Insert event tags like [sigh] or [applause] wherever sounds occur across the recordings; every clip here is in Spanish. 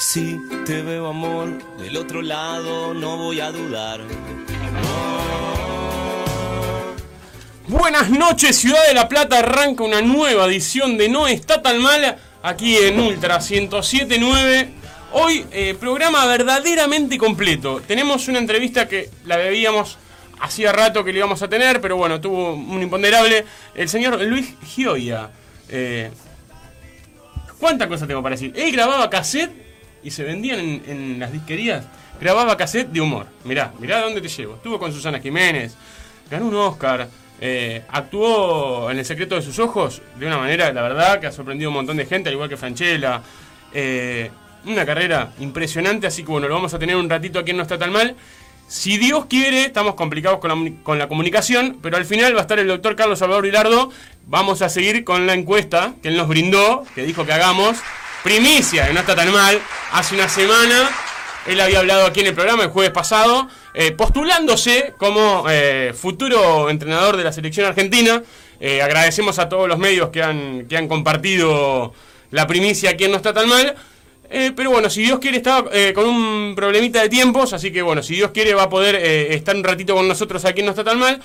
Si te veo amor del otro lado, no voy a dudar. Buenas noches, Ciudad de la Plata. Arranca una nueva edición de No está tan mal aquí en Ultra 1079. Hoy eh, programa verdaderamente completo. Tenemos una entrevista que la debíamos hacía rato que le íbamos a tener, pero bueno, tuvo un imponderable. El señor Luis Gioia. Eh, ¿Cuántas cosas tengo para decir? Él grababa cassette y se vendían en, las disquerías. Grababa cassette de humor. Mirá, mirá dónde te llevo. Estuvo con Susana Jiménez, ganó un Oscar, eh, actuó en El secreto de sus ojos de una manera, la verdad, que ha sorprendido a un montón de gente, al igual que Franchella. Eh, una carrera impresionante, así que bueno, lo vamos a tener un ratito aquí en No Está Tan Mal. Si Dios quiere, estamos complicados con la, con la, comunicación, pero al final va a estar el doctor Carlos Salvador Hilardo. Vamos a seguir con la encuesta que él nos brindó, que dijo que hagamos primicia, no está tan mal. Hace una semana él había hablado aquí en el programa el jueves pasado, eh, postulándose como eh, futuro entrenador de la selección argentina. Eh, agradecemos a todos los medios que han, que han compartido la primicia aquí en No está tan mal. pero bueno, si Dios quiere, estaba con un problemita de tiempos, así que bueno, si Dios quiere va a poder estar un ratito con nosotros aquí No está tan mal.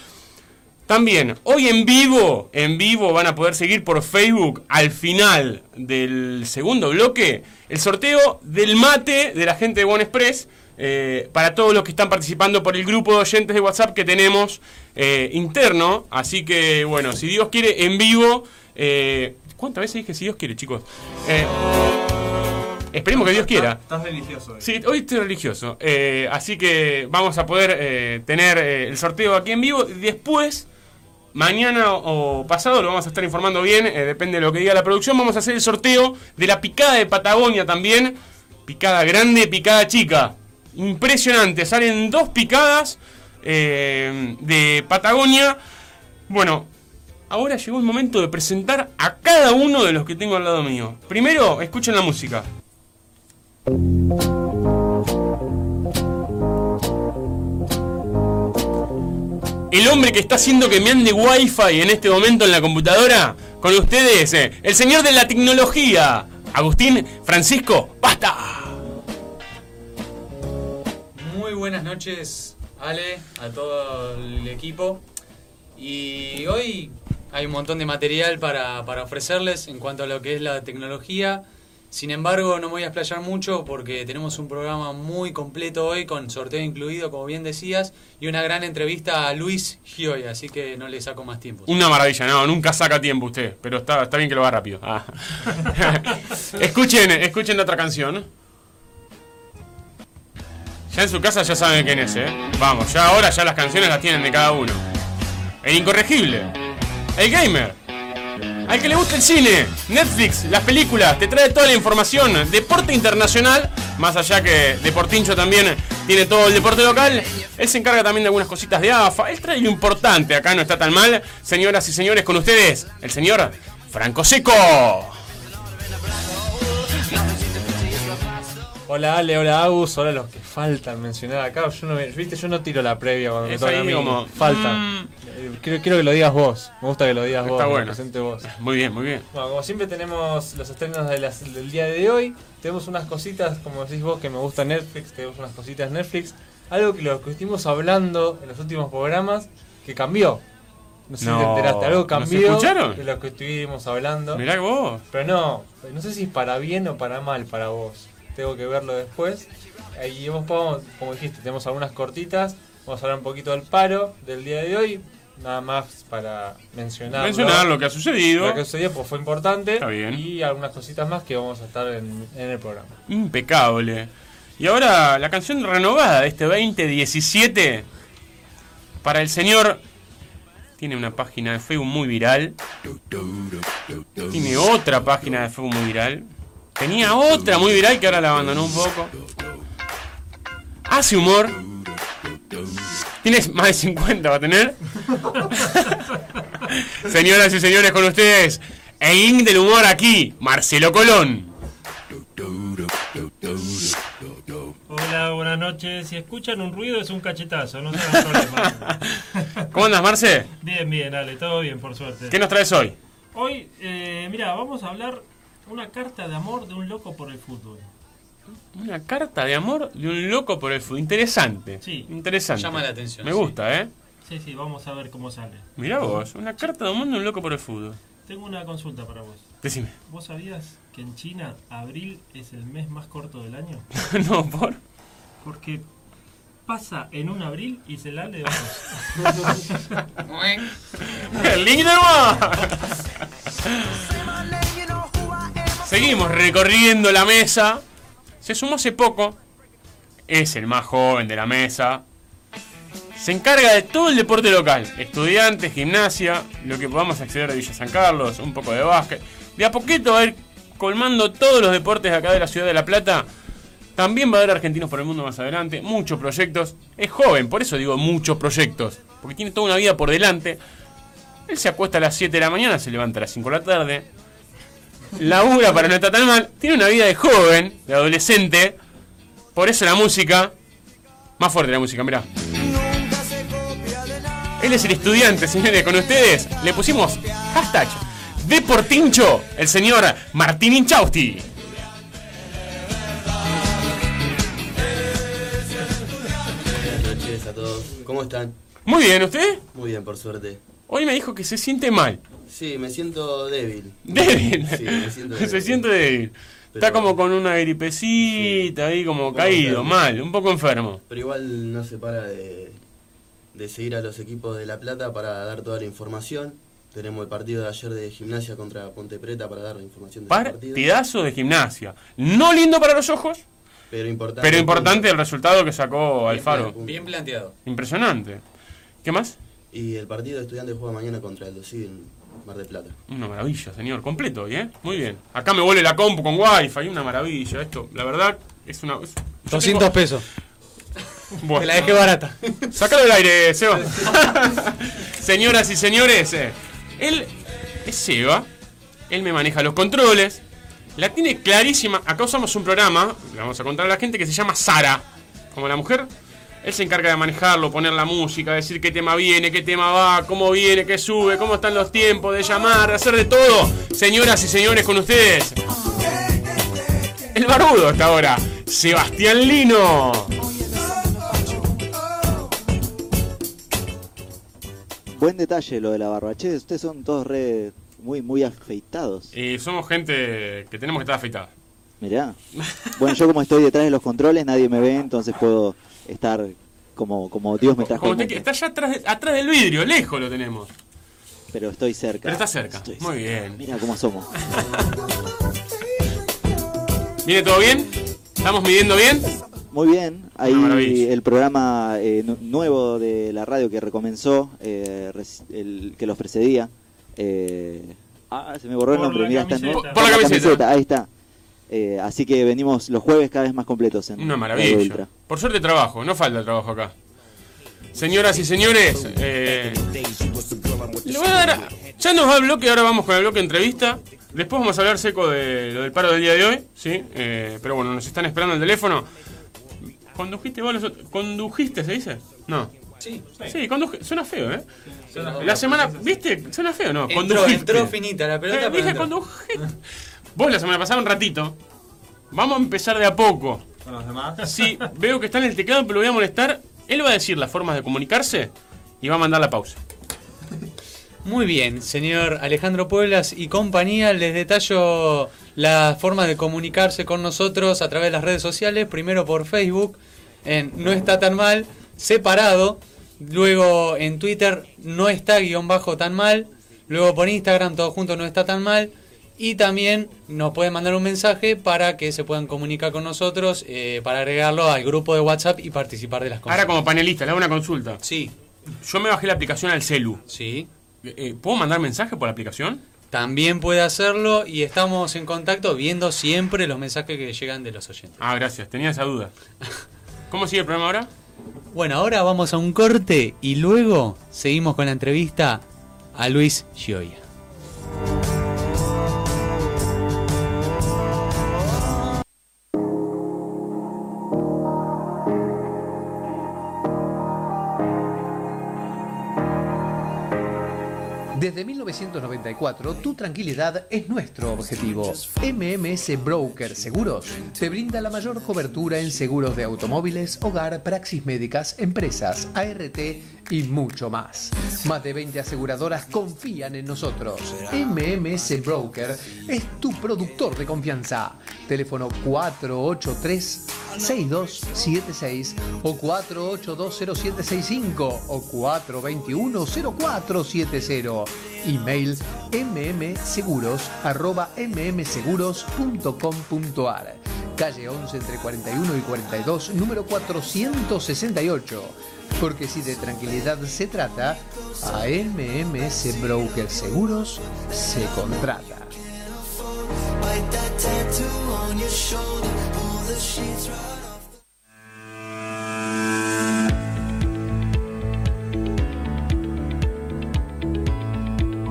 También, hoy en vivo, en vivo van a poder seguir por Facebook al final del segundo bloque el sorteo del mate de la gente de One Express eh, para todos los que están participando por el grupo de oyentes de WhatsApp que tenemos eh, interno. Así que, bueno, si Dios quiere, en vivo. Eh, ¿Cuántas veces dije si Dios quiere, chicos? Esperemos que Dios quiera. Estás religioso. Sí, hoy estoy religioso. así que vamos a poder tener el sorteo aquí en vivo. Después Mañana o pasado lo vamos a estar informando bien, eh, depende de lo que diga la producción. Vamos a hacer el sorteo de la picada de Patagonia también. Picada grande, picada chica. Impresionante, salen dos picadas eh, de Patagonia. Bueno, ahora llegó el momento de presentar a cada uno de los que tengo al lado mío. Primero, escuchen la música. El hombre que está haciendo que me ande wifi en este momento en la computadora, con ustedes, eh, el señor de la tecnología, Agustín Francisco, basta. Muy buenas noches, Ale, a todo el equipo. Y hoy hay un montón de material para, para ofrecerles en cuanto a lo que es la tecnología sin embargo, no me voy a explayar mucho porque tenemos un programa muy completo hoy con sorteo incluido, como bien decías, y una gran entrevista a Luis Gioia, así que no le saco más tiempo. Una maravilla, no, nunca saca tiempo usted, pero está, está bien que lo haga rápido. Ah. [laughs] escuchen, escuchen otra canción. Ya en su casa ya saben quién es, ¿eh? Vamos, ya ahora ya las canciones las tienen de cada uno. El incorregible. El gamer. Al que le gusta el cine, Netflix, las películas, te trae toda la información. Deporte internacional, más allá que Deportincho también tiene todo el deporte local. Él se encarga también de algunas cositas de AFA. Él trae lo importante, acá no está tan mal. Señoras y señores, con ustedes, el señor Franco Seco. Hola Ale, hola Agus, hola los que faltan mencionar acá. Yo no, viste, yo no tiro la previa cuando me toca a mí. Como, faltan. Mm. Eh, quiero, que lo digas vos. Me gusta que lo digas vos. Bueno. presente vos. Muy bien, muy bien. Bueno, como siempre tenemos los estrenos del día de hoy. Tenemos unas cositas, como decís vos, que me gusta Netflix. Tenemos unas cositas Netflix. Algo que lo que estuvimos hablando en los últimos programas, que cambió. No sé si te enteraste, algo cambió de lo que estuvimos hablando. Mirá vos. Pero no, no sé si es para bien o para mal para vos tengo que verlo después. Vos podemos, como dijiste, tenemos algunas cortitas. Vamos a hablar un poquito del paro del día de hoy. Nada más para mencionar. Mencionar lo que ha sucedido. Lo que sucedió pues fue importante. Está bien. Y algunas cositas más que vamos a estar en, el programa. Impecable. Y ahora la canción renovada de este 2017 para el señor. Tiene una página de Facebook muy viral. Tiene otra página de Facebook muy viral. Tenía otra muy viral que ahora la abandonó un poco. Hace humor. Tienes más de 50, va a tener. [laughs] Señoras y señores, con ustedes, el link del humor aquí, Marcelo Colón. Hola, buenas noches. Si escuchan un ruido es un cachetazo, no tengan problema. [laughs] ¿Cómo andas, Marce? Bien, bien, dale, todo bien, por suerte. ¿Qué nos traes hoy? Hoy, eh, mira, vamos a hablar una carta de amor de un loco por el fútbol. Una carta de amor de un loco por el fútbol. Interesante. Sí. Interesante. Llama la atención, Me sí. gusta, ¿eh? Sí, sí, vamos a ver cómo sale. Mirá vos, una carta de amor de un loco por el fútbol. Tengo una consulta para vos. Decime. ¿Vos sabías que en China abril es el mes más corto del año? [laughs] no, por. Porque pasa en un abril y se la de ojos. ¡Linderman! Seguimos recorriendo la mesa. Se sumó hace poco. Es el más joven de la mesa. Se encarga de todo el deporte local. Estudiantes, gimnasia, lo que podamos acceder de Villa San Carlos, un poco de básquet. De a poquito va a ir colmando todos los deportes de acá de la ciudad de La Plata. También va a haber argentinos por el mundo más adelante. Muchos proyectos. Es joven, por eso digo muchos proyectos. Porque tiene toda una vida por delante. Él se acuesta a las 7 de la mañana, se levanta a las 5 de la tarde. Labura para no estar tan mal. Tiene una vida de joven, de adolescente. Por eso la música. Más fuerte la música, mirá. Él es el estudiante, señores, con ustedes. Le pusimos hashtag Deportincho, el señor Martín Inchausti. Buenas noches a todos. ¿Cómo están? Muy bien, ¿usted? Muy bien, por suerte. Hoy me dijo que se siente mal. Sí, me siento débil. Débil. Sí, me siento [laughs] se débil. siente débil. Está como con una gripecita ahí, como caído, enfermo. mal, un poco enfermo. Pero igual no se para de, de seguir a los equipos de La Plata para dar toda la información. Tenemos el partido de ayer de gimnasia contra Ponte Preta para dar la información partido. Partidazo de gimnasia. No lindo para los ojos, Pero importante. pero importante el resultado que sacó Alfaro. Bien, Bien planteado. Impresionante. ¿Qué más? Y el partido de estudiantes juega mañana contra el en Mar del Plata. Una maravilla, señor. Completo hoy, ¿eh? Muy bien. Acá me vuelve la compu con wifi. Una maravilla. Esto, la verdad, es una... es- yo 200 tengo- pesos. Bueno. Te la dejé barata. Sácalo del aire, Seba. [laughs] Señoras y señores, eh, él es Seba. Él me maneja los controles. La tiene clarísima. Acá usamos un programa, le vamos a contar a la gente, que se llama Sara. Como la mujer. Él se encarga de manejarlo, poner la música, decir qué tema viene, qué tema va, cómo viene, qué sube, cómo están los tiempos, de llamar, de hacer de todo. Señoras y señores, con ustedes. El barbudo hasta ahora. Sebastián Lino. Buen detalle lo de la barba. Che, ustedes son todos re muy muy afeitados. Y somos gente que tenemos que estar afeitada. Mirá. Bueno, yo como estoy detrás de los controles, nadie me ve, entonces puedo estar como, como Dios me trajo te- está allá atrás, atrás del vidrio, lejos lo tenemos. Pero estoy cerca. Pero está cerca. Estoy Muy bien. Mira cómo somos. [laughs] ¿Viene todo bien? ¿Estamos midiendo bien? Muy bien. Ahí el programa eh, nu- nuevo de la radio que recomenzó, eh, el que los precedía. eh, ah, se me borró el nombre. la Mira, está nuevo. Por la camiseta. Ahí está. Eh, así que venimos los jueves cada vez más completos en Una maravilla. Por suerte trabajo, no falta trabajo acá. Señoras y señores, eh, le voy a dar. Ya nos va el bloque, ahora vamos con el bloque de entrevista. Después vamos a hablar seco de lo del paro del día de hoy, ¿sí? Eh, pero bueno, nos están esperando el teléfono. ¿Condujiste vos los otros- ¿Condujiste, se dice? No. Sí. Sí, conduje. Suena feo, ¿eh? La semana. ¿Viste? Suena feo, ¿no? Entró, Condujiste. entró finita la pelota, Eh, dije entró. condujiste. Vos la semana pasada un ratito. Vamos a empezar de a poco. Con los demás. [laughs] Sí, veo que está en el teclado, pero lo voy a molestar. Él va a decir las formas de comunicarse y va a mandar la pausa. Muy bien, señor Alejandro Pueblas y compañía, les detallo las formas de comunicarse con nosotros a través de las redes sociales. Primero por Facebook, en No está tan mal, separado. Luego en Twitter, No está guion bajo tan mal. Luego por Instagram, todo junto, No está tan mal. Y también nos pueden mandar un mensaje para que se puedan comunicar con nosotros, eh, para agregarlo al grupo de WhatsApp y participar de las cosas. Ahora como panelista, le hago una consulta. Sí, Yo me bajé la aplicación al celu. sí. Eh, eh, ¿Puedo mandar mensaje por la aplicación? También puede hacerlo y estamos en contacto viendo siempre los mensajes que llegan de los oyentes. Ah, gracias, tenía esa duda. [laughs] ¿Cómo sigue el programa ahora? Bueno, ahora vamos a un corte y luego seguimos con la entrevista a Luis Gioia. 1994, tu tranquilidad es nuestro objetivo. MMS Broker Seguros te brinda la mayor cobertura en seguros de automóviles, hogar, praxis médicas, empresas, ART y mucho más. Más de 20 aseguradoras confían en nosotros. MMS Broker es tu productor de confianza. Teléfono 483-6276 o 4820765 o 421-0470. Email mmseguros arroba mmseguros.com.ar Calle 11 entre 41 y 42, número 468. Porque si de tranquilidad se trata, a MMS Broker Seguros se contrata.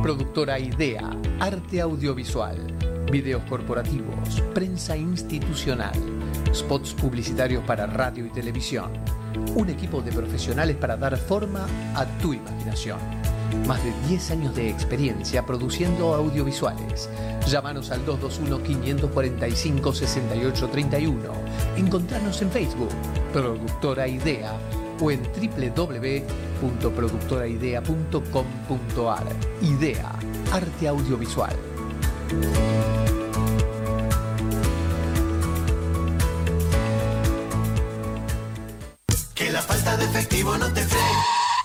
Productora Idea, arte audiovisual, videos corporativos, prensa institucional, spots publicitarios para radio y televisión. Un equipo de profesionales para dar forma a tu imaginación. Más de 10 años de experiencia produciendo audiovisuales. Llámanos al 221-545-6831. Encontrarnos en Facebook, Productora Idea, o en www.productoraidea.com.ar. Idea, arte audiovisual. Efectivo no te frene.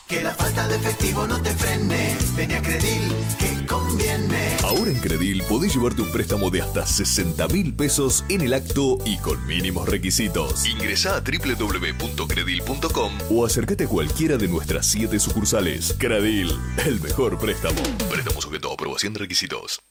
Que la falta de efectivo no te frene. Ven a Credil, que conviene. Ahora en Credil podés llevarte un préstamo de hasta 60 mil pesos en el acto y con mínimos requisitos. Ingresá a www.credil.com o acércate a cualquiera de nuestras 7 sucursales. Credil, el mejor préstamo. Préstamo sujeto a aprobación de requisitos.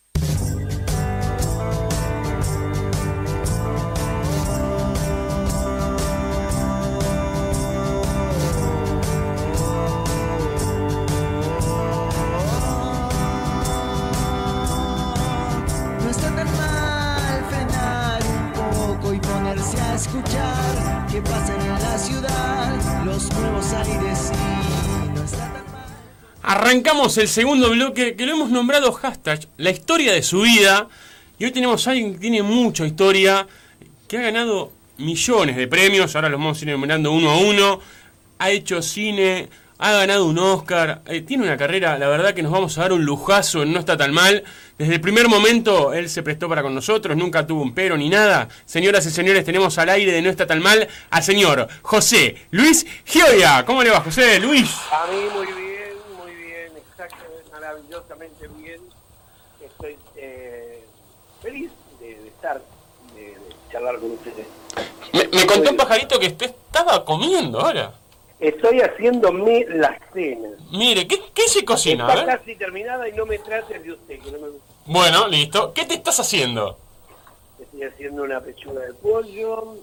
Arrancamos el segundo bloque que lo hemos nombrado hashtag, la historia de su vida. Y hoy tenemos a alguien que tiene mucha historia, que ha ganado millones de premios, ahora los vamos a ir enumerando uno a uno. Ha hecho cine, ha ganado un Oscar, eh, tiene una carrera, la verdad que nos vamos a dar un lujazo No está tan mal. Desde el primer momento él se prestó para con nosotros, nunca tuvo un pero ni nada. Señoras y señores, tenemos al aire de No está tan mal al señor José Luis Gioia. ¿Cómo le va, José Luis? A mí muy bien, muy bien, exactamente, maravillosamente bien. Estoy eh, feliz de, de estar, de, de charlar con ustedes. Me, me contó un pajarito que usted estaba comiendo ahora. Estoy haciéndome la cena. Mire, ¿qué, qué se cocina? A Está casi terminada y no me trates de usted, que no me gusta. Bueno, listo. ¿Qué te estás haciendo? Estoy haciendo una pechuga de pollo,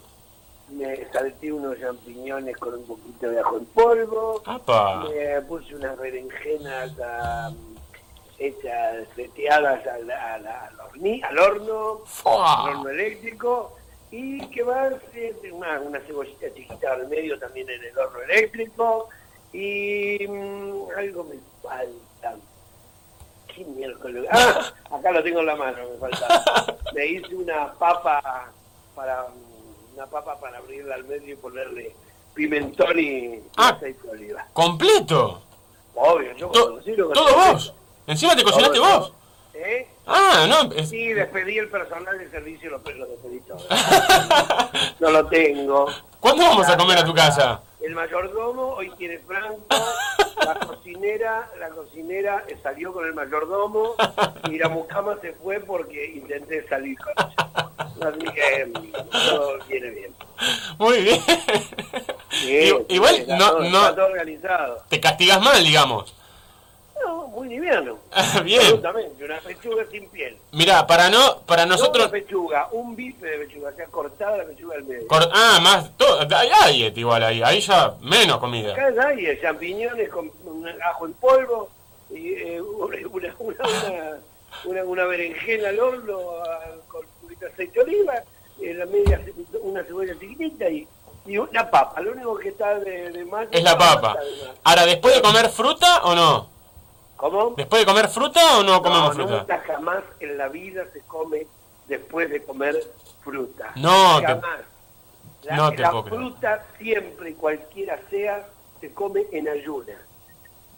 me salté unos champiñones con un poquito de ajo en polvo, ¡Apa! me puse unas berenjenas ah, hechas seteadas al, al, al horno, al horno eléctrico, y que va a ser una, una cebollita chiquita al medio también en el horno eléctrico, y mm, algo me falta. ¿Qué miércoles? [laughs] Ah, acá lo tengo en la mano, me falta. [laughs] Me hice una papa para una papa para abrirla al medio y ponerle pimentón y Ah. aceite de oliva. ¿Completo? Obvio, yo ¿Todo aceite- vos? ¿Encima te cocinaste Todo, vos? ¿Eh? Ah, no. es- Sí, despedí el personal de servicio, lo, lo despedí todo. [laughs] no lo tengo. ¿Cuándo vamos a comer a tu casa? El mayordomo hoy tiene franco, [laughs] la cocinera, la cocinera salió con el mayordomo [laughs] y la mucama se fue porque intenté salir con ella. Así que todo viene bien. Muy bien. Sí, Igual no, todo- no está todo organizado. te castigas mal, digamos. No, muy liviano. [laughs] Bien. Absolutamente, una pechuga sin piel. Mira, para no, para No nosotros. una pechuga, un bife de pechuga, o sea, cortada la pechuga al medio. cor- ah, más. todo- hay diet igual ahí. Ahí ya menos comida. Acá hay eh, champiñones con un ajo en polvo, y eh, una, una, una, [laughs] una, una berenjena al horno ah, con un aceite de oliva, eh, la media, una cebolla chiquitita y, y una papa. Lo único que está de, de más Es la papa. Ahora, ¿después de comer fruta o no? ¿Cómo? ¿Después de comer fruta o no comemos no, fruta? nunca jamás en la vida se come después de comer fruta. No, te- jamás. La, no te la puedo creer. fruta siempre, cualquiera sea, se come en ayuna.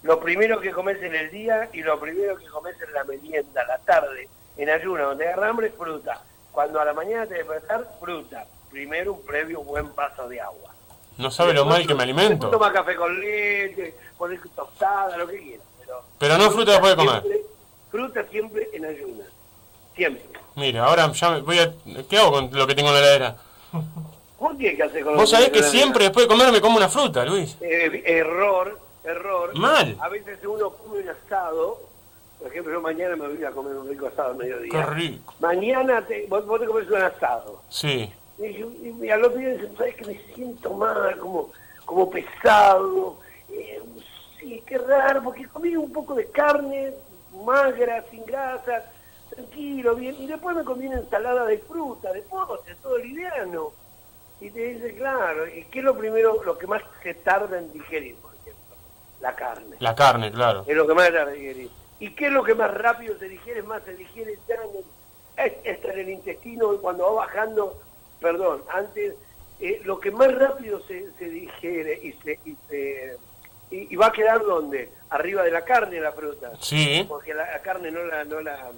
Lo primero que comes en el día y lo primero que comes en la merienda, la tarde, en ayuna, donde agarra hambre, fruta. Cuando a la mañana te despertar, fruta. Primero un previo buen vaso de agua. No sabe lo mal que me alimento. Toma café con leche, poner tostada, lo que quieras. Pero, Pero no fruta después de comer. siempre- fruta siempre en ayuna. Siempre. Mira, ahora ya me voy a... ¿Qué hago con lo que tengo en la heladera? ¿Por qué? ¿Qué hace con Vos sabés que siempre después de comer me como una fruta, Luis. Eh, error, error. Mal. A veces uno come un asado. Por ejemplo, yo mañana me voy a comer un rico asado al mediodía. Qué rico. Mañana te, vos, vos te comes un asado. Sí. Y, y- y al otro día dices, ¿sabes que me siento mal? Como, como pesado. Eh, sí, qué raro, porque comí un poco de carne magra, sin grasa, tranquilo, bien. Y después me comí una ensalada de fruta, de postre, todo liviano. Y te dice, claro, ¿y qué es lo primero, lo que más se tarda en digerir, por ejemplo? La carne. La carne, claro. Es lo que más tarda en digerir. ¿Y qué es lo que más rápido se digiere? Más se digiere ya en el, es- está en el intestino y cuando va bajando, perdón, antes, eh, lo que más rápido se, se digiere y se, y, se- y- y va a quedar donde? Arriba de la carne la fruta. Sí. Porque la, la carne no la, no la,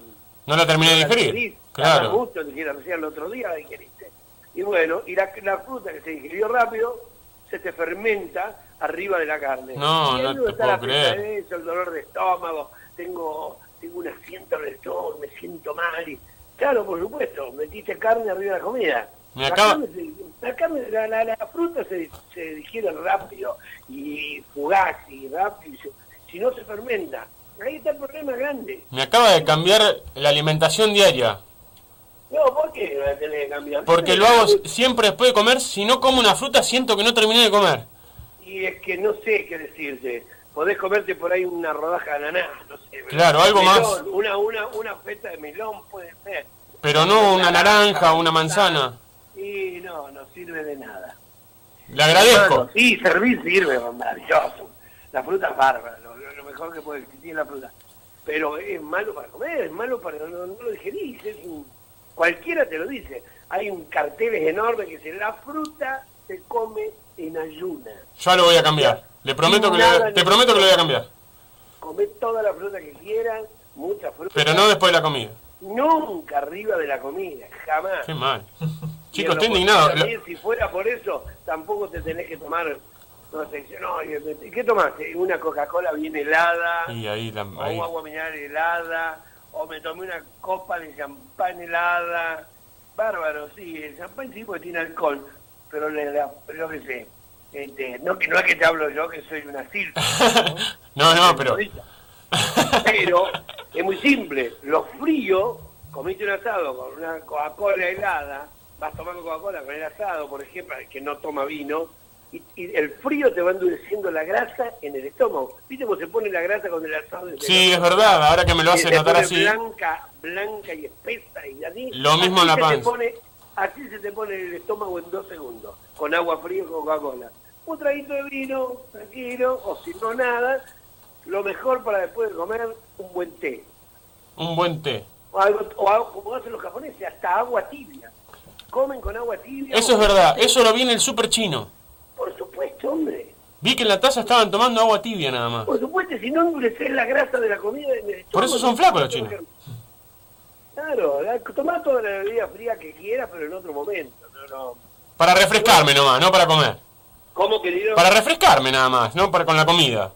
No la terminé de digerir. Claro. digerir, recién el otro día la digeriste. Y bueno, y la, la fruta que se digirió rápido se te fermenta arriba de la carne. No, Y ahí no te está puedo la creer. pesadez, el dolor de estómago, tengo, tengo un asiento en el estómago, me siento mal. Y, claro, por supuesto, metiste carne arriba de la comida. Me acaba- la, carne- la, la- la fruta se, se digiere rápido y fugaz y rápido, y se- si no se fermenta. Ahí está el problema grande. Me acaba de cambiar la alimentación diaria. No, ¿por qué la tenés que cambiar? Porque lo hago siempre después de comer. Si no como una fruta, siento que no terminé de comer. Y es que no sé qué decirte. Podés comerte por ahí una rodaja de ananá, no sé. Claro, algo melón, más. Una, una, una feta de melón puede ser. Pero no una naranja, una manzana. Y no, no sirve de nada. Le agradezco. Hermano, sí, servir sirve, maravilloso. La fruta es bárbara, lo, mejor que puede existir es la fruta. Pero es malo para comer, es malo para... No, no lo digerís, es un- cualquiera te lo dice. Hay un carteles enorme que dice, la fruta se come en ayuna. Ya lo voy a cambiar. Le prometo que lo voy a- te prometo que lo voy a cambiar. Come toda la fruta que quieras, mucha fruta. Pero no después de la comida. Nunca arriba de la comida, jamás. Qué mal. [laughs] Chicos, estoy indignado. también, si fuera por eso, tampoco te tenés que tomar, no sé, no, ¿qué tomaste? Una Coca-Cola bien helada, Y ahí, la, o ahí. un agua mineral helada, o me tomé una copa de champán helada. Bárbaro, sí, el champán sí porque tiene alcohol, pero le, la, yo qué sé, este, no, que no es que te hablo yo que soy una silfa, [laughs] No, no, pero. pero es muy simple, lo frío, comiste un asado con una Coca-Cola helada, vas tomando Coca-Cola con el asado, por ejemplo, que no toma vino, y, y el frío te va endureciendo la grasa en el estómago. ¿Viste cómo se pone la grasa con el asado? en el Sí, es verdad. Ahora que me lo hace notar así. Blanca, blanca y espesa y así. Lo mismo en la panza. pone- así se te pone el estómago en dos segundos, con agua fría y Coca-Cola. Un traguito de vino, tranquilo, o si no nada, lo mejor para después de comer, un buen té. Un buen té. O, algo, o algo como hacen los japoneses, hasta agua tibia. Comen con agua tibia. Eso es verdad. Eso lo vi en el super chino. Por supuesto, hombre. Vi que en la taza estaban tomando agua tibia nada más. Por supuesto, si no endureces la grasa de la comida en el estómago, Por eso son flacos los chinos. Claro, la- tomá toda la bebida fría que quieras, pero en otro momento. No, no. Para refrescarme nomás, no para comer. ¿Cómo, querido? Para refrescarme nada más, no para con la comida.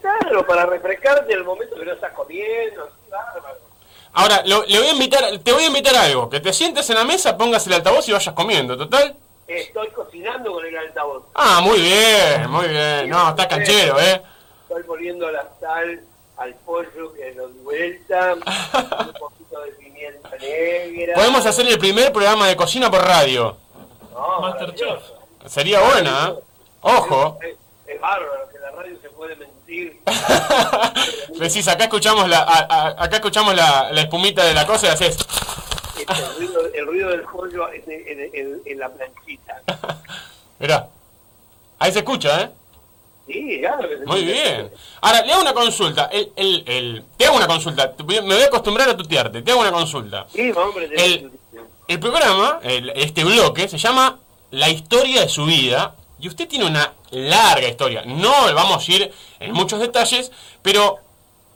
Claro, para refrescarte en el momento que no estás comiendo. así, bárbaro. Ahora, lo- le voy a invitar, te voy a invitar a algo. Que te sientes en la mesa, pongas el altavoz y vayas comiendo, total. Estoy cocinando con el altavoz. Ah, muy bien, muy bien. No, está canchero, ¿eh? Estoy poniendo la sal al pollo que lo vuelta, [laughs] un poquito de pimienta negra. Podemos hacer el primer programa de cocina por radio. No, maravilloso. Sería buena, ¿eh? Ojo. Es, es bárbaro que la radio se puede mentir. [laughs] Decís, acá escuchamos la, a- a- acá escuchamos la, la espumita de la cosa y haces. El, ruido, el ruido del pollo en, en- en- en la planchita. [laughs] Mirá. Ahí se escucha, ¿eh? Sí, claro. Muy bien. Ahora, le hago una consulta. El, el, el, te hago una consulta. Me voy a acostumbrar a tutearte. Te hago una consulta. Sí, hombre. tenés- El, el programa, el- este bloque, se llama La historia de su vida. Y usted tiene una larga historia. No vamos a ir en muchos detalles, pero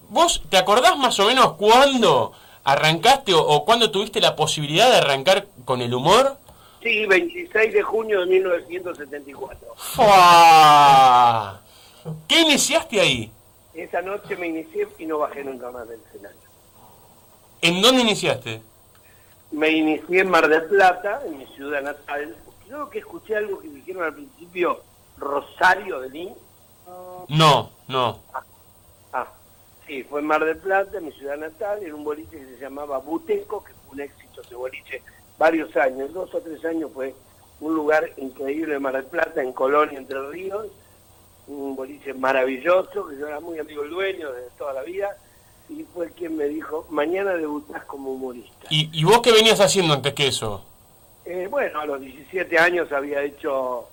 vos te acordás más o menos cuándo arrancaste o, o cuándo tuviste la posibilidad de arrancar con el humor? Sí, 26 de junio de 1974. ¡Fua! ¿Qué iniciaste ahí? Esa noche me inicié y no bajé nunca más del escenario. ¿En dónde iniciaste? Me inicié en Mar del Plata, en mi ciudad natal. Creo que escuché algo que dijeron al principio, Rosario de Lin. No, no. Ah, sí, fue en Mar del Plata, en mi ciudad natal, en un boliche que se llamaba Buteco, que fue un éxito ese boliche varios años, dos o tres años fue un lugar increíble en Mar del Plata, en Colonia, Entre Ríos, un boliche maravilloso, que yo era muy amigo del dueño de toda la vida, y fue quien me dijo, mañana debutás como humorista. ¿Y, y vos qué venías haciendo antes que eso? Eh, bueno, a los 17 años había hecho,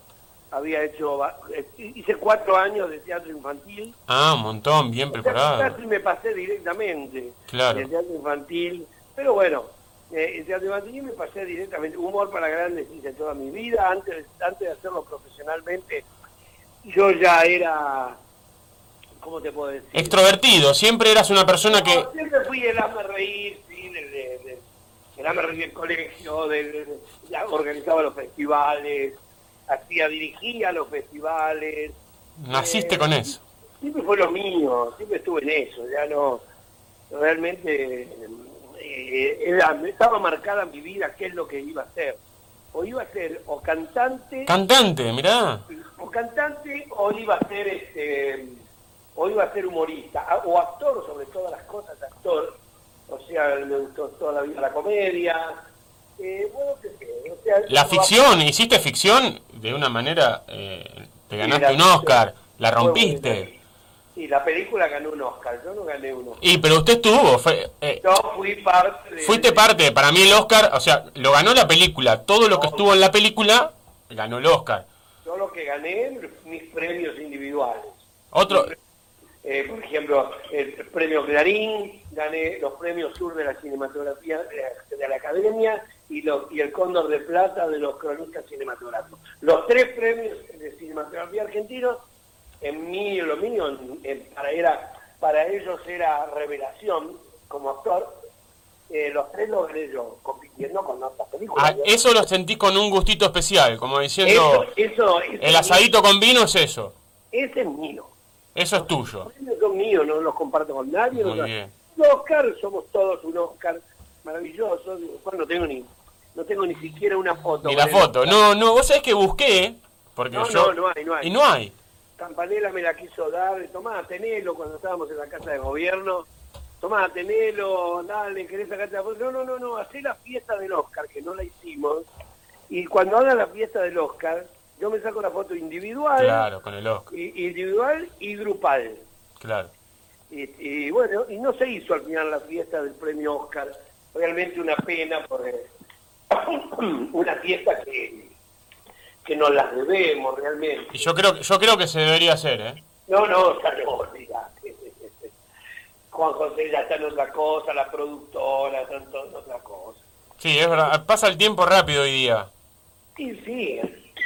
había hecho, eh, hice cuatro años de teatro infantil, Ah, un montón, bien preparado. Casi me pasé directamente Claro. del teatro infantil, pero bueno, eh, el teatro infantil me pasé directamente. Humor para grandes hice toda mi vida, antes, antes de hacerlo profesionalmente, yo ya era, ¿cómo te puedo decir? Extrovertido, siempre eras una persona que... Siempre fui el hazme reír, sí, el reír del colegio, del, ya organizaba los festivales, hacía, dirigía los festivales, Naciste con eso. siempre fue lo mío, siempre estuve en eso, ya no, realmente eh, era- estaba marcada mi vida qué es lo que iba a hacer. O iba a ser o cantante, Cantante, mirá. o cantante, o iba a ser este, o iba a ser humorista, o actor sobre todas las cosas, actor. O sea, me gustó toda la vida la comedia. Eh, bueno, qué sé, o sea, La ficción, hiciste ficción de una manera... eh, te ganaste un ficción Oscar, la rompiste. Sí, la película ganó un Oscar, yo no gané uno. Y pero usted estuvo, fue, eh, Yo fui parte de... fuiste parte, para mí el Oscar, o sea, lo ganó la película, todo lo que estuvo en la película, ganó el Oscar. Yo lo que gané, mis premios individuales. Otro, Eh, por ejemplo, el premio Clarín, gané los premios Sur de la Cinematografía de la, de la Academia y, los- y el Cóndor de Plata de los cronistas cinematográficos. Los tres premios de cinematografía argentinos, en mí, lo mío, en- en- para, era, para ellos era revelación como actor. Eh, los tres los yo, compitiendo con otras películas. ah, eso lo sentí con un gustito especial, como diciendo, Eso- eso- eso el asadito con vino es eso, Ese es mío. Eso es tuyo. Son míos, no los comparto con nadie. Muy no- bien. Los Oscar somos todos un Oscar maravilloso. Después no tengo ni no tengo ni siquiera una foto. Ni la foto, no, no, vos sabés que busqué, porque No, yo... no, no hay, no hay. Y no hay. Campanella me la quiso dar, tomá, tenelo, cuando estábamos en la casa de gobierno. Tomá, tenelo, dale, querés sacarte la foto. No, no, no, no, hacé la fiesta del Oscar, que no la hicimos. Y cuando hagan la fiesta del Oscar, yo me saco la foto individual, Claro, con el Oscar, y- individual y grupal. claro. Y, y bueno, y no se hizo al final la fiesta del premio Oscar. Realmente una pena porque [coughs] una fiesta que, que nos las debemos realmente. Y yo creo, yo creo que se debería hacer, ¿eh? No, no, ya no. [laughs] Juan José ya está en otra cosa, la productora está en to- en otra cosa. Sí, es verdad, pasa el tiempo rápido hoy día. Sí, sí.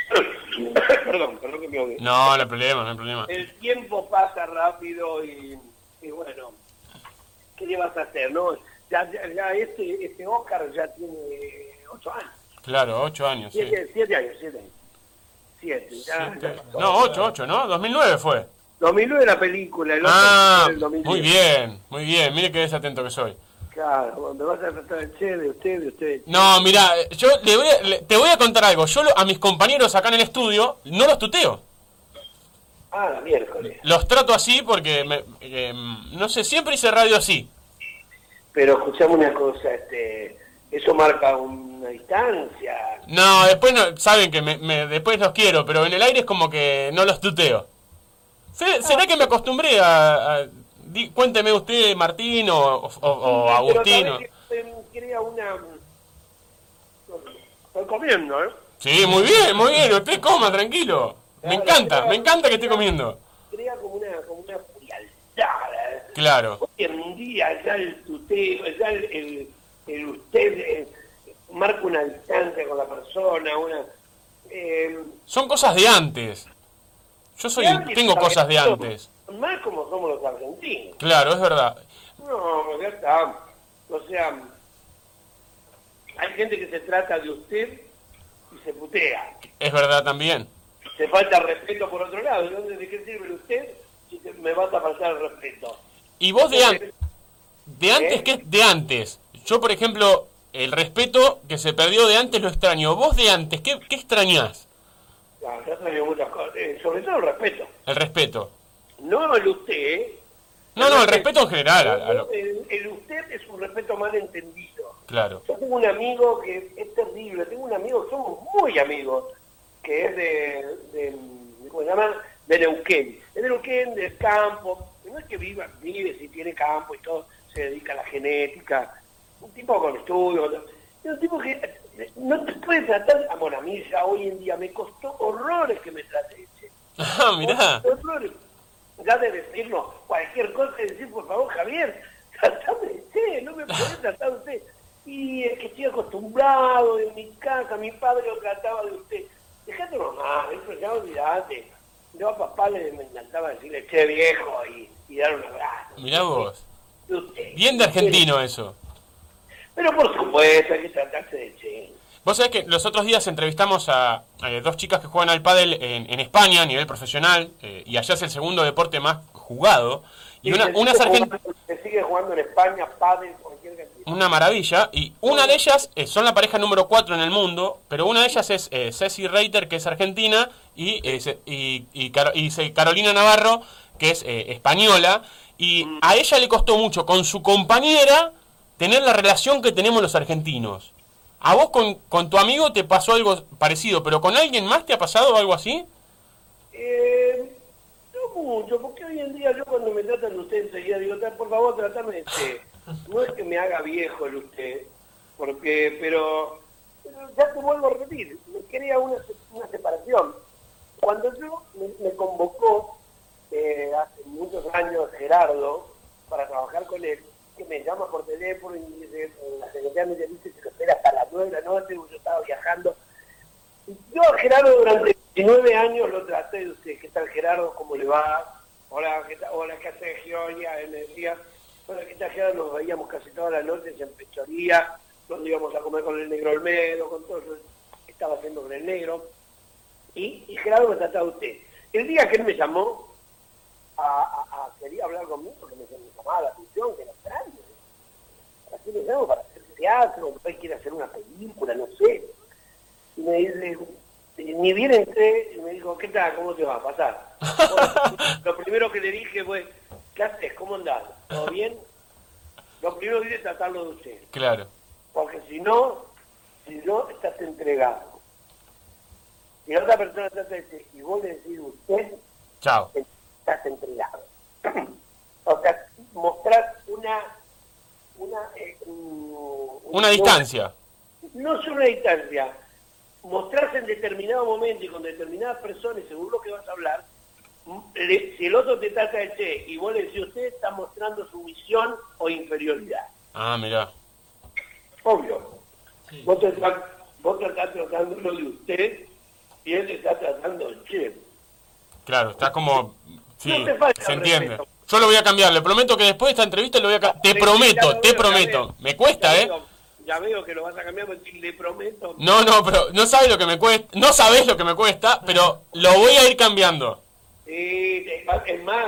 [coughs] perdón, perdón que me ahogué. No, no hay problema, no hay problema. El tiempo pasa rápido y, y bueno, ¿qué le vas a hacer, no? Ya, ya, ya este, este Oscar ya tiene ocho años. Claro, ocho años, sí. Siete, siete años, siete años. Siete, ya, ya. No, ocho, ocho, ¿no? 2009 fue. 2009 la película, el Ah, en el 2010. muy bien, muy bien. Mire qué desatento que soy. Claro, me vas a tratar de che, de usted, de usted. No, mira, yo le voy a- le- te voy a contar algo. Yo lo- a mis compañeros acá en el estudio no los tuteo. Ah, la miércoles. Los trato así porque, me- eh, no sé, siempre hice radio así. Pero escuchame una cosa, este, eso marca una distancia. No, después no, saben que me, me- después los quiero, pero en el aire es como que no los tuteo. Se- ¿Será que me acostumbré a... a- di- cuénteme usted, Martín o, o- crea una... Estoy comiendo, ¿eh? Sí, muy bien, muy bien. Usted coma, tranquilo. Me encanta, me encanta que esté comiendo. Claro. Hoy en día ya el tuteo, ya el, el- el usted eh, marca una distancia con la persona, una... eh, Son cosas de antes. Yo soy, tengo cosas de antes. Más como somos los argentinos. Claro, es verdad. No, ya está. O sea, hay gente que se trata de usted y se putea. Es verdad también. Se falta respeto por otro lado. ¿De ¿De qué sirve usted si me vas a faltar el respeto? Y vos de antes, de antes, ¿Eh? ¿qué es de antes? Yo, por ejemplo, el respeto que se perdió de antes lo extraño. Vos de antes, ¿qué, qué extrañás? Ya, ya salió muchas cosas. Eh, sobre todo el respeto. El respeto. No el usted, ¿eh? No, no, el respeto en general. a- a lo- El, el usted es un respeto mal entendido. claro. Yo tengo un amigo que es terrible, tengo un amigo, somos muy amigos, que es de, de ¿cómo se llama? De Neuquén. Es de Neuquén, del campo, no es que viva, vive, si tiene campo y todo, se dedica a la genética, un tipo con estudios, es un tipo que no te puede tratar, a mí ya hoy en día me costó horrores que me trate. [laughs] Ah, mirá. Horrores. Ya de decirlo, cualquier cosa, de decir, por favor, Javier, [laughs] tratame de usted, no me podés [laughs] tratar de usted. Y es que estoy acostumbrado en mi casa, mi padre lo trataba de usted. Dejate nomás, eso ya olvidate. Yo a papá le me encantaba decirle, che viejo, y, y dar un abrazo. Mirá vos. De usted. Bien de argentino eso. Pero por supuesto, hay que tratarse de che. Vos sabés que los otros días entrevistamos a, a dos chicas que juegan al pádel en, en España a nivel profesional eh, y allá es el segundo deporte más jugado y una, una es argentina Se sigue jugando en España, padre, cualquier cantidad. una maravilla y una de ellas eh, son la pareja número 4 en el mundo pero una de ellas es eh, Ceci Reiter que es argentina y, eh, y, y y Carolina Navarro que es española y a ella le costó mucho con su compañera tener la relación que tenemos los argentinos. ¿A vos con, con tu amigo te pasó algo parecido, pero con alguien más te ha pasado algo así? Eh, no mucho, porque hoy en día yo cuando me tratan de usted enseguida digo, "Tra- por favor, tratarme de usted. No es que me haga viejo el usted, porque, pero, pero ya te vuelvo a repetir, me quería una, una separación. Cuando yo me, me convocó eh, hace muchos años Gerardo para trabajar con él, que me llama por teléfono y dice, en la secretaria me dice que lo espera hasta las 9 de la noche, yo estaba viajando. Yo a Gerardo durante 19 años lo traté usted, ¿qué tal Gerardo? ¿Cómo le va? Hola, ¿qué tal? Hola, ¿qué hace Georgia? Él me decía, hola, ¿qué tal Gerardo? Nos veíamos casi todas las noches en Pechoría, nos íbamos a comer con el negro Olmedo, con todo lo que estaba haciendo con el negro. Y, Gerardo me trataba usted. El día que él me llamó, a, a- a- quería hablar conmigo, porque me llamaba la atención, que era ¿Para hacer teatro, ahí quiere hacer una película, no sé. Y me dice, ni bien entré, y me dijo, ¿qué tal? ¿Cómo te va a pasar? [laughs] Bueno, lo primero que le dije fue, ¿qué haces? ¿Cómo andás? ¿Todo bien? Lo primero que hice es tratarlo de usted. Claro. Porque si no, si no, estás entregado. Si la otra persona trata de decir, y vos le decís usted, Chao. estás entregado. [clears throat] o sea, mostrar una... Una, eh, un- Una distancia. no solo una distancia, mostrarse en determinado momento y con determinadas personas, según lo que vas a hablar, le- si el otro te trata de che y vos le decís usted, está mostrando sumisión o inferioridad. Ah, mirá. Obvio. Vos, te vos te estás tratándolo de usted y él te está tratando de che. Claro, está como... Sí, No te falta se entiende. respeto. Yo lo voy a cambiar, le prometo que después de esta entrevista lo voy a cambiar. Te prometo, te prometo. Me cuesta, Ya ¿eh? veo- Ya veo que lo vas a cambiar, porque le prometo. No, no, pero no sabes lo que me cuesta. No sabes lo que me cuesta, pero lo voy a ir cambiando. Sí, es más,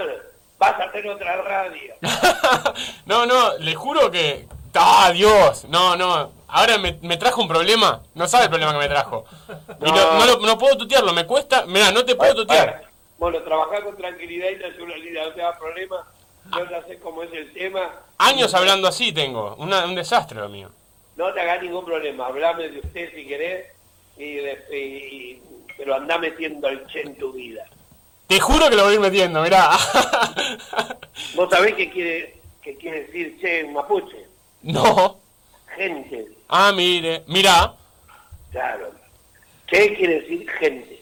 vas a hacer otra radio. [laughs] No, no, le juro que... ¡Ah, Dios! No, no. Ahora me, me trajo un problema. No sabe el problema que me trajo. Y no, No. no, lo- no puedo tutearlo, me cuesta... Mira, no te puedo tutear. Bueno, trabajar con tranquilidad y naturalidad, no te da problema. Yo ya sé cómo es el tema. Años hablando así tengo. Una- un desastre lo mío. No te hagas ningún problema. Hablame de usted si querés, y y- pero andá metiendo el che en tu vida. Te juro que lo voy a ir metiendo, mirá. [laughs] ¿Vos sabés qué quiere, qué quiere decir che en mapuche? No. Gente, Ah, mire. Mirá. claro. Che quiere decir gente.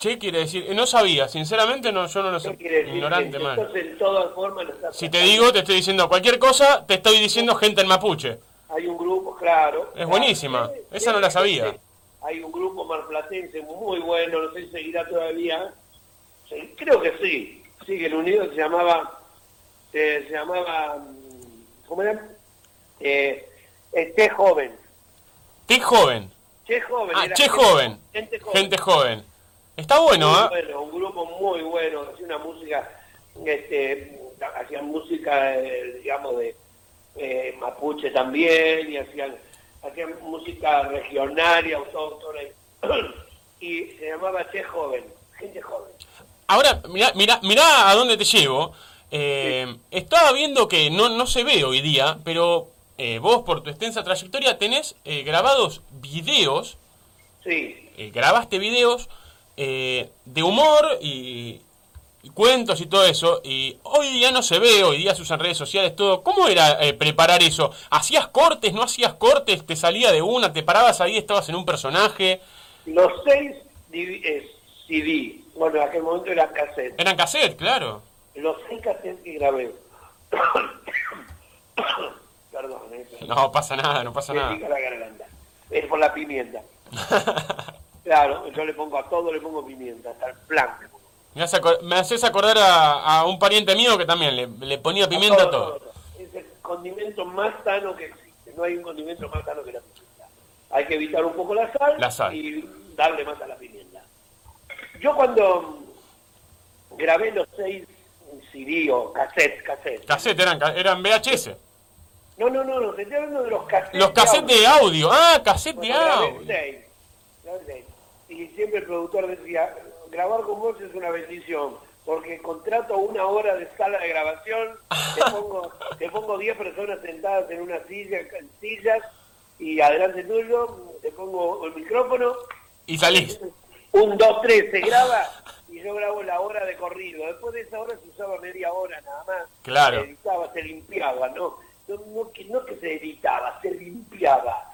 Che quiere decir, eh, no sabía, sinceramente no, yo no lo sé. Ignorante mal. Entonces, de todas formas, lo está Si te digo, te estoy diciendo cualquier cosa, te estoy diciendo gente en mapuche. hay un grupo, claro. Es buenísima, esa no la sabía. Hay un grupo marplatense muy bueno, no sé si seguirá todavía. Sí, creo que sí. Sigue el unido, se llamaba, eh, se llamaba, mm, ¿cómo era? Eh, eh, Joven. Che joven. Che Joven. Ah, era Che gente- joven. Gente joven. Gente joven. Está bueno, Muy ¿ah? bueno, un grupo muy bueno, hacía una música, este, hacían música, eh, digamos, de eh, mapuche también, y hacían, hacían música regional, autóctona, y, [clears throat] y se llamaba Che Joven, gente joven. Ahora, mirá, mirá, mirá a dónde te llevo. Eh, Estaba viendo que no, no se ve hoy día, pero eh, vos por tu extensa trayectoria tenés eh, grabados videos, Sí, eh, grabaste videos eh, de humor y, y cuentos y todo eso, y hoy día no se ve, hoy día se usan redes sociales, todo. ¿Cómo era eh, preparar eso? ¿Hacías cortes, no hacías cortes? ¿Te salía de una? ¿Te parabas ahí, estabas en un personaje? los seis eh, CD, bueno, en aquel momento eran cassettes, Eran cassette, claro. los seis cassettes que grabé. [coughs] Perdón, eh, No pasa nada, no pasa me nada. pica la garganta. Es por la pimienta. [laughs] claro, yo le pongo a todo, le pongo pimienta, hasta el plan. Me, hace me haces acordar a, a un pariente mío que también le, le ponía pimienta a todo. Es el condimento más sano que existe. No hay un condimento más sano que la pimienta. Hay que evitar un poco la sal, La sal. y darle más a la pimienta. Yo cuando grabé los seis CD o cassette, cassette. Cassette eran, eran VHS. No, no, no, no, te estoy hablando de los cassettes. Los cassettes de audio. Ah, cassette de grabé audio. seis, grabé seis. Y siempre el productor decía, grabar con vos es una bendición, porque contrato una hora de sala de grabación, te [laughs] pongo, te pongo 10 personas sentadas en una silla, en sillas, y adelante tuyo, te pongo el micrófono, Y salís. un, dos, tres, se graba, y yo grabo la hora de corrido. Después de esa hora se usaba media hora nada más. Claro. Se editaba, se limpiaba, ¿no? No, no que, no que se editaba, se limpiaba.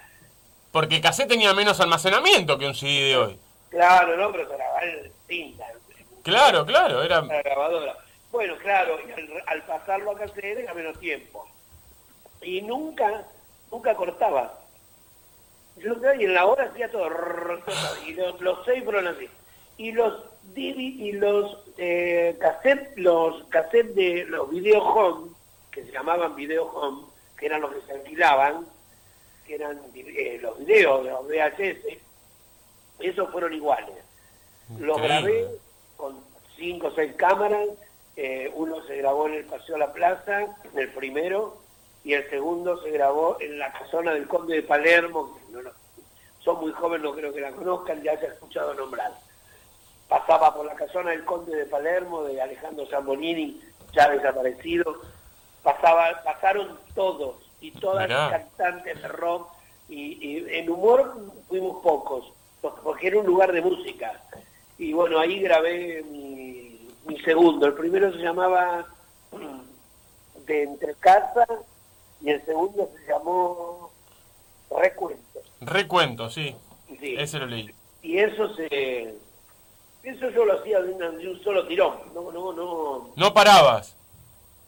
Porque cassette tenía menos almacenamiento que un CD de hoy. Claro, no, pero se grababa en cinta, Claro, claro, era... la grabadora. Bueno, claro, y al, al pasarlo a cassette era menos tiempo. Y nunca, nunca cortaba. Yo y en la hora hacía todo. Y los, los seis fueron así. Y los y los eh, cassette, los cassettes de los video home, que se llamaban video home, que eran los que se alquilaban, que eran eh, los videos de los VHS, esos fueron iguales. Los grabé con cinco o seis cámaras, eh, uno se grabó en el Paseo de la Plaza, en el primero, y el segundo se grabó en la casona del Conde de Palermo, que no lo- son muy jóvenes, no creo que la conozcan, ya se ha escuchado nombrar. Pasaba por la casona del Conde de Palermo, de Alejandro Zambonini, ya desaparecido. Pasaba, pasaron todos, y todas Mirá. cantantes de rock, y, y en humor fuimos pocos, porque era un lugar de música. Y bueno, ahí grabé mi, mi segundo. El primero se llamaba mm, De Entre Casa y el segundo se llamó Recuento. Recuento, sí. Sí. Ese lo leí. Y eso se... Eso yo lo hacía de, una- de un solo tirón. No, no, no, No parabas.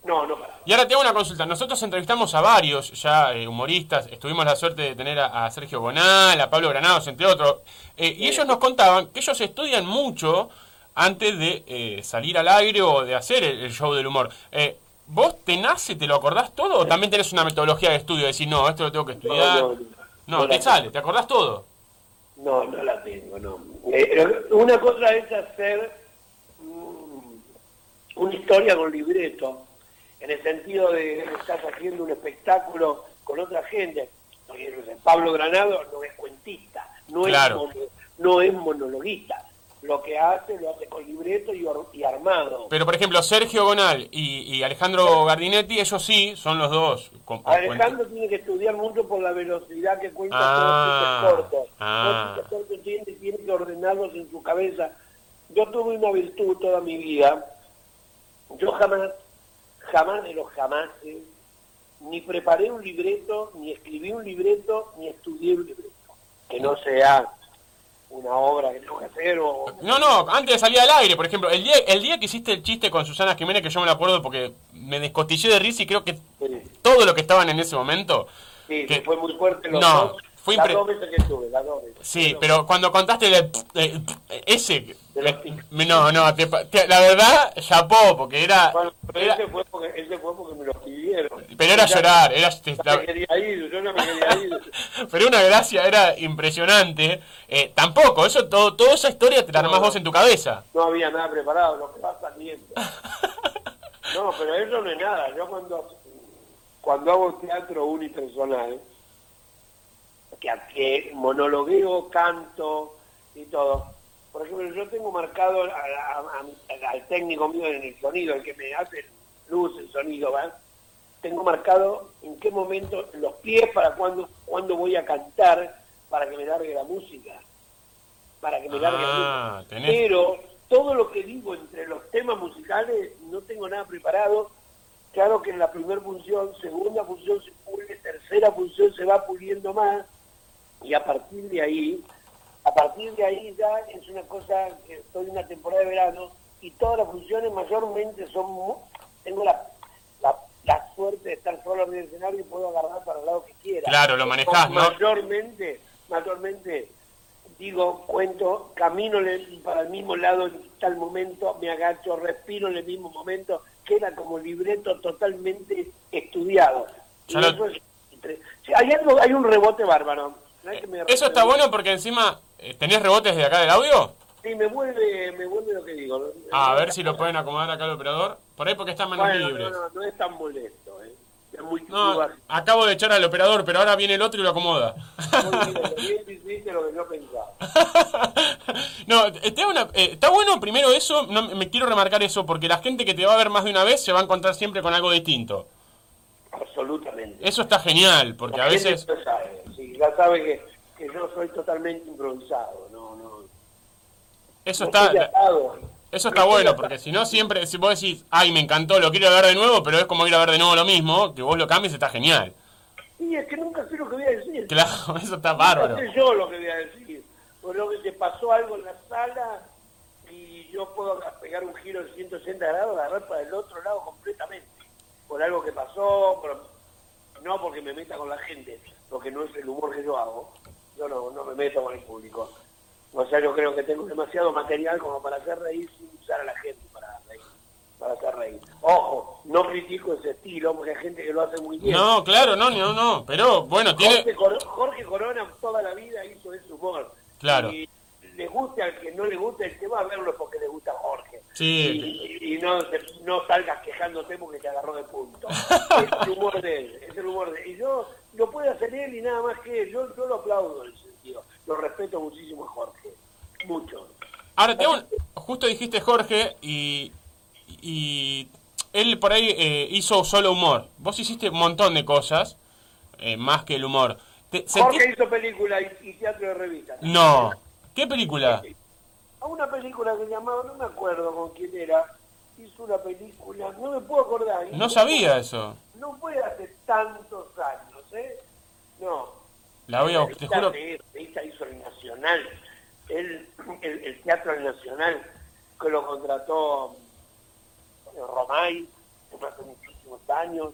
No, no para. Y ahora te hago una consulta. Nosotros entrevistamos a varios ya eh, humoristas. Estuvimos la suerte de tener a, a Sergio Bonal, a Pablo Granados, entre otros. Eh, y ellos nos contaban que ellos estudian mucho antes de eh, salir al aire o de hacer el, el show del humor. Eh, ¿Vos te nace, te lo acordás todo o también tenés una metodología de estudio? De decir, no, esto lo tengo que estudiar. No, No, no, no. Te sale, ¿te acordás todo? No, no la tengo, no. Eh, una cosa es hacer mm, una historia con libreto, en el sentido de que estás haciendo un espectáculo con otra gente. Pablo Granado no es cuentista, no, Claro. es, no es monologuista. Lo que hace, lo hace con libreto y, armado. Pero, por ejemplo, Sergio Gonal y, y Alejandro Gardinetti, ellos sí, son los dos. con- con Alejandro tiene que estudiar mucho por la velocidad que cuenta Ah, todos sus cortos. ah. Todos sus cortos tiene, tiene que ordenarlos en su cabeza. Yo tuve una virtud toda mi vida. Yo jamás, jamás de los jamases, ni preparé un libreto, ni escribí un libreto, ni estudié un libreto. Que no sea una obra que tengo que hacer o... No, no, antes de salir al aire, por ejemplo, el día, el día que hiciste el chiste con Susana Jiménez, que yo me lo acuerdo porque me descostillé de risa y creo que todo lo que estaban en ese momento. Sí, que- fue muy fuerte los No, dos. fue las impre- dos veces que estuve, las dos veces. Sí, pero cuando contaste el, el- ese, no, no, te te- la verdad, chapó, porque era, Bueno, pero era- ese, fue porque, ese fue porque me lo pidieron. pero era llorar, era, la- me quería ir, yo no me quería ir. [laughs] pero una gracia, era impresionante. Eh, tampoco, eso todo, toda esa historia te la armás vos en tu cabeza. No había nada preparado, lo que va saliendo. [laughs] No, pero eso no es nada. Yo cuando, cuando hago teatro unipersonal, que, que monologueo, canto y todo, por ejemplo, yo tengo marcado a- a- a- al técnico mío en el sonido, el que me hace luz, el sonido, ¿va? Tengo marcado en qué momento los pies para cuando, cuando voy a cantar para que me largue la música. Para que me largue la Ah, música. tenés- Pero todo lo que digo entre los temas musicales no tengo nada preparado. Claro que en la primera función, segunda función se pule, tercera función se va puliendo más y a partir de ahí, a partir de ahí ya es una cosa que estoy en una temporada de verano y todas las funciones mayormente son, tengo la, la, la suerte de estar solo en el escenario y puedo agarrar para el lado que quiera. Claro, lo manejás, ¿no? Mayormente, mayormente digo, cuento, camino para el mismo lado en tal momento, me agacho, respiro en el mismo momento, queda como libreto totalmente estudiado. Y eso es hay, algo, hay un rebote bárbaro. No es que me- Eso está bueno porque encima, eh, ¿tenés rebotes de acá del audio? Sí, me vuelve, me vuelve lo que digo. Ah, a ver si lo pueden acomodar acá el operador. Por ahí porque están manos Bueno, libres. no, no, no es tan molesto. ¿eh? Es muy No, acabo de echar al operador, pero ahora viene el otro y lo acomoda. básico. Bien difícil [laughs] lo que yo pensaba. No, te una- eh, está bueno primero eso, no, me quiero remarcar eso, porque la gente que te va a ver más de una vez se va a encontrar siempre con algo distinto. Absolutamente. Eso está genial, porque a La veces... ya sabe, que, que yo soy totalmente improvisado. No, no. Eso no está, eso está bueno, porque si no siempre, si vos decís, ay, me encantó, lo quiero ver de nuevo, pero es como ir a ver de nuevo lo mismo, que vos lo cambies, está genial. Y es que nunca sé lo que voy a decir. Claro, [laughs] eso está bárbaro. sé yo lo que voy a decir. Por lo que te pasó algo en la sala y yo puedo pegar un giro de 180 grados, agarrar para el otro lado completamente. Por algo que pasó, por- no porque me meta con la gente, porque no es el humor que yo hago. Yo no, no me meto con el público. O sea, yo creo que tengo demasiado material como para hacer reír sin usar a la gente para reír. Para hacer reír. Ojo, no critico ese estilo porque hay gente que lo hace muy bien. No, claro, no, no, no, pero bueno, tiene... Jorge, Cor- Jorge Corona toda la vida hizo ese humor. Claro. Y le guste al que no le guste, el que va a verlo porque le gusta a Jorge. Sí. Y, y no, no salgas quejándote porque te agarró de punto. [laughs] es el humor de él, es el humor de él. Y yo lo puede hacer él y nada más que él. Yo, yo lo aplaudo en ese sentido. Lo respeto muchísimo a Jorge. Mucho. Ahora, te hago un- justo dijiste Jorge y, y él por ahí eh, hizo solo humor. Vos hiciste un montón de cosas, eh, más que el humor. Te- sentí- Jorge hizo película y, y teatro de revista. No. ¿Qué película? A una película que llamaba, no me acuerdo con quién era, hizo una película, no me puedo acordar. No sabía eso. No fue hace tantos años, No. La voy a te juro. de- esta hizo el Nacional, el, el, el Teatro del Nacional, que lo contrató eh, Romay hace muchísimos años.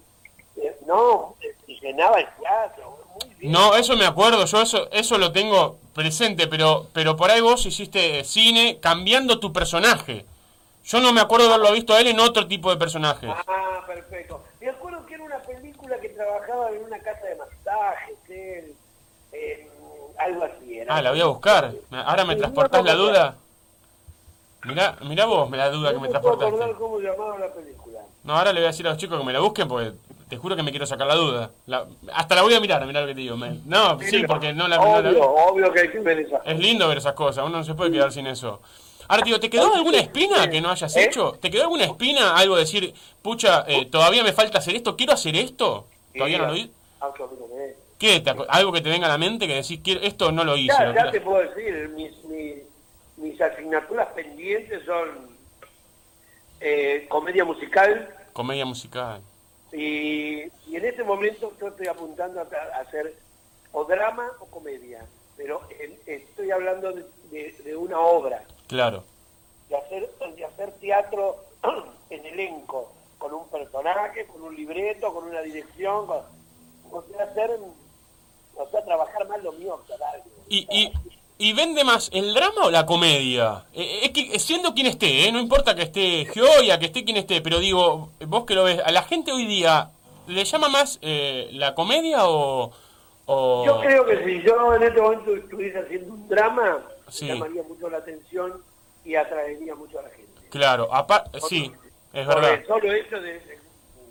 Eh, no, y llenaba el teatro, muy bien. No, eso me acuerdo, yo eso eso lo tengo presente, pero pero por ahí vos hiciste cine cambiando tu personaje. Yo no me acuerdo haberlo visto a él en otro tipo de personaje. Ah, perfecto. Me acuerdo que era una película que trabajaba en una casa él, eh, algo así era. Ah, la voy a buscar. Ahora me Sí, transportás no, la duda. Mirá, mirá vos me la duda que No me transportaste. acordar cómo llamaba la película. No, ahora le voy a decir a los chicos que me la busquen porque te juro que me quiero sacar la duda. La- hasta la voy a mirar, mirá lo que te digo. me- no, sí, porque no la, no la vi. Obvio, obvio que hay que ver. Es lindo ver esas cosas, uno no se puede quedar sin eso. Ahora, tío, ¿te quedó alguna espina que no hayas ¿Eh? hecho? ¿Te quedó alguna espina? Algo de decir, pucha, eh, todavía me falta hacer esto, quiero hacer esto. ¿Todavía no lo hice? Absolutamente. ¿Qué? ¿Te aco- ¿Algo que te venga a la mente que decís, quiero, esto no lo hice? Ya, te puedo decir, mis, mis, mis asignaturas pendientes son eh, comedia musical Comedia musical. y, y en este momento yo estoy apuntando a, hacer o drama o comedia, pero en- estoy hablando de, de- de una obra, Claro. de hacer, de hacer teatro [clears throat] en elenco, con un personaje, con un libreto, con una dirección, con, sea, hacer, o sea, trabajar más lo mío que algo. ¿Y, y, y vende más el drama o la comedia? Eh, es que siendo quien esté, ¿eh? no importa que esté Gioia, que esté quien esté, pero digo, vos que lo ves, a la gente hoy día, ¿le llama más eh, la comedia o...? o- Yo creo que si yo en este momento estuviese haciendo un drama, Sí. llamaría mucho la atención y atraería mucho a la gente. Claro, apa- sí, es verdad. el solo hecho de, de-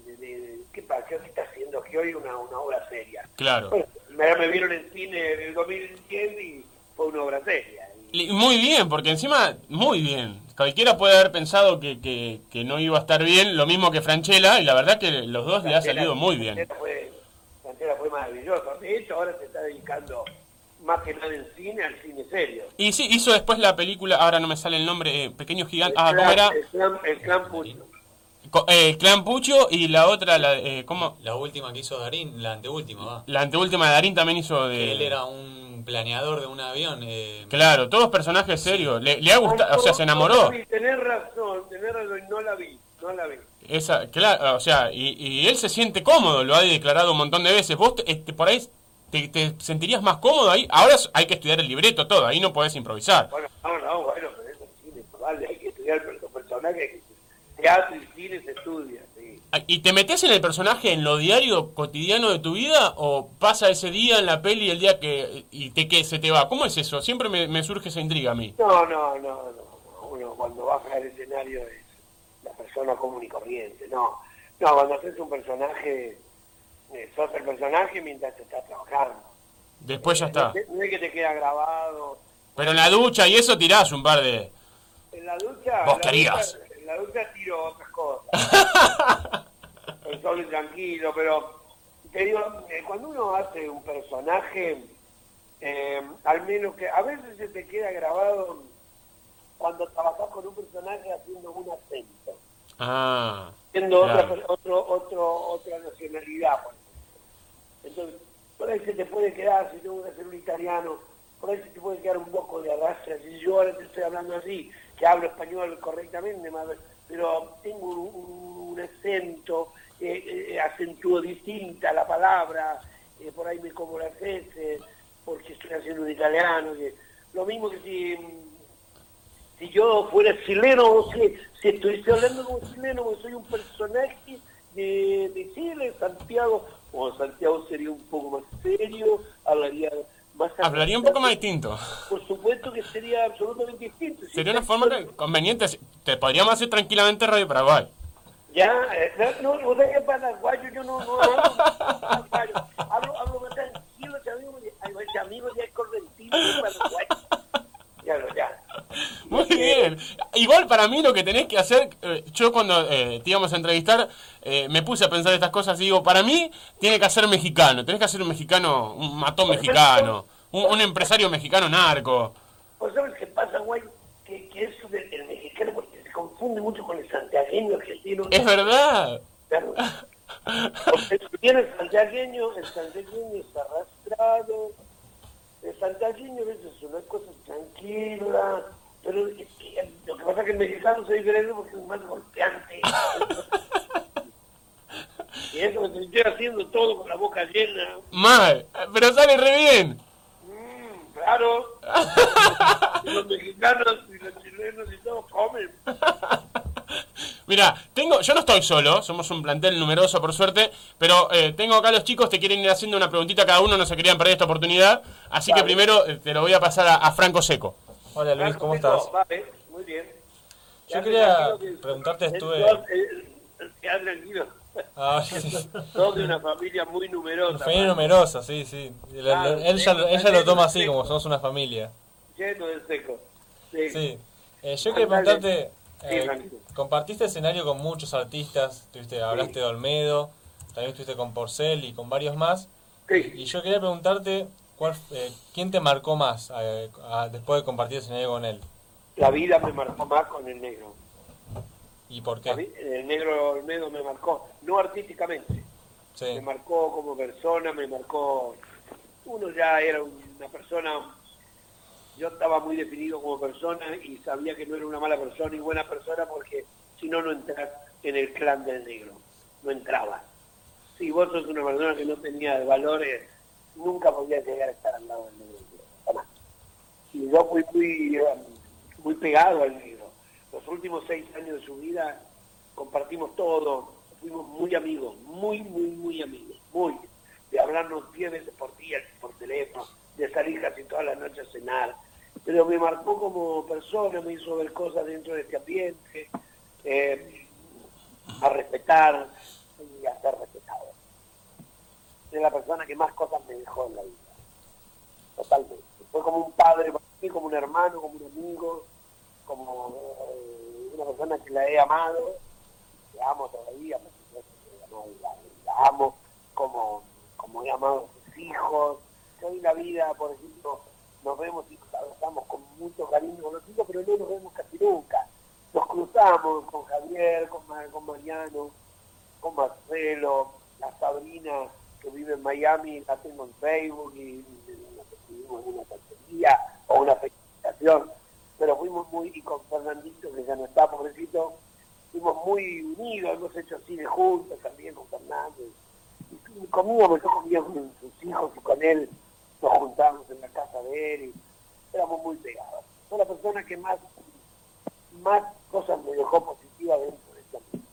de- de- ¿qué pasa? ¿Qué está haciendo hoy una, una obra seria? Claro. Bueno, me, me vieron en cine en el 2010 y fue una obra seria. Y Muy bien, porque encima, muy bien. Cualquiera puede haber pensado que, que, que no iba a estar bien, lo mismo que Franchella, y la verdad que los dos le ha salido muy bien. Francela fue, maravillosa. De hecho, ahora se está dedicando más que nada en cine al cine serio. Y sí, hizo después la película, ahora no me sale el nombre, eh, Pequeño Gigante, ah, ¿cómo era? El clan, el clan Pucho. Eh, Clan Pucho y la otra, la, eh, ¿cómo? La última que hizo Darín, la anteúltima, va. La anteúltima de Darín también hizo de... Que él era un planeador de un avión. eh, Claro, todos personajes serios. Le, le ha gustado, o sea, se No enamoró. vi, tenés razón, tenés razón, no la vi, no la vi. Esa, claro, o sea, y, y él se siente cómodo, lo ha declarado un montón de veces. Vos te- este, por ahí te, te sentirías más cómodo ahí. Ahora hay que estudiar el libreto, todo, ahí no podés improvisar. Bueno, no, no, bueno, pero eso es cine, vale, hay que estudiar los personajes. Teatro y cine se estudia, sí. ¿Y te metes en el personaje en lo diario, cotidiano de tu vida? ¿O pasa ese día en la peli el día que y te que se te va? ¿Cómo es eso? Siempre me, me surge esa intriga a mí. No, no, no, no. Uno cuando baja al escenario es la persona común y corriente, no. No, cuando haces un personaje, eh, sos el personaje mientras te estás trabajando. Después ya No, está. es- no es que te queda grabado. Pero en la ducha y eso tirás un par de... En la ducha, Vos en la querías. ducha- la ducha tiro otras cosas. [laughs] el solo tranquilo, pero te digo, eh, cuando uno hace un personaje, eh, al menos que a veces se te queda grabado cuando trabajas con un personaje haciendo un acento, Ah, siendo otra, claro. per- otro, otro, otra nacionalidad. por. Entonces, por ahí se te puede quedar, si tengo que hacer un italiano, por ahí se te puede quedar un poco de arrastre. Si yo ahora te estoy hablando así, hablo español correctamente, pero tengo un, acento, eh, eh, acentúo distinta la palabra, eh, por ahí me como las heces, porque estoy haciendo un italiano. que- lo mismo que si, si yo fuera chileno, o si, si estuviese hablando como chileno, porque soy un personaje de, de Chile, Santiago, o Santiago sería un poco más serio, hablaría Hablaría un poco más distinto. Por supuesto que sería absolutamente distinto. Si Sería una forma que- conveniente. Te podríamos hacer tranquilamente Radio Paraguay. Ya, eh, no, no, es paraguayo, yo no, no hablo paraguayo. Hablo, hablo más tranquilo, ya es correntino, paraguayo. [laughs] Muy bien. Igual para mí lo que tenés que hacer, eh, yo cuando eh, te íbamos a entrevistar, eh, me puse a pensar estas cosas y digo, para mí tiene que ser mexicano, tenés que ser un mexicano, un matón mexicano, un, un empresario mexicano narco. ¿Vos sabes qué pasa, güey? Que, que eso del el mexicano, porque se confunde mucho con el santiagueño argentino. Es verdad. Claro. Porque si viene el santiagueño, el santiagueño es arrastrado, el santiagueño a veces es una cosa tranquila, pero es que, lo que pasa es que el mexicano se diferencia porque es más golpeante. [laughs] y eso te estoy haciendo todo con la boca llena, Mal, pero sale re bien. claro. [laughs] y los mexicanos y los chilenos y todos comen. [laughs] Mira, tengo, yo no estoy solo, somos un plantel numeroso por suerte, pero eh, tengo acá los chicos, te quieren ir haciendo una preguntita cada uno, no se querían perder esta oportunidad, así que primero eh, te lo voy a pasar a, a Franco Seco. Hola Luis, ¿cómo estás? Vale, muy bien. Yo quería preguntarte, estuve... Eh, Ya tranquilo. Ah, [laughs] sí, sí. Todos de una familia muy numerosa. Familia numerosa, sí, sí. Ah, él ya, lo- ella lo toma así, como somos una familia. Lleno de seco. Sí. Sí. Eh, yo quería preguntarte, Sí, eh, compartiste escenario con muchos artistas, tuviste, hablaste de Olmedo, también estuviste con Porcel y con varios más. Y yo quería preguntarte, ¿cuál, eh, ¿quién te marcó más eh, a- después de compartir escenario con él? La vida me marcó más con el negro. ¿Y por qué? El negro Olmedo me marcó, no artísticamente. Sí. Me marcó como persona, me marcó... Uno ya era una persona yo estaba muy definido como persona y sabía que no era una mala persona y buena persona porque si no, no entras en el clan del negro. No entraba. Si vos sos una persona que no tenía valores, nunca podías llegar a estar al lado del negro. Jamás. Y yo fui muy, muy pegado al negro. Los últimos seis años de su vida compartimos todo, fuimos muy amigos, muy, muy, muy amigos, muy. De hablarnos diez veces por día, por teléfono, de salir casi todas las noches a cenar. Pero me marcó como persona, me hizo ver cosas dentro de este ambiente, eh, a respetar y a ser respetado. Es la persona que más cosas me dejó en la vida. Totalmente. Fue como un padre para mí, como un hermano, como un amigo, como eh, una persona que la he amado, la amo todavía, la, amo como, como he amado a sus hijos. Que hoy la vida, por ejemplo, nos vemos y nos abrazamos con mucho cariño con los hijos, pero no nos vemos casi nunca. Nos cruzamos con Javier, con, con Mariano, con Marcelo, la Sabrina que vive en Miami, la tengo en Facebook y, escribimos una tontería o una felicitación. Pero fuimos muy, y con Fernandito, que ya no está, pobrecito, fuimos muy unidos, hemos hecho cine juntos también con Fernando. Y me tocó comía con sus hijos y con él nos juntábamos en la casa de él y éramos muy pegados. Fue la persona que más, más cosas me dejó positivas dentro de este ambiente.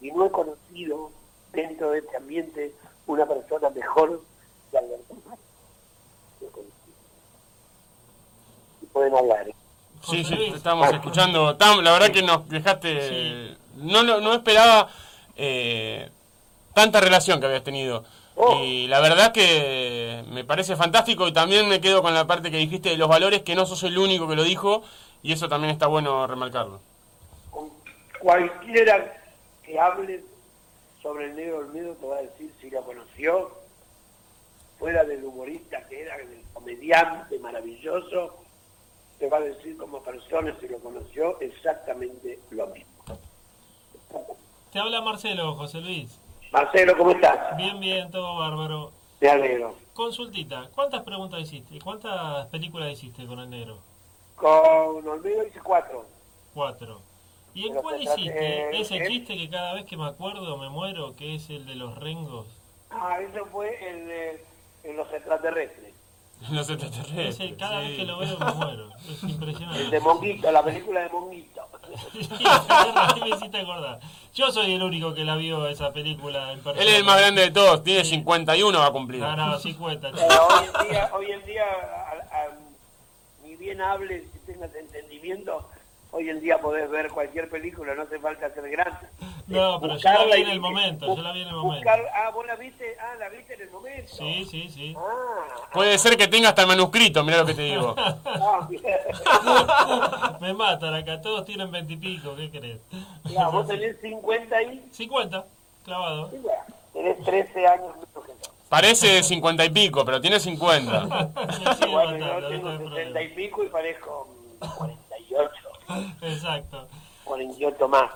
Y no he conocido dentro de este ambiente una persona mejor que Alberto. No. Y pueden hablar. ¿eh? Sí, sí, te estamos escuchando. Tam, la verdad que nos dejaste. No, lo- no esperaba eh, tanta relación que habías tenido. Y la verdad que me parece fantástico y también me quedo con la parte que dijiste de los valores, que no sos el único que lo dijo y eso también está bueno remarcarlo. Cualquiera que hable sobre el negro Olmedo te va a decir si lo conoció, fuera del humorista que era, del comediante maravilloso, te va a decir como persona si lo conoció exactamente lo mismo. Te habla Marcelo, José Luis. Marcelo, ¿cómo estás? Bien, bien, todo bárbaro. Me alegro. Consultita, ¿cuántas preguntas hiciste? ¿Cuántas películas hiciste con el negro? Con Olmedo hice cuatro. Cuatro. ¿Y en cuál hiciste eh, ese eh. chiste que cada vez que me acuerdo me muero, que es el de los rengos? Ah, eso fue el de en los extraterrestres. [laughs] Los extraterrestres. Ese, cada vez que lo veo me muero. Es [laughs] impresionante. El de Monguito, la película de Monguito. [laughs] Ahí me hiciste acordar. Yo soy el único que la vio esa película en persona. Él es el más grande de todos, tiene 51, va a cumplir. No, no, 50. Pero hoy en día, hoy en día a- a- ni bien hables y tengas entendimiento, hoy en día podés ver cualquier película, no hace falta ser grande. No, pero yo la vi en el momento, yo la vi en el momento. Buscar, ah, vos la viste, ah, la viste en el momento. Sí, sí, sí. Ah, Puede ser que tenga hasta el manuscrito, mira lo que te digo. [laughs] ah. [laughs] Me matan acá, todos tienen veintipico, ¿qué crees? Ya, vos tenés 50 y 50, clavado. y bueno, tenés 13 años menos que yo. Parece de 50 y pico, pero tiene 50. [laughs] Bueno, yo tengo 60 y pico y parezco mm, 48, [laughs] Exacto. 48 más.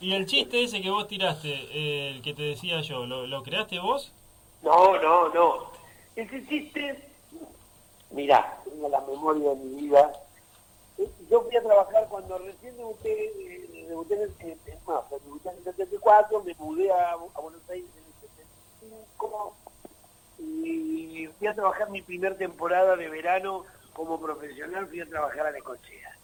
Y el chiste ese que vos tiraste, eh, el que te decía yo, ¿lo, lo creaste vos? No, no, no. Ese chiste, mirá, tengo la memoria de mi vida. Yo fui a trabajar cuando recién debuté, eh, debuté en, el- en- en- no, debuté en el 74, me mudé a, a Buenos Aires en el 75 y fui a trabajar mi primer temporada de verano como profesional, fui a trabajar a Necochea.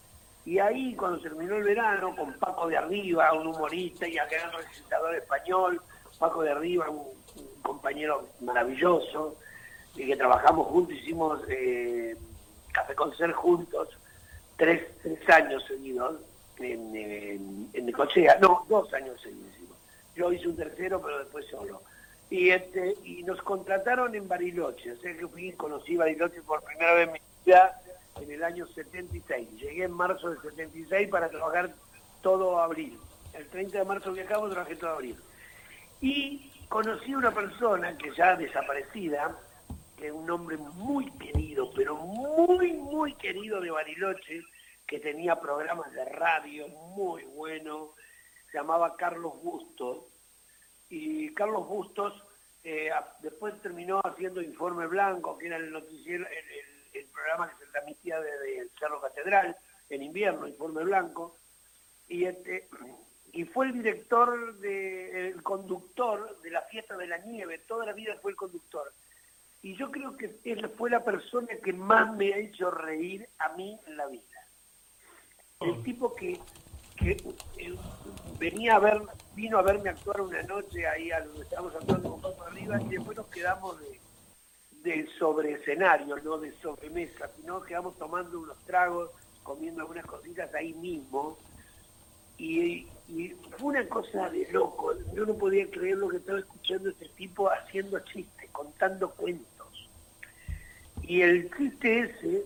Y ahí, cuando terminó el verano, con Paco de Arriba, un humorista y aquel recitador español, Paco de Arriba, un, compañero maravilloso, y que trabajamos juntos, hicimos eh, Café con Ser juntos, tres, tres años seguidos en, en, en Necochea. No, dos años seguidos hicimos. Yo hice un tercero, pero después solo. Y, este, y nos contrataron en Bariloche, o sea que fui, conocí Bariloche por primera vez en mi vida en el año 76. Llegué en marzo del 76 para trabajar todo abril. El 30 de marzo viajamos, trabajé todo abril. Y conocí a una persona que ya desaparecida, que es un hombre muy querido, pero muy, muy querido de Bariloche, que tenía programas de radio muy buenos, se llamaba Carlos Bustos. Y Carlos Bustos eh, después terminó haciendo Informe Blanco, que era el noticiero, el- el programa que se transmitía desde el Cerro Catedral, en invierno, informe blanco, y este y fue el director, de, el conductor de la fiesta de la nieve, toda la vida fue el conductor. Y yo creo que él fue la persona que más me ha hecho reír a mí en la vida. El tipo que, que eh, venía a ver, vino a verme actuar una noche ahí a donde estábamos actuando con Paco arriba y después nos quedamos de, de sobre escenario, no de sobremesa, sino quedamos tomando unos tragos, comiendo algunas cositas ahí mismo. Y, y fue una cosa de loco. Yo no podía creer lo que estaba escuchando este tipo haciendo chistes, contando cuentos. Y el chiste ese,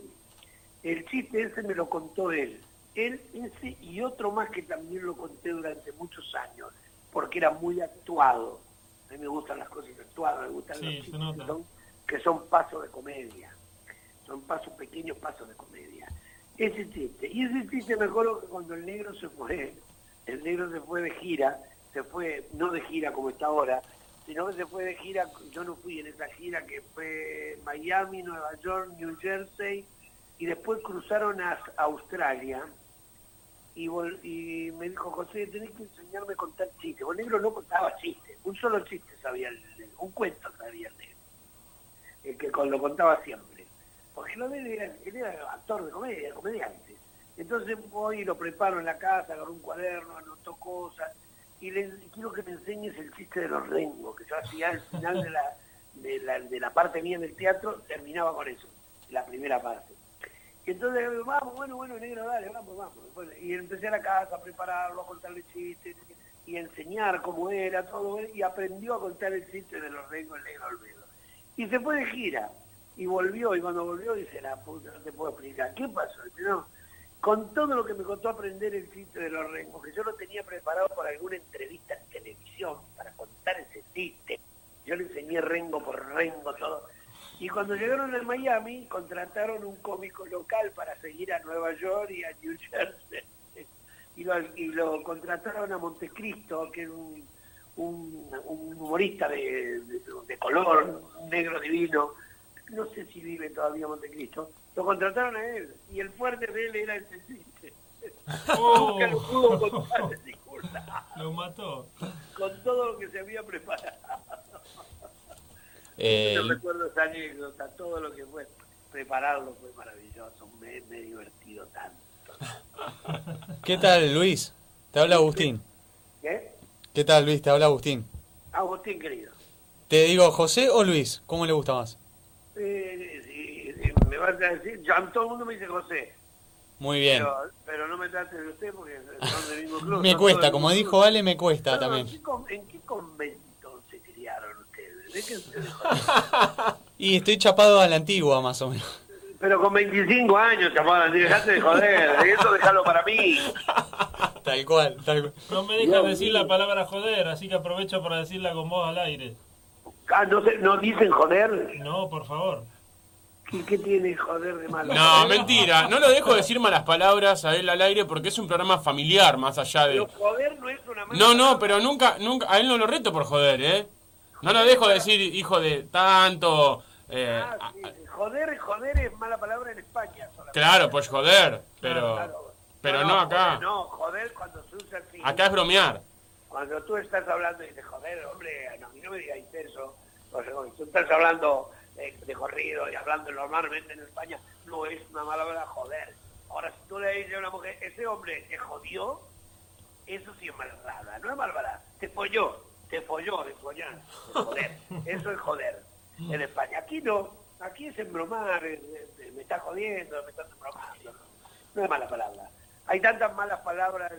el chiste ese me lo contó él. Él, ese y otro más que también lo conté durante muchos años, porque era muy actuado. A mí me gustan las cosas actuadas, me gustan Sí, los chistes. Que son, pasos de comedia. Son pasos, pequeños pasos de comedia. Ese chiste. Y ese chiste me acuerdo que cuando el negro se fue, el negro se fue de gira, se fue, no de gira como está ahora, sino que se fue de gira, yo no fui en esa gira que fue Miami, Nueva York, New Jersey, y después cruzaron a Australia, y, me dijo, José, tenés que enseñarme a contar chistes. El negro no contaba chistes, un solo chiste sabía el un cuento sabía el negro, que lo contaba siempre. Porque lo de él era, actor de comedia, comediante. Entonces voy y lo preparo en la casa, agarro un cuaderno, anoto cosas, y le quiero que me enseñes el chiste de los rengos, que yo hacía al final de la, de la, de la parte mía del teatro, terminaba con eso, la primera parte. Y entonces, vamos, bueno, bueno, negro, dale, vamos, vamos. Y empecé a la casa a prepararlo, a contarle chistes, y a enseñar cómo era, todo, y aprendió a contar el chiste de los rengos el negro. Y se fue de gira, y volvió, y cuando volvió dice, la puta, no te puedo explicar, ¿qué pasó? No, con todo lo que me contó aprender el chiste de los rengos, que yo lo tenía preparado para alguna entrevista en televisión, para contar ese chiste. Yo le enseñé rengo por rengo, todo. Y cuando llegaron a Miami, contrataron un cómico local para seguir a Nueva York y a New Jersey. [laughs] Y lo, y lo contrataron a Montecristo, que era un, un, un humorista de, de- de color, un negro divino. No sé si vive todavía Montecristo. Lo contrataron a él. Y el fuerte de él era ese chiste. Oh. Nunca lo pudo contar, [laughs] disculpa, Lo mató. con todo lo que se había preparado. [laughs] Eh, Yo recuerdo esa anécdota, todo lo que fue prepararlo fue maravilloso, me, me he divertido tanto. [laughs] ¿Qué tal, Luis? Te habla Agustín. ¿Qué? ¿Qué tal, Luis? Te habla Agustín. Agustín querido, Te digo, ¿José o Luis? ¿Cómo le gusta más? eh, si me vas a decir, yo, todo el mundo me dice José, Muy bien. pero, pero no me trates de usted porque son del mismo club. [laughs] Me cuesta, como dijo Ale, me cuesta. No, también. ¿en qué con- ¿En qué convento se criaron ustedes? ¿De qué [laughs] Y estoy chapado a la antigua, más o menos. Pero con 25 años, chaval, dejate de joder, eso déjalo para mí. [laughs] Tal cual, tal cual. No me dejas decir la palabra joder, así que aprovecho para decirla con voz al aire. Ah, ¿no, se- ¿No dicen joder? No, por favor. ¿Y qué tiene joder de malo? No, mentira. No lo dejo decir malas palabras a él al aire porque es un programa familiar, más allá de. Pero joder no es una mala No, no, pero nunca, nunca, a él no lo reto por joder, ¿eh? No lo dejo decir hijo de tanto. Eh, Ah, sí. Joder, joder es mala palabra en España. solamente. claro, pues joder, pero, Claro. pero no acá. joder, no, joder cuando se usa así. Acá es bromear. Cuando tú estás hablando y dices, joder, hombre, no, a mí no me digáis eso. O sea, tú estás hablando de, de corrido y hablando normalmente en España, no es una mala palabra, joder. Ahora, si tú le dices a una mujer, ese hombre te jodió, eso sí es malvada, no es malvada. Te folló, te folló, de follar, de joder. Eso es joder en España. Aquí no, aquí es embromar, me estás jodiendo, me estás embromando. No es mala palabra. Hay tantas malas palabras,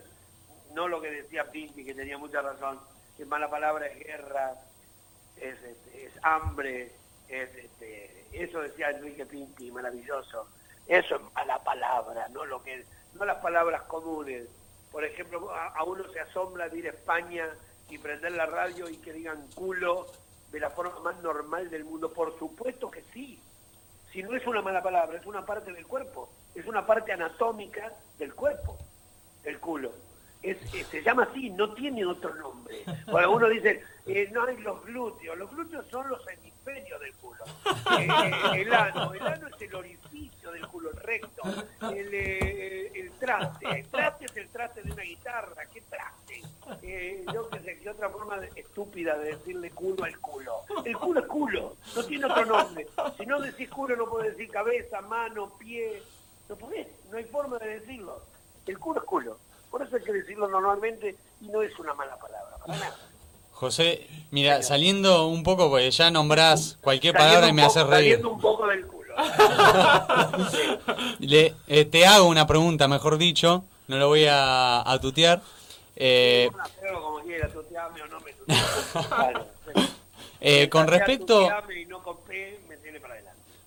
no lo que decía Pinti, que tenía mucha razón, que mala palabra es guerra, es, este, es hambre, es, este, eso decía Enrique Pinti, maravilloso. Eso es mala palabra, no lo que no las palabras comunes. Por ejemplo, a, a uno se asombra de ir a España y prender la radio y que digan culo de la forma más normal del mundo. Por supuesto que sí. Si no es una mala palabra, es una parte del cuerpo, es una parte anatómica del cuerpo, el culo. Es, es- se llama así, no tiene otro nombre. Cuando uno dice, eh, no hay los glúteos, los glúteos son los hemisferios hemisferio del culo. Eh, el ano, el ano es el orificio del culo, el recto. El, eh, el traste, el traste es el traste de una guitarra, ¿qué traste? Eh, yo qué sé, qué otra forma estúpida de decirle culo al culo. El culo es culo, no tiene otro nombre. Si no decís culo no podés decir cabeza, mano, pie, no podés, no hay forma de decirlo. El culo es culo. Por eso hay que decirlo normalmente y no es una mala palabra, para nada. José, mira, saliendo un poco, porque ya nombrás cualquier palabra y me haces reír. Saliendo un poco del culo. [laughs] Le, eh, te hago una pregunta, mejor dicho, no lo voy a, a tutear. Eh, [laughs] eh, con respecto... con.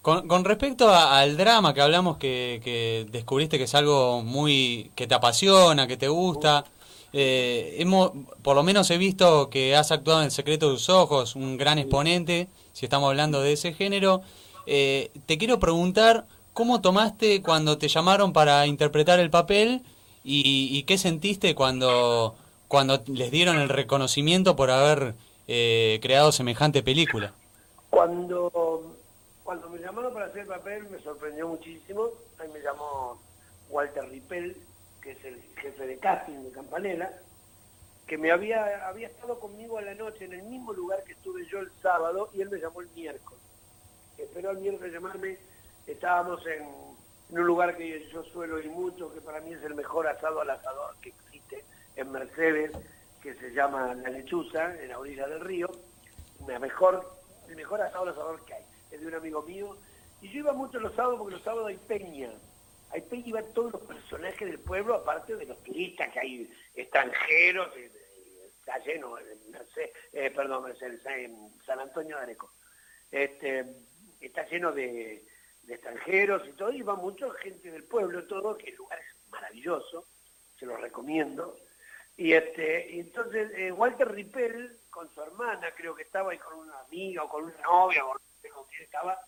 Con, con respecto a- al drama que hablamos, que, que descubriste que es algo muy que te apasiona, que te gusta, eh, hemos, por lo menos he visto que has actuado en El secreto de tus ojos, un gran exponente, si estamos hablando de ese género. Eh, te quiero preguntar, ¿cómo tomaste cuando te llamaron para interpretar el papel y, qué sentiste cuando, cuando les dieron el reconocimiento por haber eh, creado semejante película? Cuando, cuando me llamaron para hacer el papel me sorprendió muchísimo. Ahí me llamó Walter Rippel, que es el jefe de casting de Campanella, que me había, había estado conmigo a la noche en el mismo lugar que estuve yo el sábado y él me llamó el miércoles. Esperó el miércoles llamarme, estábamos en, un lugar que yo suelo ir mucho, que para mí es el mejor asado al asador que existe en Mercedes, que se llama La Lechuza, en la orilla del río. La mejor, el mejor asado al asador que hay. Es de un amigo mío. Y yo iba mucho los sábados porque los sábados hay peña. Hay peña y van todos los personajes del pueblo, aparte de los turistas, que hay extranjeros, eh, eh, está lleno, en Mercedes, eh, perdón, Mercedes, en San Antonio de Areco. Este, está lleno de, extranjeros y todo, y va mucha gente del pueblo, todo, que el lugar es maravilloso, se lo recomiendo. Y este, entonces eh, Walter Rippel, con su hermana, creo que estaba ahí con una amiga o con una novia, o con quién estaba,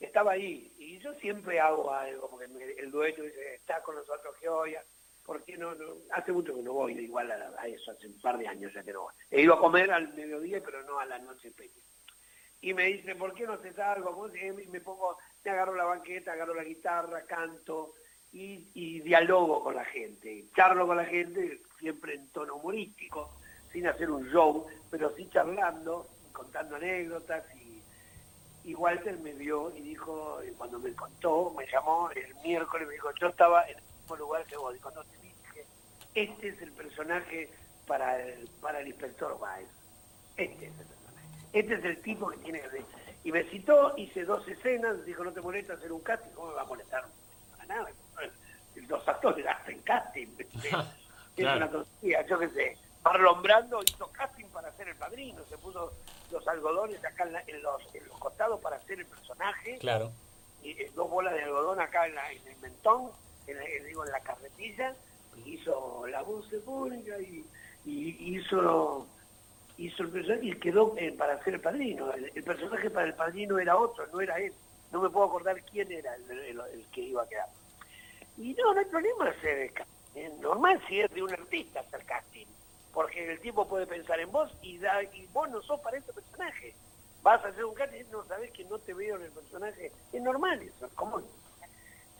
estaba ahí. Y yo siempre hago algo, porque el dueño dice, está con nosotros Georgia, ¿por qué no, no? Hace mucho que no voy igual a, a eso, hace un par de años ya que no voy. He ido a comer al mediodía, pero no a la noche peña y me dice, ¿por qué no haces algo? ¿Cómo se- y me pongo, me agarro la banqueta, agarro la guitarra, canto y, y dialogo con la gente. Charlo con la gente siempre en tono humorístico, sin hacer un show, pero sí charlando, contando anécdotas y, y Walter me vio y dijo, y cuando me contó, me llamó el miércoles, me dijo, yo estaba en el mismo lugar que vos, y cuando te dije, este es el personaje para el, para el inspector Baez. Este es el personaje. Este es el tipo que tiene que. Y me citó, hice dos escenas, dijo, ¿no te molesta hacer un casting? ¿Cómo me va a molestar? Para nada. Los actores hacen casting. ¿viste? [laughs] Es Claro. una tontería, yo qué sé. Marlon Brando hizo casting para hacer el padrino, se puso los algodones acá en, la- en los, en los costados para hacer el personaje Claro. y, eh, dos bolas de algodón acá en, la- en el mentón, en, digo, en la carretilla, y hizo la voz pública y, y hizo hizo el personaje y quedó eh, para hacer el padrino. El, personaje para el padrino era otro, no era él. No me puedo acordar quién era el, que iba a quedar. Y no, no hay problema hacer. Es normal si es de un artista hacer casting. Porque el tipo puede pensar en vos y, da, y vos no sos para ese personaje. Vas a hacer un casting no sabés que no te veo en el personaje. Es normal eso, es común.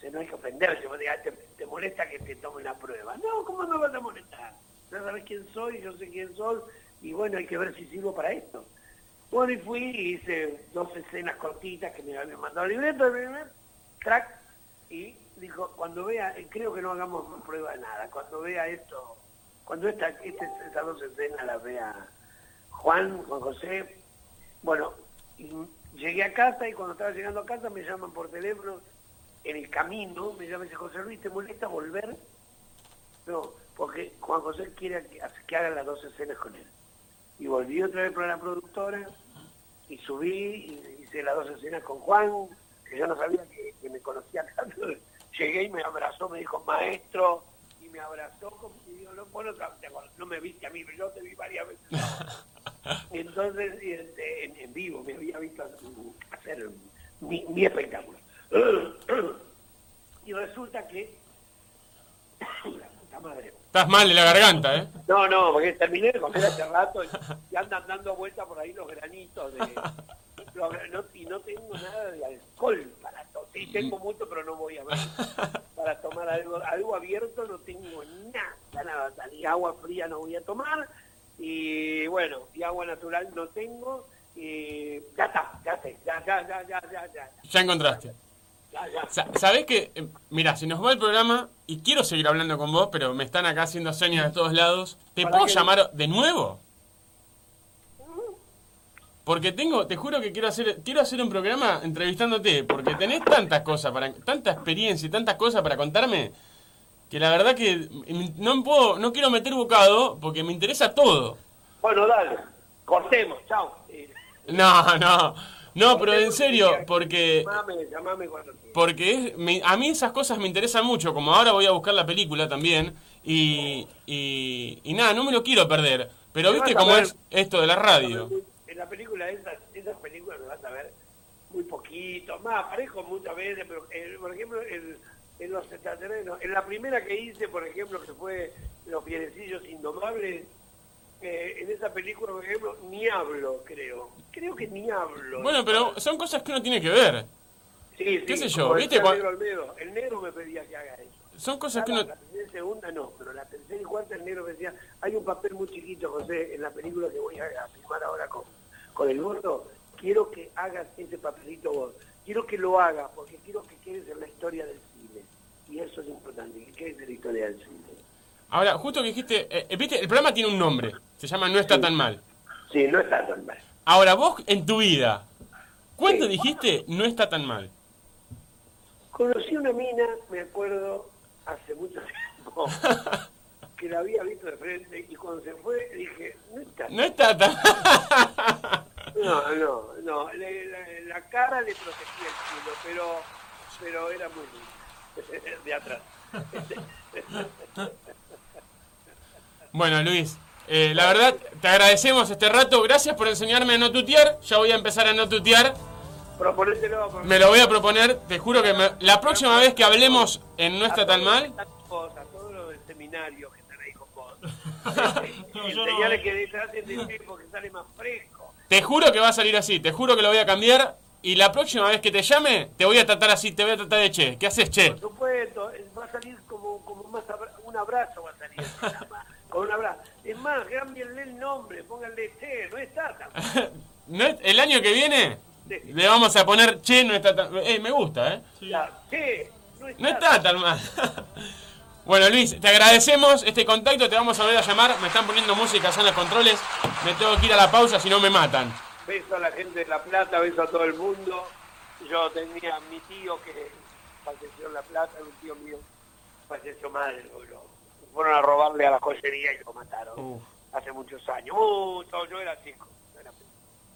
O no hay que ofenderse, te, te molesta que te tome una prueba. No, ¿cómo no vas a molestar? No sabes quién soy, yo sé quién soy, y bueno, hay que ver si sirvo para esto. Bueno, y fui y hice dos escenas cortitas que me habían mandado el libreto, el primer track, y dijo, cuando vea, eh, creo que no hagamos prueba de nada, cuando vea esto, cuando esta, este- estas dos escenas las vea Juan, Juan José, bueno, llegué a casa y cuando estaba llegando a casa me llaman por teléfono, en el camino, me llama y dice, José Luis, ¿te molesta volver? No, porque Juan José quiere que, que haga las dos escenas con él. Y volví otra vez para la productora y subí y hice las dos escenas con Juan, que yo no sabía que, que me conocía tanto. [laughs] Llegué y me abrazó, me dijo, maestro, y me abrazó como y digo, no, bueno, no me viste a mí, pero yo te vi varias veces. [laughs] Y entonces, este, en, en vivo, me había visto hacer mi, mi espectáculo. [clears throat] Y resulta que, [clears throat] madre, Estás mal de la garganta, ¿eh? no, no, porque terminé de comer hace rato y, y andan dando vueltas por ahí los granitos de, no- y no tengo nada de alcohol para tomar. Sí, tengo mucho, pero no voy a ver. para tomar algo, algo abierto no tengo nada, nada. Ni agua fría no voy a tomar. Y bueno, y agua natural no tengo. Y ya está, ya sé, ya, ya, ya, ya, ya, ya. Ya encontraste. ya, ya. Sa- ¿Sabés que, eh, mira, se nos va el programa y quiero seguir hablando con vos, pero me están acá haciendo señas de todos lados. ¿Te ¿Para puedo qué? llamar de nuevo? Porque tengo, te juro que quiero hacer, quiero hacer un programa entrevistándote, porque tenés tantas cosas para, tanta experiencia y tantas cosas para contarme, que la verdad que no puedo, no quiero meter bocado, porque me interesa todo. Bueno, dale, cortemos, chao. No, no, no, pero en serio, porque Llamame, llamame cuando porque es- me- a mí esas cosas me interesan mucho, como ahora voy a buscar la película también, y, y, y nada, no me lo quiero perder. Pero viste cómo ver. es esto de la radio. En la película, esas, esas películas me vas a ver muy poquito, más aparezco muchas veces, pero eh, por ejemplo, en, en los extraterrenos, en la primera que hice, por ejemplo, que fue Los Fierecillos Indomables, eh, en esa película, por ejemplo, ni hablo, creo. Creo que ni hablo. Bueno, pero son cosas que uno tiene que ver. Sí, sí, qué sé yo, ¿viste? El negro, el negro me pedía que haga eso. Son cosas que uno... la primera y segunda no, pero la tercera y cuarta el negro me decía, hay un papel muy chiquito, José, en la película que voy a, a filmar ahora con, con el gordo, quiero que hagas ese papelito vos, quiero que lo hagas, porque quiero que quedes en la historia del cine. Y eso es importante, que quedes en la historia del cine. Ahora, justo que dijiste, eh, eh, viste, el programa tiene un nombre, se llama No está tan mal. Sí, no está tan mal. Ahora, vos en tu vida, ¿cuándo dijiste no está tan mal? Conocí una mina, me acuerdo, hace mucho tiempo, [laughs] que la había visto de frente y cuando se fue dije, no está No está tan... [laughs] No, no, no. Le- la, la cara le protegía el culo, pero, pero era muy lindo. [laughs] De atrás. Bueno, Luis, eh, la verdad, te agradecemos este rato. Gracias por enseñarme a no tutear. Ya voy a empezar a no tutear. Proponételo. Me lo voy a proponer. Te juro que me- la próxima vez que hablemos en No está tan mal, Estas cosas, todo lo del seminario que están ahí con vos. [laughs] No, yo no. Enseñales que traten de tiempo que sale más fresco. te juro que va a salir así. Te juro que lo voy a cambiar. Y la próxima vez que te llame, te voy a tratar así. Te voy a tratar de che. ¿Qué haces, che? Por supuesto, va a salir como, como más abra- un abrazo va a salir [laughs] con un abrazo. Más, cámbienle el nombre, pónganle che, no está tan mal. [laughs] No es- el año que viene Sí. le vamos a poner che. No está tan. Eh, me gusta, ¿eh? Ya, che, no está, No está tan mal. Bueno, Luis, te agradecemos este contacto. Te vamos a volver a llamar. Me están poniendo música allá en los controles. Me tengo que ir a la pausa, si no me matan. Beso a la gente de La Plata, beso a todo el mundo. Yo tenía a mi tío que falleció en La Plata, un tío mío falleció mal. Lo, lo- fueron a robarle a la joyería y lo mataron. Hace muchos años. Mucho, yo era chico. era.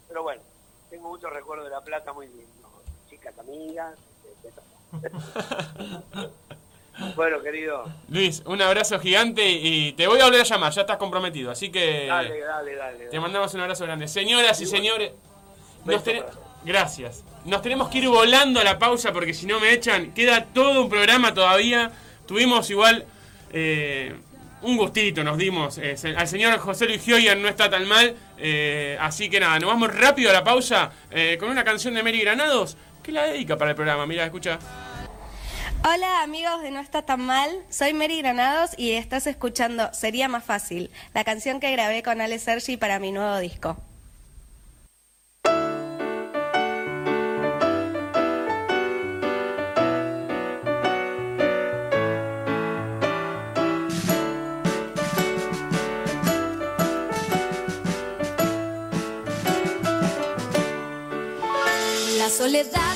Pero bueno, tengo muchos recuerdos de La Plata muy lindos. Chicas amigas. [laughs] Bueno, querido, Luis, un abrazo gigante y te voy a volver a llamar. Ya estás comprometido. Así que dale, dale, dale. te mandamos un abrazo grande. Señoras y señores, nos ten- gracias. Nos tenemos que ir volando a la pausa porque si no me echan. Queda todo un programa todavía. Tuvimos igual eh, un gustito, nos dimos. eh, al señor José Luis Gioian no está tan mal. eh, así que nada, nos vamos rápido a la pausa con una canción de Mary Granados que la dedica para el programa. Mira, escucha. Hola amigos de No está tan mal, soy Mary Granados y estás escuchando Sería más fácil, la canción que grabé con Ale Sergi para mi nuevo disco. Soledad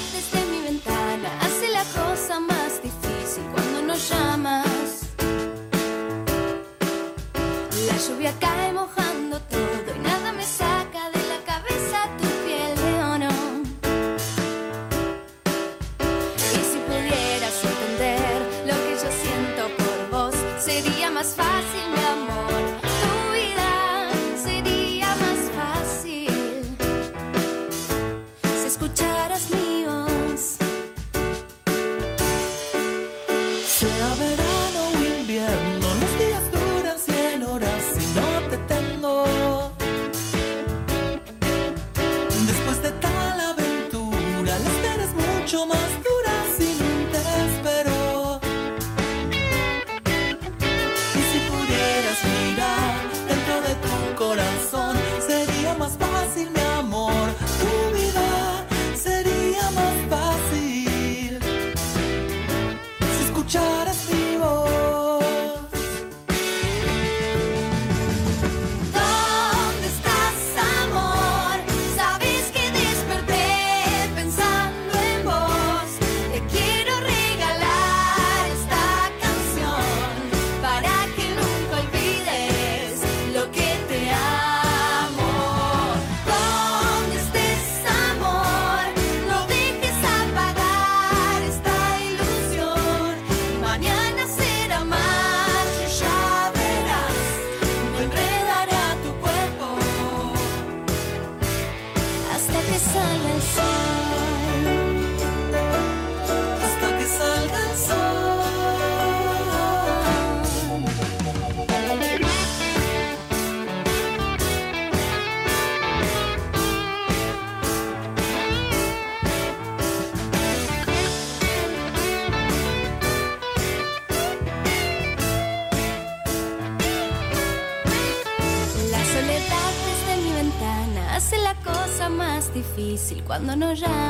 cuando no llamas.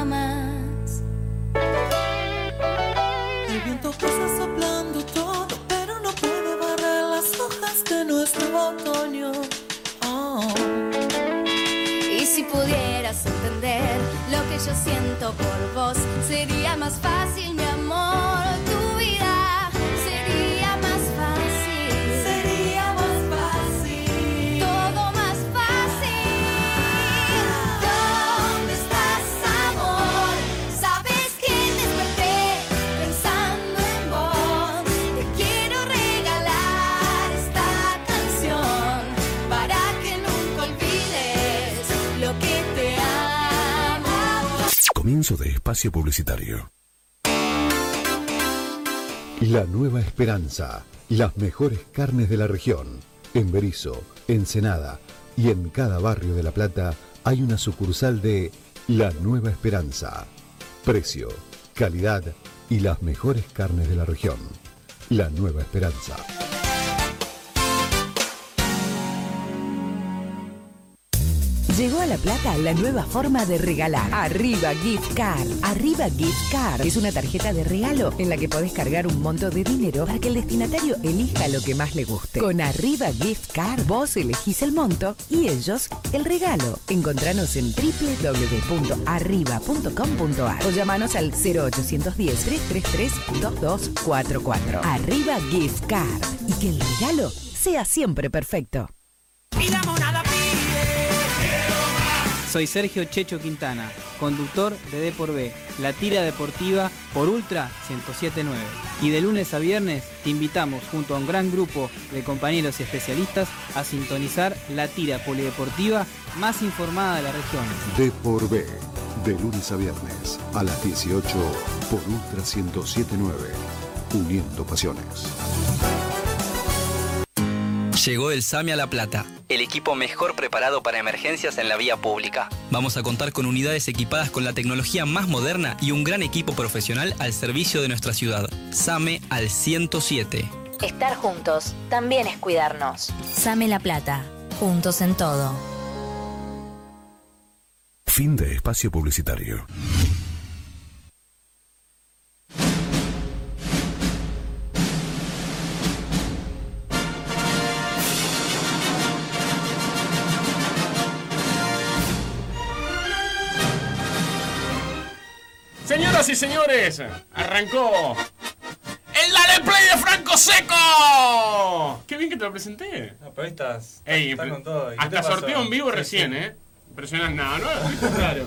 Espacio publicitario. La Nueva Esperanza. Las mejores carnes de la región. En Berizo, Ensenada y en cada barrio de La Plata hay una sucursal de La Nueva Esperanza. Precio, calidad y las mejores carnes de la región. La Nueva Esperanza. Llegó a La Plata la nueva forma de regalar. Arriba Gift Card. Arriba Gift Card es una tarjeta de regalo en la que podés cargar un monto de dinero para que el destinatario elija lo que más le guste. Con Arriba Gift Card vos elegís el monto y ellos el regalo. Encontranos en www.arriba.com.ar o llamanos al 0810-333-2244. Arriba Gift Card. Y que el regalo sea siempre perfecto. Soy Sergio Checho Quintana, conductor de D por B, la tira deportiva por Ultra 1079. Y de lunes a viernes te invitamos junto a un gran grupo de compañeros y especialistas a sintonizar la tira polideportiva más informada de la región. D por B. De lunes a viernes a las 18 por Ultra 1079. Uniendo pasiones. Llegó el SAMI a La Plata, el equipo mejor preparado para emergencias en la vía pública. Vamos a contar con unidades equipadas con la tecnología más moderna y un gran equipo profesional al servicio de nuestra ciudad. SAME al 107. Estar juntos también es cuidarnos. Same La Plata, juntos en todo. Fin de espacio publicitario. Señoras y señores, arrancó el Dale Play de Franco Seco. Qué bien que te lo presenté. No, pero ahí estás. Ey, estás con todo. ¿Y qué hasta sorteo en vivo Sí, recién, sí. ¿eh? Impresionante. No, no, es raro.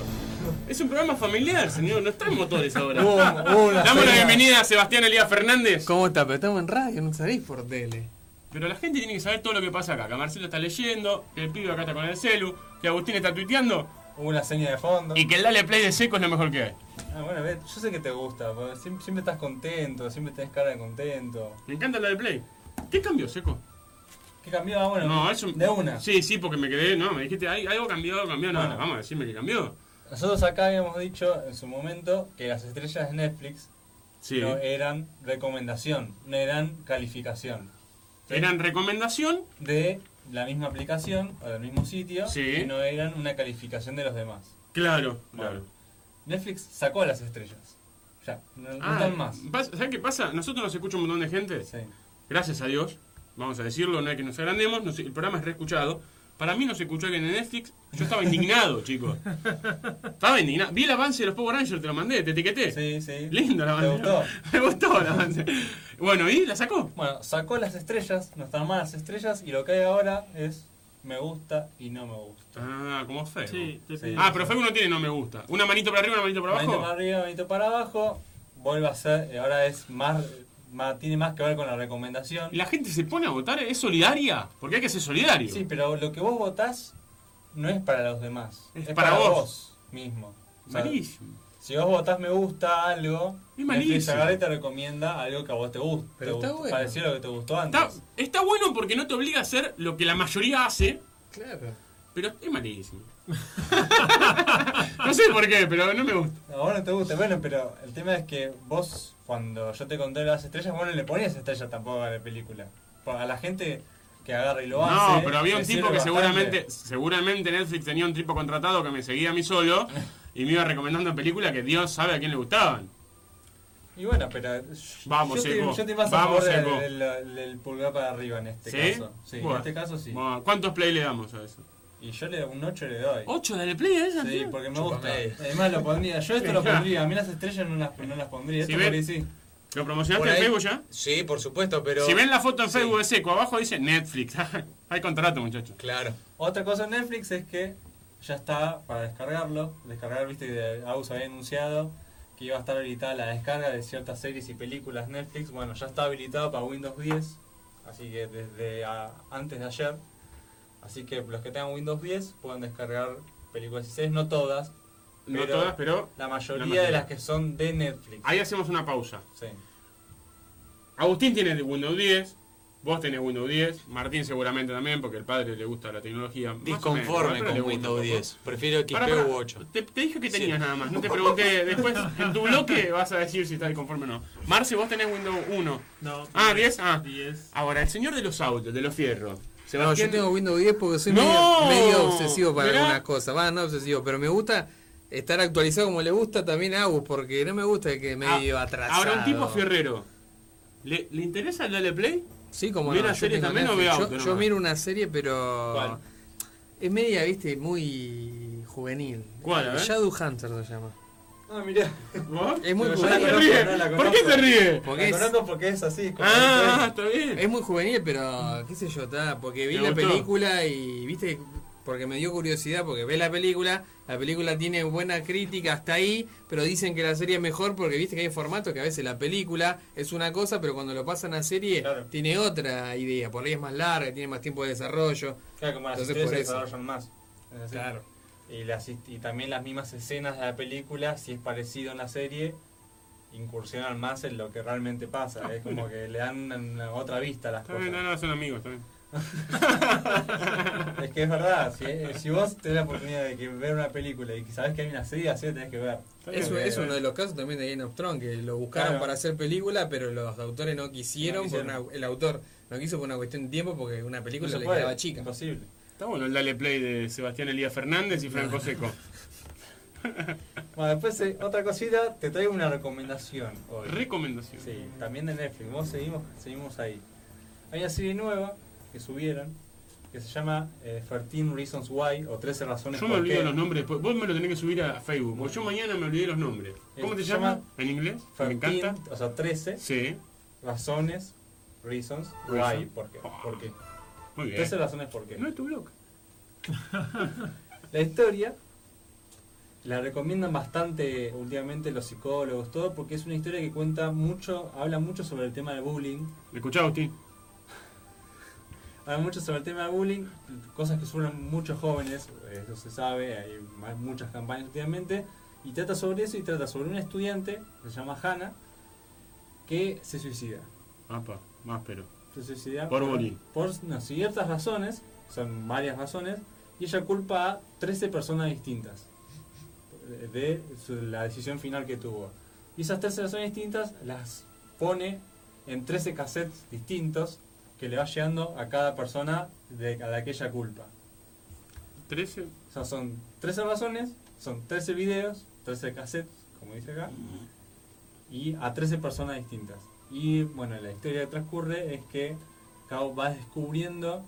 Es un programa familiar, señor. No está en motores ahora. Una Damos la bienvenida a Sebastián Elías Fernández. ¿Cómo está? Pero estamos en radio, no salís por tele. Pero la gente tiene que saber todo lo que pasa acá. Que Marcelo está leyendo, que el pibe acá está con el celu, que Agustín está tuiteando. Una seña de fondo. Y que el Dale Play de Seco es lo mejor que hay. Ah, bueno, yo sé que te gusta, siempre, siempre estás contento, siempre tenés cara de contento. Me encanta el Dale Play. ¿Qué cambió, Seco? ¿Qué cambió? Ah, bueno, No, eso. de una. Sí, sí, porque me quedé. No, me dijiste, "Ay, algo cambió, cambió. No, Bueno. vamos a decirme que cambió. Nosotros acá habíamos dicho en su momento que las estrellas de Netflix Sí. no eran recomendación, no eran calificación. ¿Sí? Eran recomendación de la misma aplicación o del mismo sitio Sí. y no eran una calificación de los demás. Claro, claro. Netflix sacó a las estrellas. Ya, no, no Ah, están más. pasa- ¿Sabes qué pasa? Nosotros nos escucha un montón de gente. Gracias a Dios. Vamos a decirlo, no hay que nos agrandemos. nos- el programa es reescuchado. Para mí no se escuchó alguien en Netflix. Yo estaba indignado, [laughs] chicos. Estaba indignado. Vi el avance de los Power Rangers, te lo mandé, te etiqueté. Sí, sí. Lindo el ¿Te avance. gustó? [laughs] Me gustó el avance. Bueno, ¿y la sacó? Bueno, sacó las estrellas, no están más las estrellas y lo que hay ahora es me gusta y no me gusta. Ah, como Facebook. Sí, te pide ah, pero. Facebook no tiene no me gusta. Una manito para arriba, una manito para abajo. Manito para arriba, manito para abajo, vuelve a ser, ahora es más, más- tiene más que ver con la recomendación. ¿La gente se pone a votar? ¿Es solidaria? Porque hay que ser solidario. Sí, pero lo que vos votás no es para los demás, Es es, para para, vos. vos. mismo. O sea, Malísimo. Si vos votás me gusta algo, Es malísimo. y te recomienda algo que a vos te gusta. Pero te está bueno. Lo que te gustó antes. Está, está bueno porque no te obliga a hacer lo que la mayoría hace, Claro. pero es malísimo. [laughs] no sé por qué, pero no me gusta. No, a vos no te gusta, bueno, pero el tema es que vos, cuando yo te conté las estrellas, vos no le ponías estrellas tampoco a la película. A la gente que agarra y lo hace. No, pero había un tipo que seguramente, seguramente Netflix tenía un tipo contratado que me seguía a mí solo y me iba recomendando películas que Dios sabe a quién le gustaban. Y bueno, pero. Vamos, yo, Seco. estoy, yo más a Vamos, favor del, Seco. del- del pulgar para arriba en este ¿Sí? caso. Sí, Bueno. en este caso sí. Bueno, ¿Cuántos play le damos a eso? Y yo le un 8 le doy. ¿8 de play a esa? Sí, tío? porque me gusta. Además lo pondría. Yo esto lo pondría. A mí las estrellas no las, no las pondría. Si Esto ven- porque sí. ¿Lo promocionaste en Facebook ya? Sí, por supuesto, pero. Si ven la foto en Sí. Facebook de Seco, abajo dice Netflix. [laughs] Hay contrato, muchachos. Claro. Otra cosa en Netflix es que ya está para descargarlo. Descargar, viste, que Agus había anunciado que iba a estar habilitada la descarga de ciertas series y películas Netflix. Bueno, ya está habilitado para Windows 10. Así que desde a- antes de ayer. Así que los que tengan Windows 10 pueden descargar películas y series, no todas. No todas, pero la mayoría, la mayoría. de las que son de Netflix. Ahí hacemos una pausa. Sí. Agustín tiene Windows 10, vos tenés Windows 10, Martín seguramente también, porque el padre le gusta la tecnología. Disconforme con Windows un poco. 10. Prefiero XP u 8. Te, te dije que tenías nada más, no te [laughs] pregunté. Después, en tu bloque vas a decir si estás disconforme o no. Marce, vos tenés Windows 1. No. Ah, 10. Ah. 10. Ahora, el señor de los autos, de los fierros. No, yo tengo Windows 10 porque soy ¡No! medio, medio obsesivo para Mirá. algunas cosas. Va, no obsesivo, pero me gusta estar actualizado como le gusta también a Agus, porque no me gusta que medio Ah, atrasado. Ahora, un tipo fierrero. ¿Le, ¿Le interesa el Dale Play? Sí, como ¿Ve no, serie también o ve Netflix. auto? Yo, miro una serie, pero. ¿Cuál? Es media, viste, muy juvenil. ¿Cuál, a ver? Shadowhunter se llama. Ah, mirá. ¿Vos? Es muy juvenil. la conozco, no la ¿Por qué te ríes? Porque La es- porque es así. como Ah, es. está bien. Es muy juvenil, pero qué sé yo, está, porque vi ¿Te la gustó? película y viste, porque me dio curiosidad, porque ves la película, la película tiene buena crítica hasta ahí, pero dicen que la serie es mejor porque viste que hay formatos que a veces la película es una cosa, pero cuando lo pasan a serie tiene otra idea, por ahí es más larga, tiene más tiempo de desarrollo. Claro, como las Entonces, por se eso. desarrollan más. Es así. Claro. Y, las, y también las mismas escenas de la película, si es parecido en la serie, incursionan más en lo que realmente pasa. es como que le dan una, una otra vista a las bien, no, cosas. no, son amigos, bien. [laughs] es que es verdad, si, si vos tenés la oportunidad de que ver una película y que sabés que hay una serie, así la tenés que ver. Eso Porque- es uno de los casos también de Game of Thrones, que lo buscaron Claro. para hacer película, pero los autores no quisieron, No por quisieron. una- el autor no quiso por una cuestión de tiempo porque una película No se le puede, quedaba chica. Imposible. Está bueno el Dale Play de Sebastián Elías Fernández y Franco Seco. [laughs] Bueno, después eh, otra cosita, te traigo una recomendación hoy. Recomendación. Sí, también de Netflix. Vos seguimos, seguimos ahí. Hay una serie nueva que subieron que se llama eh, 13 Reasons Why o 13 razones Yo me olvido qué. los nombres, después. vos me lo tenés que subir a Facebook, porque yo mañana me olvidé los nombres. ¿Cómo Eh, te se llama? ¿En inglés? Me 13, encanta. o sea, 13 Sí. razones, reasons, Reason. why, por qué. ¿Por qué? Muy bien. 13 razones por qué. No es tu blog. [laughs] La historia la recomiendan bastante últimamente los psicólogos, todo, porque es una historia que cuenta mucho, habla mucho sobre el tema del bullying. Escuchá, Agustín. Habla mucho sobre el tema del bullying, cosas que sufren muchos jóvenes, eh, eso se sabe, hay muchas campañas últimamente, y trata sobre eso y trata sobre una estudiante, que se llama Hannah, que se suicida. Apa, más pero. Se suicida Por. Por no, ciertas razones, son varias razones, y ella culpa a 13 personas distintas de su- la decisión final que tuvo. Y esas 13 razones distintas las pone en 13 cassettes distintos que le va llegando a cada persona de, a la que ella culpa. 13. O sea, son 13 razones, son 13 videos, 13 cassettes, como dice acá, y a 13 personas distintas. Y bueno, la historia que transcurre es que Kao va descubriendo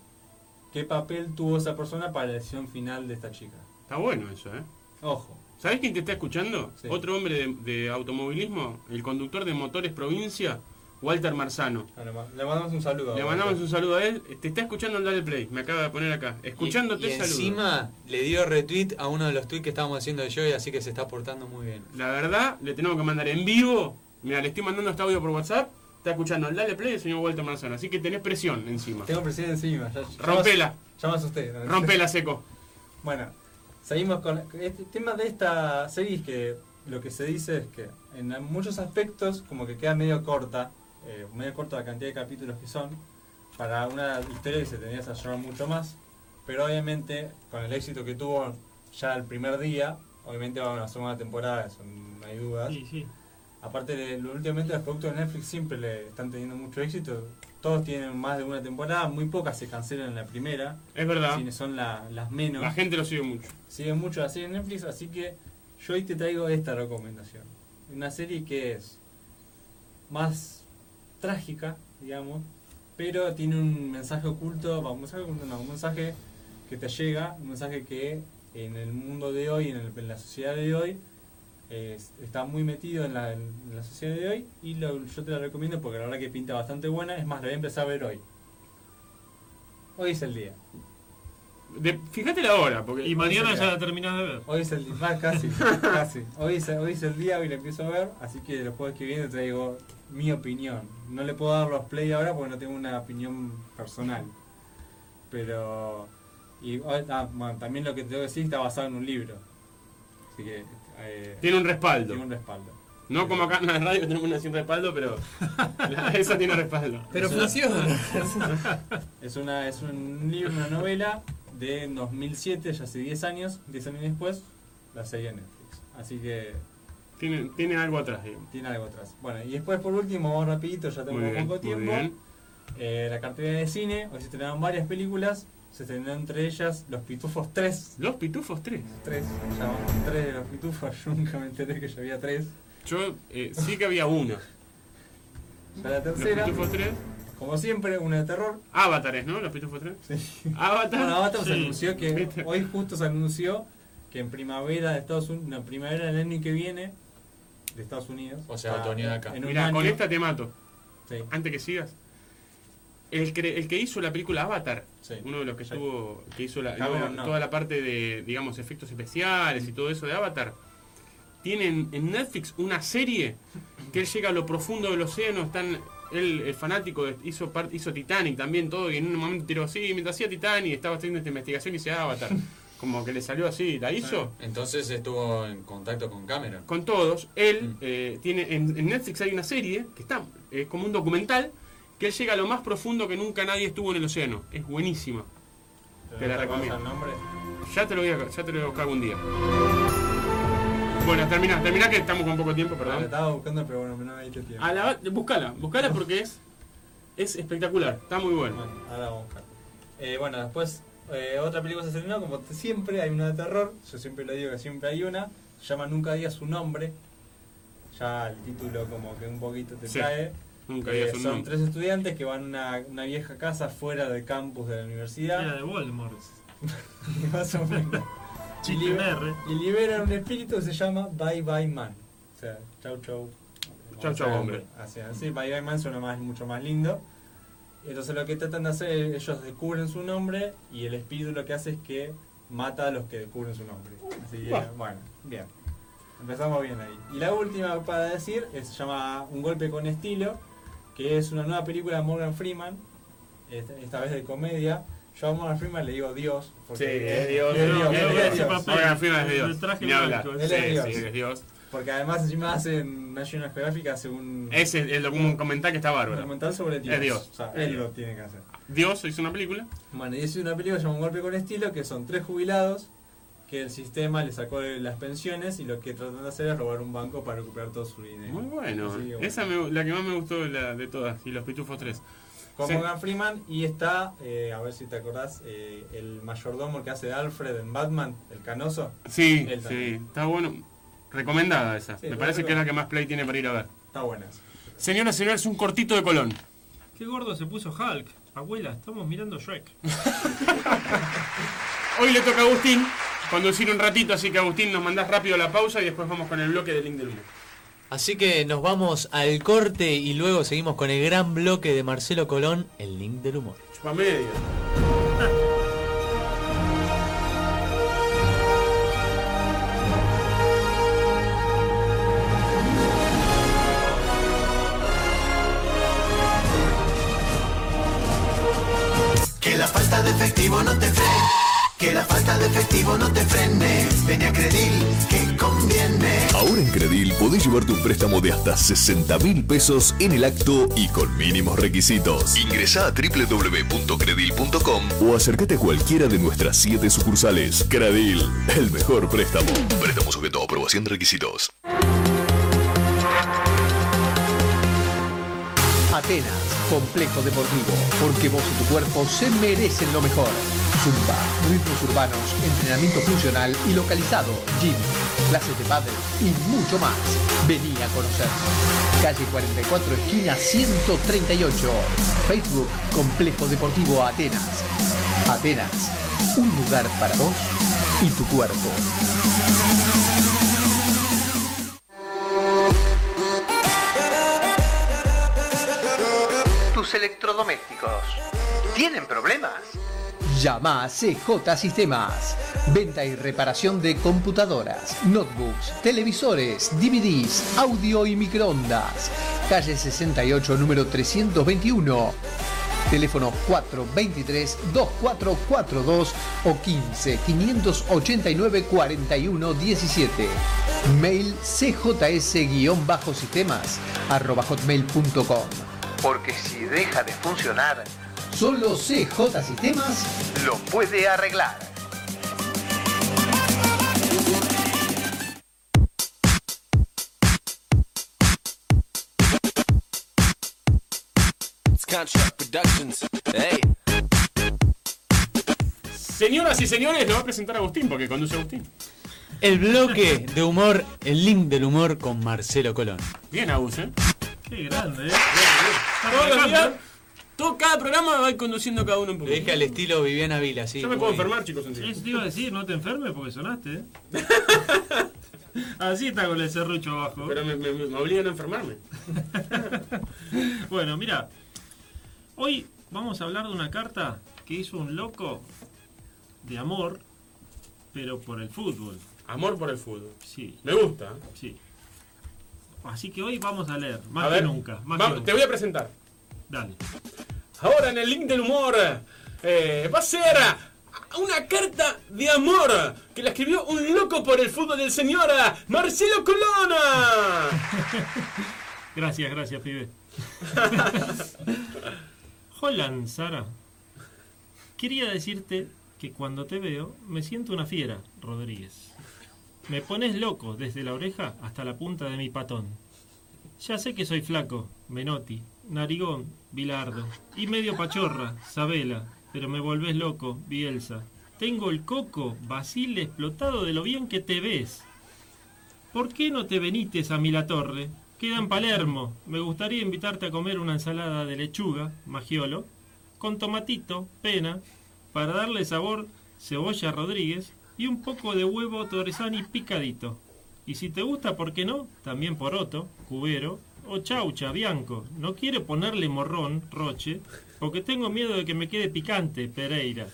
qué papel tuvo esa persona para la decisión final de esta chica. Está bueno eso, ¿eh? Ojo. ¿Sabés quién te está escuchando? Sí. Otro hombre de, de automovilismo, el conductor de Motores Provincia, Walter Marzano. Le ma- le mandamos un saludo. Le mandamos un saludo a él. Te está escuchando el Dale Play, me acaba de poner acá. Escuchándote, y, y saludo. encima le dio retweet a uno de los tweets que estábamos haciendo de Joy, así que se está portando muy bien. La verdad, le tenemos que mandar en vivo. Mira, le estoy mandando este audio por WhatsApp. Está escuchando el Dale Play del señor Walter Marzano. Así que tenés presión encima. Tengo presión encima. Ya, ya Rompela. Asusté. ¿no? Rompela, [laughs] seco. Bueno, seguimos con este tema de esta serie es que lo que se dice es que en muchos aspectos como que queda medio corta, eh, medio corta la cantidad de capítulos que son para una historia que se tendría que desarrollar mucho más, pero obviamente con el éxito que tuvo ya el primer día, obviamente va a una segunda temporada, eso no hay dudas. Sí, sí. Aparte, de, lo- últimamente los productos de Netflix siempre le están teniendo mucho éxito. todos tienen más de una temporada, muy pocas se cancelan en la primera. Es verdad. Son la- las menos. La gente lo sigue mucho. Siguen mucho la serie en Netflix, así que yo hoy te traigo esta recomendación. Una serie que es más trágica, digamos, pero tiene un mensaje oculto, un mensaje oculto, no, un mensaje que te llega, un mensaje que en el mundo de hoy, en, el- en la sociedad de hoy, es- está muy metido en la, en la sociedad de hoy y lo- yo te la recomiendo porque la verdad que pinta bastante buena, es más, la voy a empezar a ver hoy. Hoy es el día. De, fíjate la hora, porque. Y mañana ya la terminás de ver. Hoy es el día, ah, casi, [laughs] casi. Hoy es, hoy es el día, hoy la empiezo a ver, así que los jueves que viene te traigo mi opinión. No le puedo dar los play ahora porque no tengo una opinión personal. Pero. Y ah, bueno, también lo que te tengo que decir está basado en un libro. Así que. Eh, Tiene un respaldo. Tiene un respaldo. No como acá en la radio que tenemos una sin respaldo, pero. [laughs] la- esa tiene respaldo. Es una- [laughs] es, una, es un libro, una novela de 2007, ya hace 10 años, 10 años después, la serie en Netflix. Así que Tiene, tiene algo atrás, digamos. tiene algo atrás. Bueno, y después por último, vamos rapidito, ya Muy bien, poco tiempo. Eh, la cartelera de cine, hoy se estrenaron varias películas, se estrenó entre ellas Los Pitufos 3. Los Pitufos 3. 3, ya van 3 de los Pitufos, [laughs] yo nunca me enteré que ya había 3. Yo eh, sí que había una. Ya la tercera, Los Pitufos 3. como siempre, una de terror. Avatares, ¿no? Los Pitufos 3. Sí. Avatar. Bueno, Avatar se Sí. anunció que hoy justo se anunció que en primavera de Estados Unidos, no, primavera del año que viene de Estados Unidos. O sea, otoño de acá. En un Mira, con esta te mato. Sí. Antes que sigas. El, que hizo la película Avatar, Sí. uno de los que Sí. estuvo, que hizo la, Cameron, no, no. toda la parte de, digamos, efectos especiales y todo eso de Avatar, tiene en, Netflix una serie que él llega a lo profundo del océano, están, él, el fanático, hizo, hizo Titanic también, todo, y en un momento tiró así, mientras hacía Titanic, estaba haciendo esta investigación y se Avatar. [laughs] Como que le salió así, la hizo. Entonces estuvo en contacto con Cameron. con todos. Él eh, tiene en, en Netflix hay una serie que está es como un documental que él llega a lo más profundo que nunca nadie estuvo en el océano. Es buenísima. Te la ¿Te acordás recomiendo. el nombre? Ya te lo voy a, ya te lo voy a buscar algún día. Bueno, termina, termina que estamos con poco tiempo, Ah, perdón. estaba buscando, pero bueno, no me diste tiempo. A la, buscala, buscala porque es es espectacular, está muy bueno. Bueno, ahora vamos a buscar. Eh, bueno, después eh, otra película se estrenó, como siempre hay una de terror, yo siempre lo digo que siempre hay una, se llama Nunca digas su nombre, ya el título como que un poquito te Sí, trae. Nunca Eh, son nombre. tres estudiantes que van a una, una vieja casa fuera del campus de la universidad. Era de Voldemort. [laughs] Más o menos. y, liber- y liberan un espíritu que se llama Bye Bye Man. O sea, chau chau. Chau, chau, hombre. Así, así, Bye Bye Man suena más, mucho más lindo. Entonces lo que tratan de hacer, es- ellos descubren su nombre y el espíritu lo que hace es que mata a los que descubren su nombre. Así que, bueno, bien. Empezamos bien ahí. Y la última para decir es- se llama Un golpe con estilo, que es una nueva película de Morgan Freeman, esta, vez de comedia. Yo a Morgan Freeman le digo Dios. Porque Sí, es Dios. es Dios, es Dios. Morgan Freeman es Dios. El traje Ni Él Sí, es Dios. sí, es Dios. Porque además encima hace en National Geographic hace un Ese es el documental que está un bárbaro. documental sobre Dios. Es Dios. O sea, él lo tiene que hacer. Dios hizo una película. Bueno, y es una película que se llama Un golpe con estilo, que son tres jubilados que el sistema le sacó de las pensiones y lo que tratan de hacer es robar un banco para recuperar todo su dinero. Muy bueno. Que, bueno. Esa me- la que más me gustó de, la, de todas, y los Pitufos 3. Con Sí. Morgan Freeman y está, eh, a ver si te acordás, eh, el mayordomo que hace de Alfred en Batman, el canoso. Sí, Él sí, está bueno. Recomendada esa. Sí, me parece que es la que más play tiene para ir a ver. Está buena esa. Señoras y señores, un cortito de Colón. Qué gordo se puso Hulk. Abuela, estamos mirando Shrek. [laughs] Hoy le toca a Agustín conducir un ratito, así que Agustín nos mandás rápido la pausa y después vamos con el bloque del link del humo. Así que nos vamos al corte y luego seguimos con el gran bloque de Marcelo Colón, el link del humor. Chupa media. Que la falta de efectivo no te frene. Que la falta de efectivo no te frene. Ven a Credil, que conviene. Ahora en Credil podés llevar tu préstamo de hasta 60 mil pesos en el acto y con mínimos requisitos. Ingresá a www.credil.com o acércate a cualquiera de nuestras 7 sucursales. Credil, el mejor préstamo. Préstamo sujeto a aprobación de requisitos. Atenas, Complejo Deportivo, porque vos y tu cuerpo se merecen lo mejor. Zumba, ritmos urbanos, entrenamiento funcional y localizado, gym, clases de pádel y mucho más. Vení a conocer. Calle 44, esquina 138. Facebook, Complejo Deportivo Atenas. Atenas, un lugar para vos y tu cuerpo. Electrodomésticos. ¿Tienen problemas? Llama a CJ Sistemas. Venta y reparación de computadoras, notebooks, televisores, DVDs, audio y microondas. Calle 68, número 321. Teléfono 423-2442 o 15-589-4117. Mail cjs-sistemas arroba hotmail.com. Porque si deja de funcionar, solo CJ Sistemas lo puede arreglar. Señoras y señores, lo va a presentar Agustín porque conduce Agustín. El bloque de humor, el link del humor con Marcelo Colón. Bien, Agus, ¿eh? Qué grande, ¿eh? Todos los días, todo, cada programa va a ir conduciendo cada uno un poco. Le dije al estilo Viviana Vila, sí. Yo me puedo enfermar, chicos, en. Eso te iba a decir, no te enfermes porque sonaste, ¿eh? [laughs] Así está con el serrucho abajo. Pero me, me, me obligan a enfermarme. [laughs] Bueno, mira. Hoy vamos a hablar de una carta que hizo un loco de amor, pero por el fútbol. Amor por el fútbol. Sí. Me gusta. Sí. Así que hoy vamos a leer, más A que ver, nunca. Más que nunca. te voy a presentar. Dale. Ahora en el link del humor eh, va a ser una carta de amor que la escribió un loco por el fútbol del señor Marcelo Colona. [laughs] Gracias, gracias, pibe. [laughs] Holland, Sara. Quería decirte que cuando te veo me siento una fiera, Rodríguez. Me pones loco desde la oreja hasta la punta de mi patón. Ya sé que soy flaco, Menotti, narigón, Bilardo, y medio pachorra, Sabela, pero me volvés loco, Bielsa. Tengo el coco, Basile, explotado de lo bien que te ves. ¿Por qué no te venites a mi la torre? Queda en Palermo. Me gustaría invitarte a comer una ensalada de lechuga, magiolo, con tomatito, pena, para darle sabor, cebolla Rodríguez y un poco de huevo Torresani picadito. Y si te gusta, ¿por qué no? También poroto, cubero o chaucha, bianco. No quiero ponerle morrón, roche, porque tengo miedo de que me quede picante, Pereira.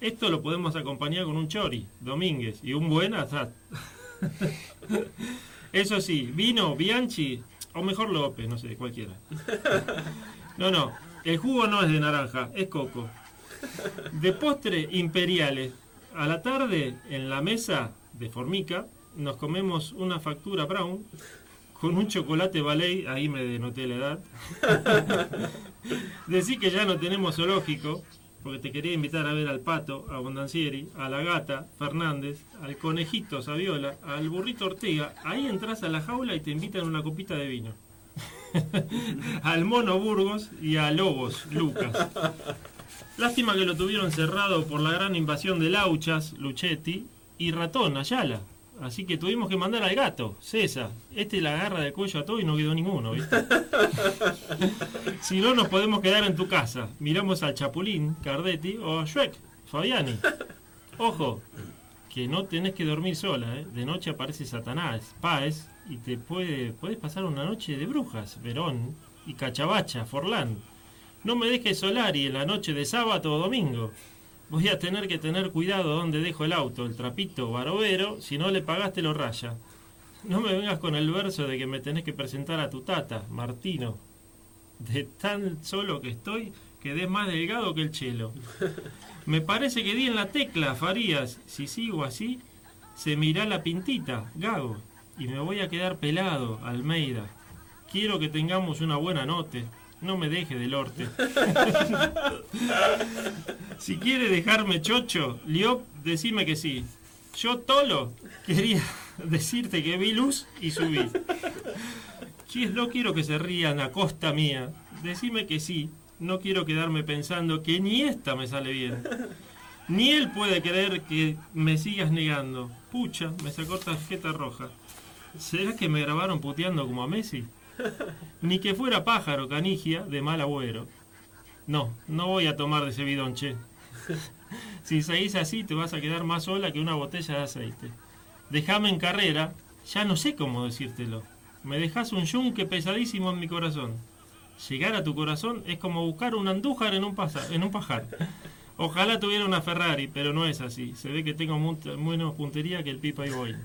Esto lo podemos acompañar con un chori, Domínguez, y un buen asad. [laughs] Eso sí, vino, Bianchi, o mejor López, no sé, cualquiera. No, no, el jugo no es de naranja, es coco. De postre, imperiales. A la tarde, en la mesa de Formica, nos comemos una factura brown con un chocolate ballet, ahí me denoté la edad. [laughs] Decí que ya no tenemos zoológico, porque te quería invitar a ver al pato, a Bondancieri, a la gata, Fernández, al conejito, Saviola, al burrito Ortega. Ahí entras a la jaula y te invitan una copita de vino. [laughs] al mono Burgos y a Lobos, Lucas. [laughs] Lástima que lo tuvieron cerrado por la gran invasión de Lauchas, Luchetti y Ratón, Ayala. Así que tuvimos que mandar al gato, César. Este la agarra del cuello a todo y no quedó ninguno, ¿viste? [laughs] si no, nos podemos quedar en tu casa. Miramos al Chapulín, Cardetti o a Shrek, Fabiani. Ojo, que no tenés que dormir sola, ¿eh? De noche aparece Satanás, Páez, y te puede, puedes pasar una noche de brujas, Verón, y Cachabacha, Forlán. No me dejes Solari en la noche de sábado o domingo. Voy a tener que tener cuidado donde dejo el auto, el trapito barovero, si no le pagaste lo raya. No me vengas con el verso de que me tenés que presentar a tu tata, Martino. De tan solo que estoy, quedé más delgado que el chelo. Me parece que di en la tecla, Farías. Si sigo así, se me irá la pintita, Gago. Y me voy a quedar pelado, Almeida. Quiero que tengamos una buena noche. No me deje del orte. [laughs] si quiere dejarme chocho, Liop, decime que sí. Yo, Tolo, quería [laughs] decirte que vi luz y subí. Chis, no quiero que se rían a costa mía decime que sí. No quiero quedarme pensando que ni esta me sale bien. Ni él puede creer que me sigas negando. Pucha, me sacó tarjeta roja. ¿Será que me grabaron puteando como a Messi? Ni que fuera pájaro, canigia, de mal agüero. No, no voy a tomar de ese bidón, che. Si seguís así, te vas a quedar más sola que una botella de aceite. Déjame en carrera, ya no sé cómo decírtelo. Me dejas un yunque pesadísimo en mi corazón. Llegar a tu corazón es como buscar un andújar en un, pajar. Ojalá tuviera una Ferrari, pero no es así. Se ve que tengo mu- menos puntería que el Pipa y Boy.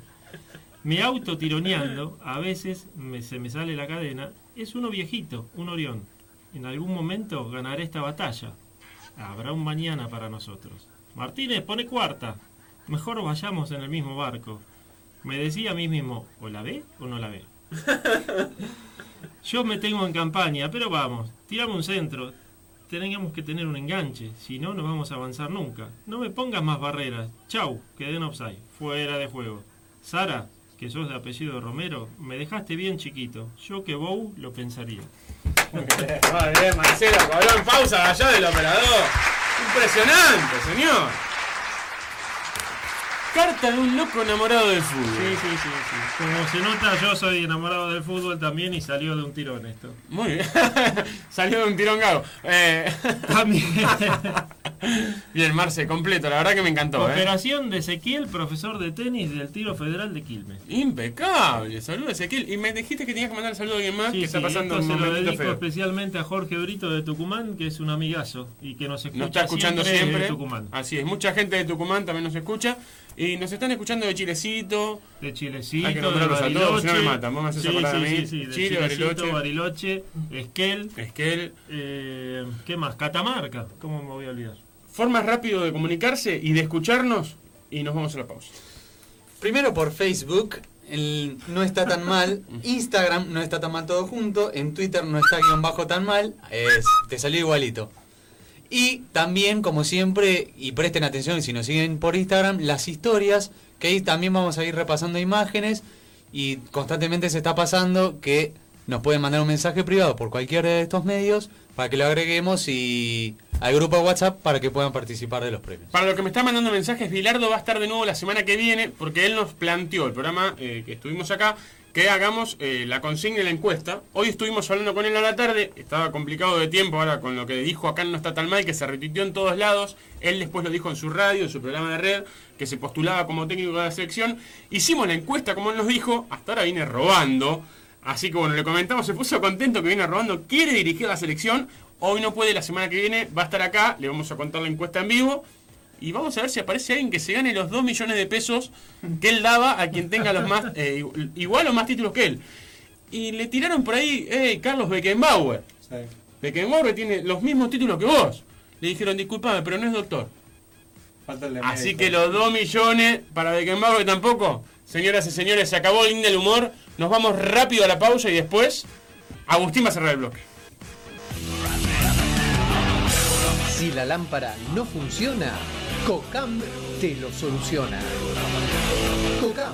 Mi auto tironeando, a veces me- se me sale la cadena, es uno viejito, un Orión. En algún momento ganaré esta batalla. Habrá un mañana para nosotros. Martínez, pone cuarta. Mejor vayamos en el mismo barco. Me decía a mí mismo, o la ve o no la ve. Yo me tengo en campaña, pero vamos, tirame un centro. Tenemos que tener un enganche, si no, no vamos a avanzar nunca. No me pongas más barreras. Chau, quedé en offside, fuera de juego. Sara, que sos de apellido Romero, me dejaste bien chiquito. Yo que Bow lo pensaría. [laughs] Muy bien, Marcelo, cobró en pausa allá del operador. Impresionante, señor. Carta de un loco enamorado del fútbol. Sí, sí, sí, sí. Como se nota, yo soy enamorado del fútbol también y salió de un tirón esto. Muy bien. [laughs] Salió de un tirón gago. Eh, [laughs] bien, Marce, completo. La verdad que me encantó. ¿eh? Operación de Ezequiel, profesor de tenis del tiro federal de Quilmes. Impecable. Saludos, Ezequiel. Y me dijiste que tenías que mandar saludo a alguien más Sí, que está sí, pasando esto un se lo dedico feo. especialmente a Jorge Brito de Tucumán, que es un amigazo y que nos escucha Nos está escuchando siempre. de Tucumán. Así es, mucha gente de Tucumán también nos escucha. Y nos están escuchando de Chilecito. De Chilecito, Hay que nombrarlos a todos, si no me Bariloche. matan. Vos me haces Sí, acordar a sí, mí. sí, sí, de Chile, Chilecito, Bariloche. Bariloche, Esquel. Esquel. Eh, ¿Qué más? Catamarca. ¿Cómo me voy a olvidar? Formas rápido de comunicarse y de escucharnos. Y nos vamos a la pausa. Primero por Facebook, el no está tan mal. [laughs] Instagram no está tan mal todo junto. En Twitter no está guion bajo tan mal. Es, te salió igualito. Y también, como siempre, y presten atención si nos siguen por Instagram, las historias, que ahí también vamos a ir repasando imágenes. Y constantemente se está pasando que nos pueden mandar un mensaje privado por cualquiera de estos medios para que lo agreguemos y al grupo de WhatsApp para que puedan participar de los premios. Para lo que me está mandando mensajes, Bilardo va a estar de nuevo la semana que viene porque él nos planteó el programa eh, que estuvimos acá que hagamos eh, la consigna y la encuesta. Hoy estuvimos hablando con él a la tarde, estaba complicado de tiempo ahora con lo que dijo acá no está tan mal, que se retuiteó en todos lados. Él después lo dijo en su radio, en su programa de red, que se postulaba como técnico de la selección. Hicimos la encuesta como él nos dijo, hasta ahora viene robando. Así que bueno, le comentamos, se puso contento que viene robando, quiere dirigir la selección. Hoy no puede, la semana que viene va a estar acá, le vamos a contar la encuesta en vivo. Y vamos a ver si aparece alguien que se gane los 2 millones de pesos que él daba a quien tenga los más eh, igual o más títulos que él. Y le tiraron por ahí, hey, Carlos Beckenbauer. Beckenbauer tiene los mismos títulos que vos. Le dijeron, disculpame, pero no es doctor. Así que los 2 millones para Beckenbauer tampoco. Señoras y señores, se acabó el del humor. Nos vamos rápido a la pausa y después Agustín va a cerrar el bloque. Si la lámpara no funciona, COCAM te lo soluciona. COCAM,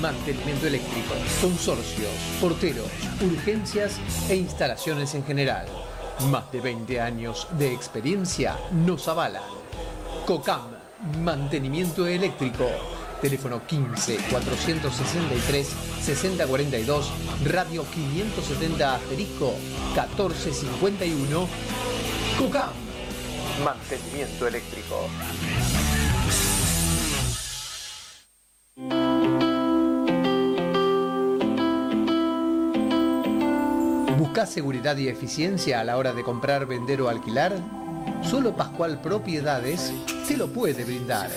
mantenimiento eléctrico, consorcios, porteros, urgencias e instalaciones en general. Más de 20 años de experiencia nos avalan. COCAM, mantenimiento eléctrico. Teléfono 15 463 6042, radio 570 asterisco 1451. COCAM, mantenimiento eléctrico. ¿Buscas seguridad y eficiencia a la hora de comprar, vender o alquilar? Solo Pascual Propiedades te lo puede brindar.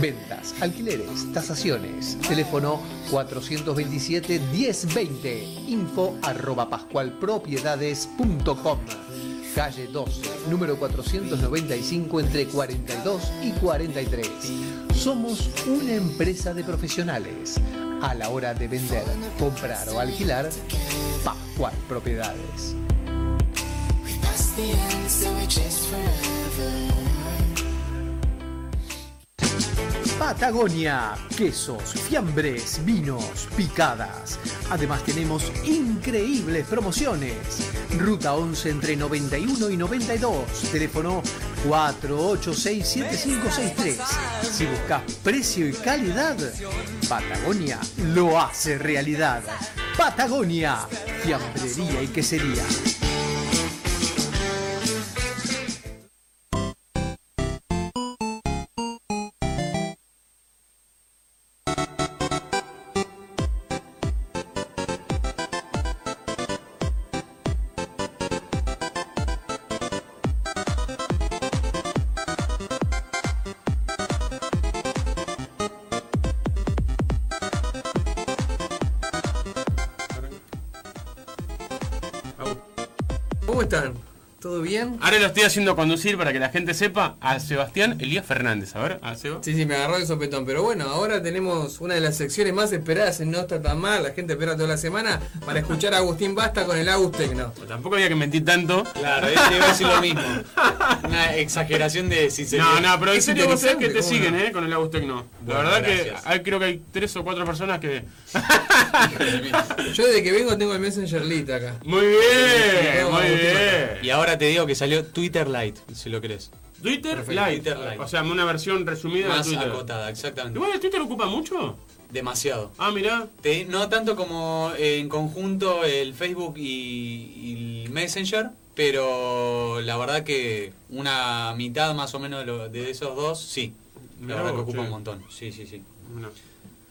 Ventas, alquileres, tasaciones. Teléfono 427-1020. Info arroba pascualpropiedades.com. Calle 12, número 495 entre 42 y 43. Somos una empresa de profesionales. A la hora de vender, comprar o alquilar, Pascual Propiedades. Patagonia, quesos, fiambres, vinos, picadas. Además tenemos increíbles promociones. Ruta 11 entre 91 y 92. Teléfono 48867563. Si buscas precio y calidad, Patagonia lo hace realidad. Patagonia, fiambrería y quesería. Ahora lo estoy haciendo conducir para que la gente sepa a Sebastián Elías Fernández. A ver, a Seba. Sí, sí, me agarró de sopetón. Pero bueno, ahora tenemos una de las secciones más esperadas en No Está Tan Mal. La gente espera toda la semana para escuchar a Agustín Basta con el Agus Tecno. Tampoco había que mentir tanto. Claro, te iba a decir lo mismo. Una exageración de sinceridad. No, no, pero en serio vos sabés que te interesante, ¿cómo siguen, no? ¿eh? Con el Agus Tecno. La verdad gracias. que hay, creo que hay tres o cuatro personas que. [laughs] Yo desde que vengo tengo el Messenger Lite acá. Muy bien, muy bien. Y ahora te digo que salió Twitter Lite, si lo querés. Twitter Perfecto. Lite. Twitter Lite. O sea, una versión resumida Más de Twitter. acotada, exactamente. Igual el Twitter ocupa mucho. Demasiado. Ah, mirá. Te- no tanto como eh, en conjunto el Facebook y, y el Messenger, pero la verdad que una mitad más o menos de, lo- de esos dos, sí. La Mirá verdad que vos, ocupa che. un montón. Sí, sí, sí.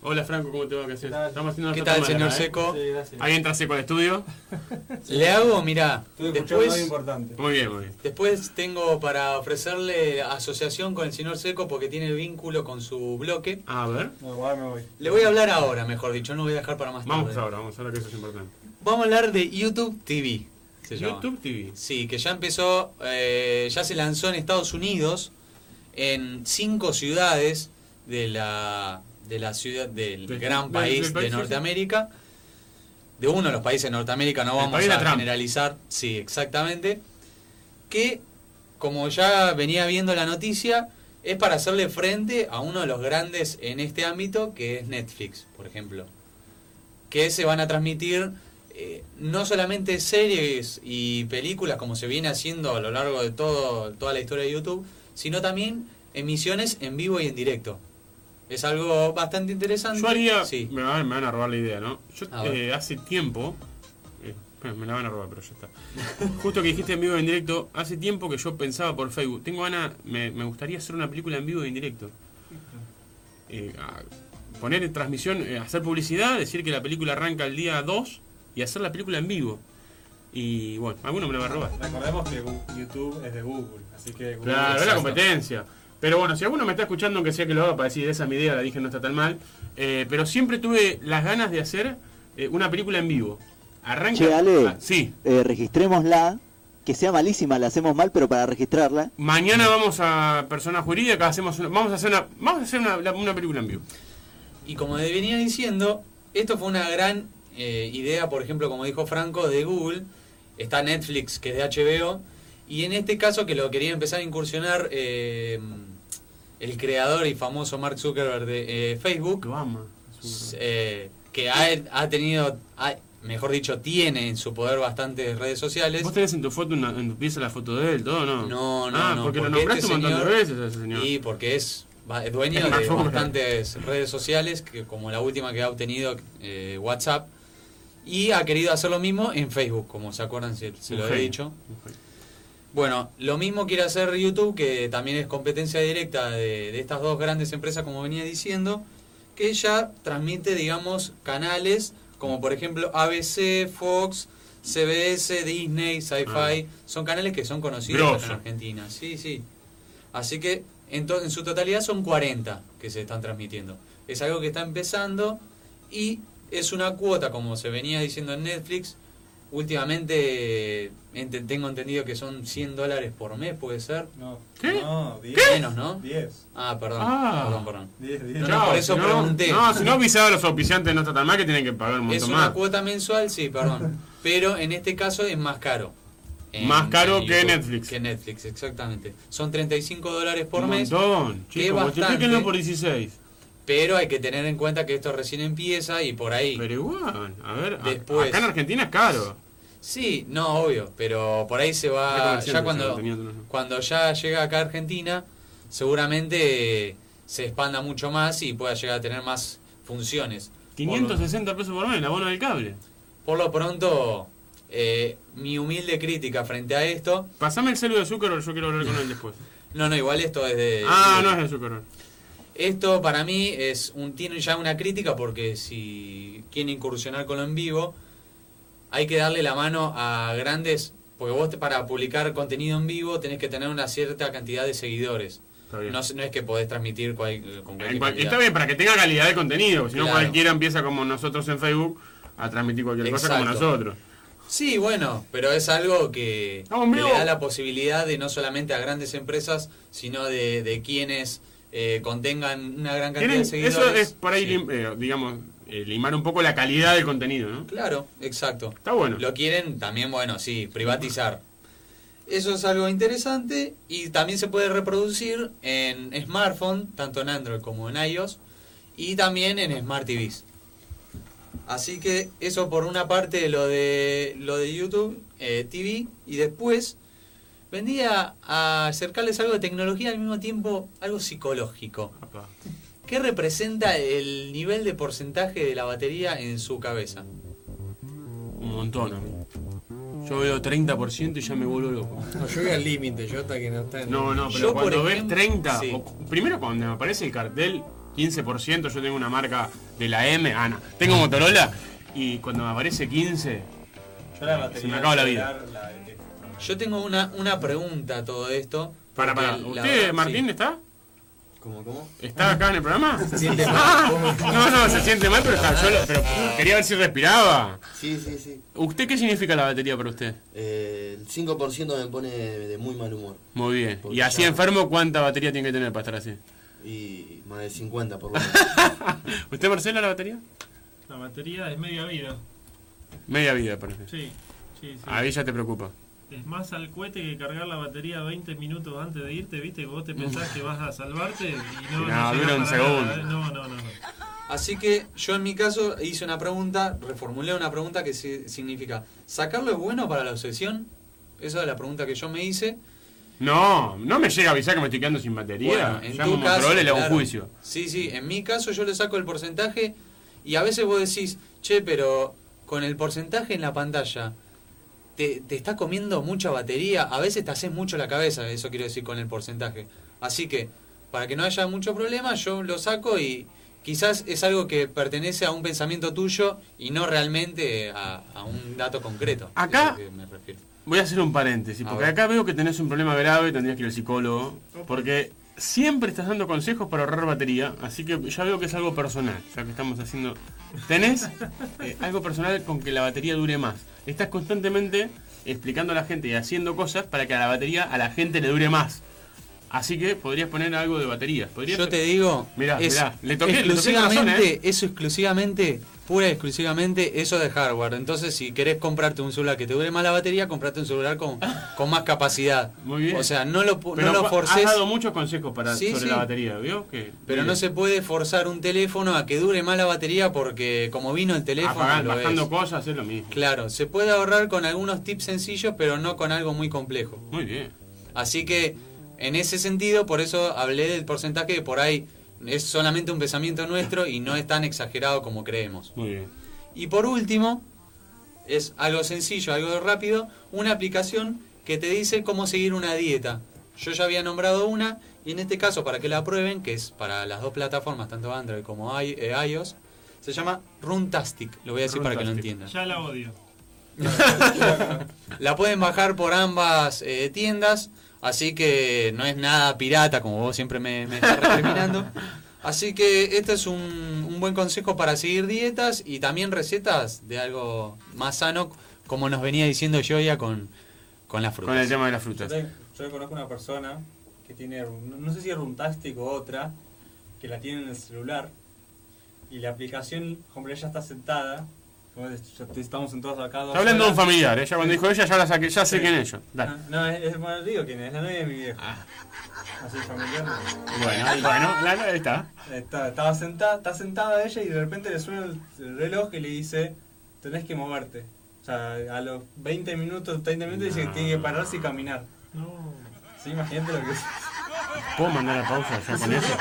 Hola Franco, ¿cómo te va? ¿Qué haces? Estamos haciendo ¿Qué tal, cámara, señor ¿eh? Seco? Sí, gracias. Ahí entra Seco al estudio. [laughs] Le hago, escuchando después, algo importante. Muy bien, muy bien. después tengo para ofrecerle asociación con el señor Seco porque tiene vínculo con su bloque. A ver. No, igual me voy. Le voy a hablar ahora, mejor dicho, no voy a dejar para más tarde. Vamos ahora, vamos ahora que eso es importante. Vamos a hablar de YouTube TV. se llama. YouTube TV. Sí, que ya empezó, eh, ya se lanzó en Estados Unidos, en cinco ciudades de la, de la ciudad del gran país de. Norteamérica. De uno de los países de Norteamérica, no vamos a Trump. generalizar. Sí, exactamente. Que, como ya venía viendo la noticia, es para hacerle frente a uno de los grandes en este ámbito, que es Netflix, por ejemplo. Que se van a transmitir eh, no solamente series y películas como se viene haciendo a lo largo de todo, toda la historia de YouTube, sino también emisiones en vivo y en directo. Es algo bastante interesante. Yo haría. Sí. Me, van, me van a robar la idea, ¿no? Yo eh, hace tiempo. eh, bueno, me la van a robar, pero ya está. [laughs] Justo que dijiste en vivo y en directo, hace tiempo que yo pensaba por Facebook. Tengo ganas, me, me gustaría hacer una película en vivo y en directo. Eh, a- poner en transmisión, eh, hacer publicidad, decir que la película arranca el día 2 y hacer la película en vivo. Y bueno, alguno me la va a robar. Recordemos que YouTube es de Google, así que Google Claro, es la competencia. Pero bueno, si alguno me está escuchando, aunque sea que lo haga para decir, esa es mi idea, la dije, no está tan mal. Eh, pero siempre tuve las ganas de hacer eh, una película en vivo. Arranca. Che, Ale, Ah, sí. eh, registrémosla, que sea malísima, la hacemos mal, pero para registrarla. Mañana vamos a Persona Jurídica, hacemos una- vamos a hacer una, vamos a hacer una, la- una película en vivo. Y como venía diciendo, esto fue una gran eh, idea, por ejemplo, como dijo Franco, de Google. Está Netflix, que es de HBO. Y en este caso, que lo quería empezar a incursionar eh, el creador y famoso Mark Zuckerberg de eh, Facebook. Lo ama. eh, que ha, ha tenido, ha- mejor dicho, tiene en su poder bastantes redes sociales. ¿Vos tenés en tu foto, una- en tu pieza la foto de él, todo, no? No, no, Ah, no. porque lo nombraste este un montón de señor- veces a ese señor. Y porque es dueño Es de bastantes redes sociales, que como la última que ha obtenido, eh, WhatsApp. Y ha querido hacer lo mismo en Facebook, como se acuerdan, se, se lo he dicho. Bueno, lo mismo quiere hacer YouTube, que también es competencia directa de, de estas dos grandes empresas, como venía diciendo, que ya transmite, digamos, canales como por ejemplo ABC, Fox, CBS, Disney, Sci-Fi. Son canales que son conocidos Grosso. en Argentina. Sí, sí. Así que en, en su totalidad son 40 que se están transmitiendo. Es algo que está empezando y es una cuota, como se venía diciendo en Netflix. Últimamente ente- tengo entendido que son 100 dólares por mes, puede ser. No, ¿Qué? no, 10. Menos, ¿no? 10. Ah, perdón. Ah. Perdón, perdón. 10, 10. No, no, por eso si pregunté. No, si no avisaba a los auspiciantes no está tan mal que tienen que pagar un Es montón una más. cuota mensual, sí, perdón. [laughs] Pero en este caso es más caro. En- Más caro en que YouTube. Netflix. Que Netflix, exactamente. Son 35 dólares por un mes. montón. que es Chicos, bastante. multiplíquenlo por 16. Pero hay que tener en cuenta que esto recién empieza y por ahí. Pero igual, a ver, Después. acá en Argentina es caro. Sí, no, obvio, pero por ahí se va. Ya cuando, cuando ya llega acá a Argentina, seguramente se expanda mucho más y pueda llegar a tener más funciones. 560 pesos por mes, el abono del cable. Por lo pronto, eh, mi humilde crítica frente a esto. Pasame el celu de Zuckerberg, yo quiero hablar con él después. [laughs] No, no, igual esto es de. Ah, no es de Zuckerberg. Esto para mí es un tiene ya una crítica porque si quieren incursionar con lo en vivo, hay que darle la mano a grandes, porque vos te- para publicar contenido en vivo tenés que tener una cierta cantidad de seguidores. No, es- no es que podés transmitir cual- con cualquier cual- cantidad. Está bien, para que tenga calidad de contenido, si no Claro. cualquiera empieza como nosotros en Facebook a transmitir cualquier cosa como nosotros. Sí, bueno, pero es algo que, No, le da la posibilidad de no solamente a grandes empresas, sino de, de quienes eh, contengan una gran cantidad de seguidores. eso es por ahí, Sí. lim- eh, digamos, eh, limar un poco la calidad del contenido, ¿no? Claro, exacto. Está bueno. Lo quieren también, bueno, sí, privatizar. Eso es algo interesante y también se puede reproducir en smartphone, tanto en Android como en iOS, y también en Smart TVs. Así que eso por una parte lo de lo de YouTube eh, TV y después vendría a acercarles algo de tecnología al mismo tiempo algo psicológico. ¿Qué representa el nivel de porcentaje de la batería en su cabeza? Un montón. a mí. Yo veo 30% y ya me vuelvo loco. No, yo voy al límite, yo hasta que no está en- No, no, pero Yo, cuando ves ejemplo, 30, sí. o- primero cuando me aparece el cartel 15%, yo tengo una marca de la M, ah, no, tengo Motorola, y cuando me aparece 15, se me acaba la vida. Yo tengo una, una pregunta a todo esto. Para, para, ¿usted, verdad, Martín, sí. está? ¿Cómo, cómo? ¿Está acá en el programa? [laughs] Se siente mal. Ah, no, no, se siente mal, pero, está, yo lo- pero quería ver si respiraba. Sí, sí, sí. ¿Usted qué significa la batería para usted? Eh, el 5% me pone de muy mal humor. Muy bien. Porque ¿Y así ya- enfermo cuánta batería tiene que tener para estar así? Y más de 50 por lo menos. [laughs] ¿Usted, Marcela, la batería? La batería es media vida. Media vida, parece. Sí, sí, sí. Ahí ya te preocupa. Es más al cohete que cargar la batería 20 minutos antes de irte, viste, que vos te pensás que vas a salvarte y no, No, no, dura un segundo. ¿eh? No, no, no. no. Así que yo en mi caso hice una pregunta, reformulé una pregunta que si- significa, ¿sacarlo es bueno para la obsesión? Esa es la pregunta que yo me hice. No, no me llega a avisar que me estoy quedando sin batería. Bueno, en tu caso, le hago un claro. juicio. Sí, sí, en mi caso yo le saco el porcentaje y a veces vos decís, che, pero con el porcentaje en la pantalla, te, te está comiendo mucha batería, a veces te haces mucho la cabeza, eso quiero decir con el porcentaje. Así que, para que no haya mucho problema, yo lo saco y quizás es algo que pertenece a un pensamiento tuyo y no realmente a, a un dato concreto. Acá- me refiero. Voy a hacer un paréntesis, porque acá veo que tenés un problema grave tendrías que ir al psicólogo. Porque siempre estás dando consejos para ahorrar batería, así que ya veo que es algo personal, ya que estamos haciendo... Tenés eh, algo personal con que la batería dure más. Estás constantemente explicando a la gente y haciendo cosas para que a la batería a la gente le dure más. Así que podrías poner algo de batería. ¿Podrías- Yo te digo, Mirá, es mirá, le toqué, le toqué el exclusivamente, ¿eh? eso exclusivamente, pura y exclusivamente eso de hardware. Entonces, si querés comprarte un celular que te dure más la batería, comprate un celular con, con más capacidad. Muy bien. O sea, no lo, Pero no lo has forces. dado muchos consejos para, Sí, sobre sí. la batería, ¿vio? Que, Pero no se puede forzar un teléfono a que dure más la batería porque como vino el teléfono Apagar- lo bajando es. cosas es lo mismo. Claro, se puede ahorrar con algunos tips sencillos, pero no con algo muy complejo. Muy bien. Así que, en ese sentido, por eso hablé del porcentaje que por ahí es solamente un pensamiento nuestro y no es tan exagerado como creemos. Muy bien. Y por último, es algo sencillo, algo rápido, una aplicación que te dice cómo seguir una dieta. Yo ya había nombrado una y en este caso, para que la prueben, que es para las dos plataformas, tanto Android como i- eh, iOS, se llama Runtastic. Lo voy a decir para que lo entiendan. Ya la odio. [laughs] La pueden bajar por ambas eh, tiendas, así que no es nada pirata, como vos siempre me, me estás recriminando. [laughs] Así que este es un, un buen consejo para seguir dietas y también recetas de algo más sano, como nos venía diciendo Joya con, con las frutas. Con el tema de las Yo, frutas. te- yo conozco una persona que tiene, no, no sé si es Runtastic o otra, que la tiene en el celular y la aplicación, hombre, ella está sentada Estamos sentados acá. dos Está hablando de un familiar, ella cuando dijo ella ya la saqué, ya sé Sí. quién es ellos. Dale. Ah, No, es, es bueno, digo quién es, la novia de mi viejo. Así familiar. no. Bueno, ahí- bueno, la- ahí está. Está- estaba sentada, está sentada ella y de repente le suena el, el reloj y le dice, tenés que moverte. O sea, a los 20 minutos, 30 minutos dice que tiene que pararse y caminar. Sí, imagínate lo que es. ¿Puedo mandar a pausa ya con eso?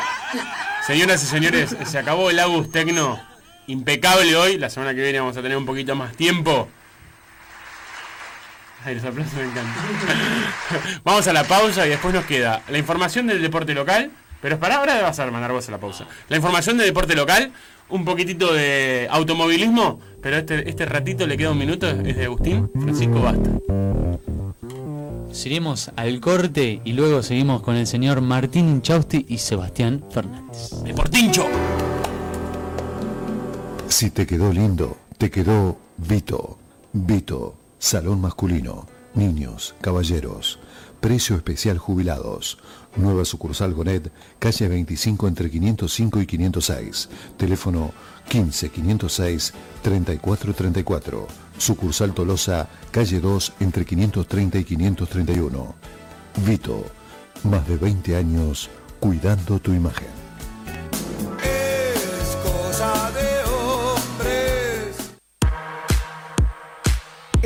Señoras y señores, se acabó el Agus Tecno. Impecable hoy. La semana que viene vamos a tener un poquito más tiempo. Ay, los aplausos me encantan. [laughs] vamos a la pausa y después nos queda la información del deporte local. Pero para ahora vas a mandar vos a la pausa. La información del deporte local, un poquitito de automovilismo, pero este, este ratito le queda un minuto, es de Agustín Francisco Basta. Iremos al corte y luego seguimos con el señor Martín Inchausti y Sebastián Fernández. ¡Deportincho! Si te quedó lindo, te quedó Vito. Vito, salón masculino, niños, caballeros. Precio especial jubilados. Nueva sucursal Gonet, calle 25 entre 505 y 506. Teléfono 15 506 3434. Sucursal Tolosa, calle 2 entre 530 y 531. Vito, más de 20 años cuidando tu imagen.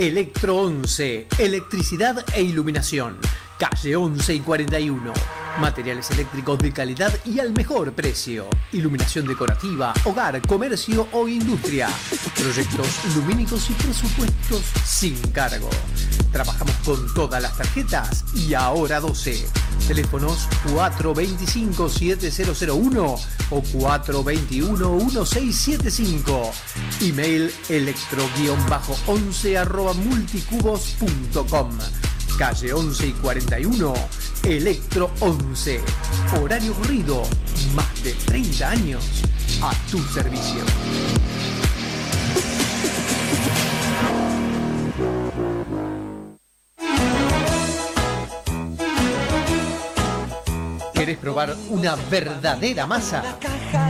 Electro 11, electricidad e iluminación. Calle 11 y 41. Materiales eléctricos de calidad y al mejor precio. Iluminación decorativa, hogar, comercio o industria. Proyectos lumínicos y presupuestos sin cargo. Trabajamos con todas las tarjetas y ahora 12. Teléfonos 425-7001 o 421-1675. Email electro-11 arroba multicubos.com. Calle 11 y 41, Electro 11. Horario corrido, más de 30 años a tu servicio. ¿Querés probar una verdadera masa?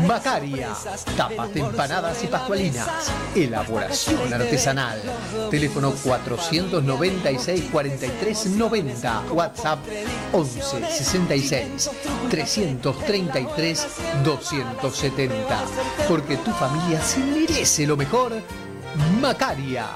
Macaria. Tapas de empanadas y pascualinas. Elaboración artesanal. Teléfono 496 43 90. WhatsApp 11 66 333 270. Porque tu familia se merece lo mejor. Macaria.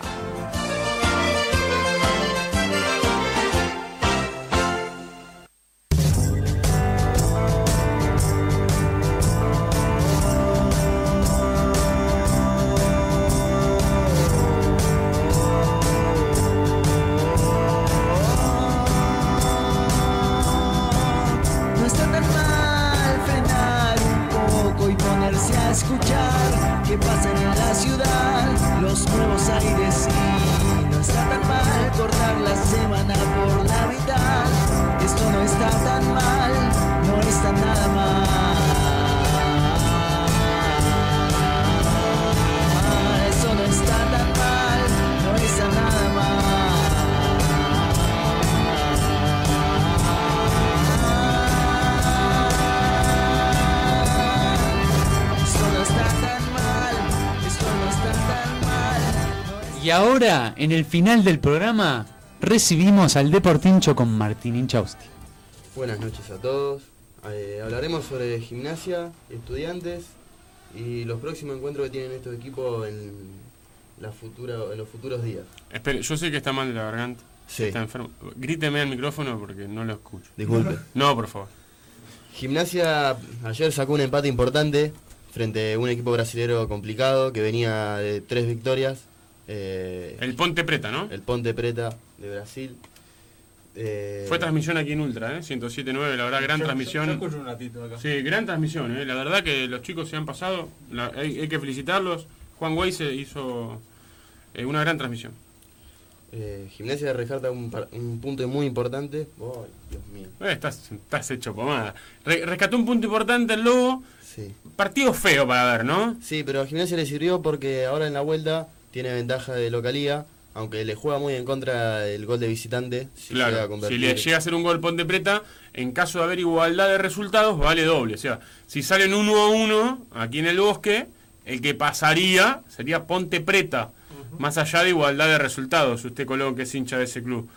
Ahora, en el final del programa, recibimos al Deportincho con Martín Inchausti. Buenas noches a todos. Eh, hablaremos sobre gimnasia, estudiantes y los próximos encuentros que tienen estos equipos en, la futura, en los futuros días. Espere, yo sé que está mal de la garganta. Sí. Está enfermo. Gríteme al micrófono porque no lo escucho. Disculpe. No, por favor. Gimnasia ayer sacó un empate importante frente a un equipo brasilero complicado que venía de tres victorias. Eh, El Ponte Preta, ¿no? el Ponte Preta de Brasil. Eh, Fue transmisión aquí en Ultra, ¿eh? 107.9, la verdad, gran Yo- transmisión. yo escucho un ratito acá. Sí, gran transmisión, ¿eh? La verdad que los chicos se han pasado, la- hay, hay que felicitarlos. Juan Weiss hizo eh, una gran transmisión. eh, gimnasia rescata un, par- un punto muy importante. Ay, Dios mío. Eh, estás, estás hecho pomada. Re- rescató un punto importante el Lobo. Sí. Partido feo para ver, ¿no? Sí, pero a Gimnasia le sirvió porque ahora en la vuelta tiene ventaja de localía, aunque le juega muy en contra el gol de visitante. Si llega a Claro, convertir. si le llega a hacer un gol Ponte Preta, en caso de haber igualdad de resultados, vale doble. O sea, si salen uno a uno aquí en el bosque, el que pasaría sería Ponte Preta. Más allá de igualdad de resultados, usted Colón que es hincha de ese club.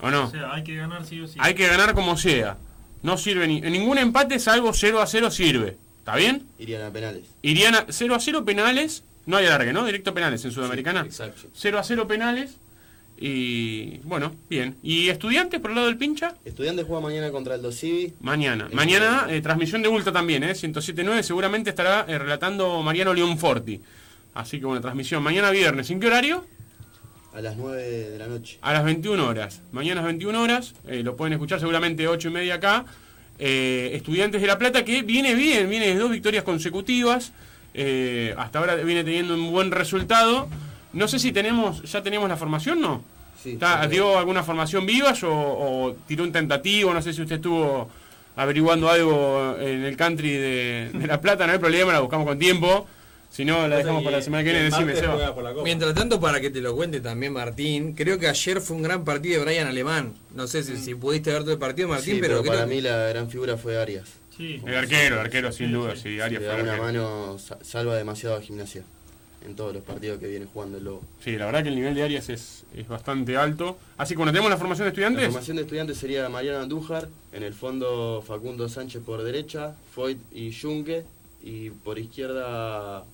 ¿O no? O sea, hay que ganar sí o sí. Hay que ganar como sea. No sirve ni. Ningún empate salvo 0 a 0 sirve. ¿Está bien? Irían a penales. Irían a 0 a 0 penales. No hay alargue, ¿no? Directo penales en Sudamericana. exacto. 0 a 0 penales. Y bueno, bien. ¿Y estudiantes por el lado del pincha? Estudiantes juega mañana contra el Dosivi. Mañana. Eh, Mañana eh, transmisión de Ultra también, ¿eh? 107.9 seguramente estará eh, relatando Mariano León Forti. Así que bueno, transmisión mañana viernes. ¿En qué horario? A las 9 de la noche. A las 21 horas. Mañana a las 21 horas. eh, lo pueden escuchar seguramente 8 y media acá. Eh, Estudiantes de La Plata que viene bien, viene de dos victorias consecutivas. Eh, hasta ahora viene teniendo un buen resultado. No sé si tenemos, ya tenemos la formación, ¿no? Sí, ¿Está- ¿Dio alguna formación vivas o, o tiró un tentativo? No sé si usted estuvo averiguando algo en el country de, de La Plata, no hay problema, la buscamos con tiempo. Si no, la dejamos para la semana que viene. Decime, Seba. Mientras tanto, para que te lo cuente también Martín, creo que ayer fue un gran partido de Brian Alemán. No sé si, si pudiste ver todo el partido, Martín, Sí, pero, pero, para mí la gran figura fue Arias. El arquero, el arquero, sin duda, sí, Arias arquero. mano, sa- salva demasiado a gimnasia. En todos los partidos que viene jugando el Lobo. Sí, la verdad que el nivel de Arias es, es bastante alto. Así que bueno, tenemos la formación de La estudiantes. formación de estudiantes sería Mariano Andújar, en el fondo Facundo Sánchez por derecha, Foyt y Junque, y por izquierda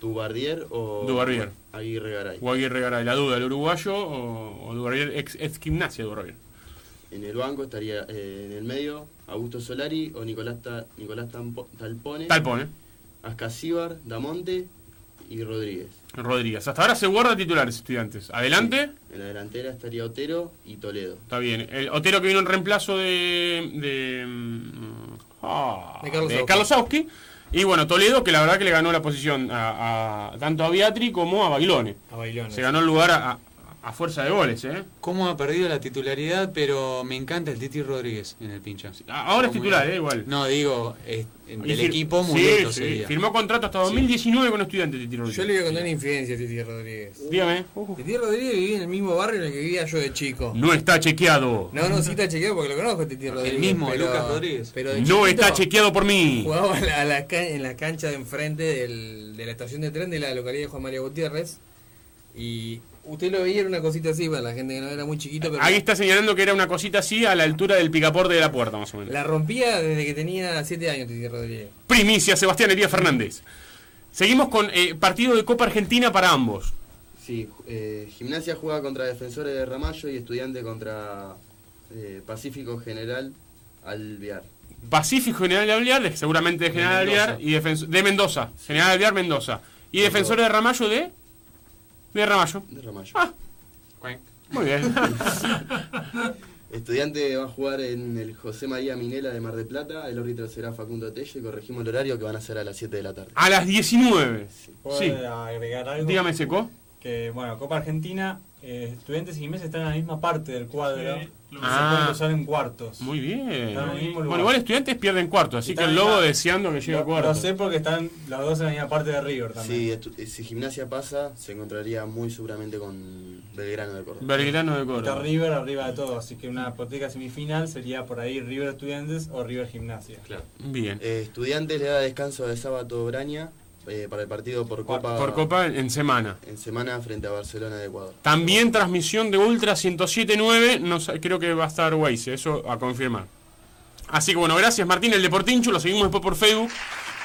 Dubardier o Dubarbier. Aguirre Garay. O Aguirre Garay, la duda, el uruguayo o, o Dubarbier, ex, ex gimnasia de Dubarbier. En el banco estaría eh, en el medio Augusto Solari o Nicolás, Ta- Nicolás Tampo- Talpone. Talpone. Ascasíbar, Damonte y Rodríguez. Rodríguez. Hasta ahora se guarda titulares estudiantes. Adelante. En la delantera estaría Otero y Toledo. Está bien. El Otero que vino en reemplazo de. de. mm, ah, De Carlos de. Carlos. Y bueno, Toledo, que la verdad que le ganó la posición a, a- tanto a Beatri como a Bailone. A Bailone, Se ganó el lugar a, a- fuerza de goles, ¿eh? Cómo ha perdido la titularidad, pero me encanta el Titi Rodríguez en el pincha. ahora es titular, eh, igual. No, digo, es- el equipo muy sí, lento sí, sería. Firmó contrato hasta 2019 con estudiantes, Titi Rodríguez. Yo le voy a contar una infidencia a Titi Rodríguez. Dígame. Titi Rodríguez vivía en el mismo barrio en el que vivía yo de chico. No está chequeado. No, no, sí está chequeado porque lo conozco a Titi Rodríguez. mismo, pero- Lucas Rodríguez. Pero de No chiquito está chequeado por mí. Jugaba a la- a la ca- en la cancha de enfrente del- de la estación de tren de la localidad de Juan María Gutiérrez. Y usted lo veía, era una cosita así para la gente que no era muy chiquito, pero Ahí está señalando que era una cosita así a la altura del picaporte de la puerta, más o menos. la rompía desde que tenía 7 años Titi Rodríguez. Primicia, Sebastián Elías Fernández. Seguimos con eh, partido de Copa Argentina para ambos. Sí, eh, Gimnasia juega contra Defensores de Ramallo y Estudiante contra eh, Pacífico General Alvear. Pacífico General Alvear, de- seguramente de General Mendoza. Alvear, y defens- de Mendoza. General Alvear, Mendoza. Y Defensores de Ramallo de. De Ramallo. De Ramallo. Ah. Muy bien. [laughs] Estudiante va a jugar en el José María Minela de Mar del Plata. El árbitro será Facundo Tello y corregimos el horario que van a ser a las 7 de la tarde. A las 19. ¿Puedo Sí. agregar algo? Dígame, Seco. Que, bueno, Copa Argentina, eh, Estudiantes y Gimnasia están en la misma parte del cuadro. Sí, lo se Ah. pueden en cuartos. Muy bien. Están en el mismo Bueno, igual estudiantes pierden cuarto, así que el lobo la- deseando que llegue a cuarto. Lo sé porque están los dos en la misma parte de River también. Sí, eh, si Gimnasia pasa, se encontraría muy seguramente con Belgrano de Córdoba. Belgrano de Está Córdoba. River arriba de todo, así que una hipoteca semifinal sería por ahí River Estudiantes o River Gimnasia. Bien. Eh, Estudiantes le da descanso de sábado Braña eh, para el partido por Copa, Por Copa en semana. en semana frente a Barcelona de Ecuador. También transmisión de Ultra 107.9, no sé, creo que va a estar Waze, eso a confirmar. Así que bueno, gracias Martín, el Deportincho, lo seguimos después por Facebook.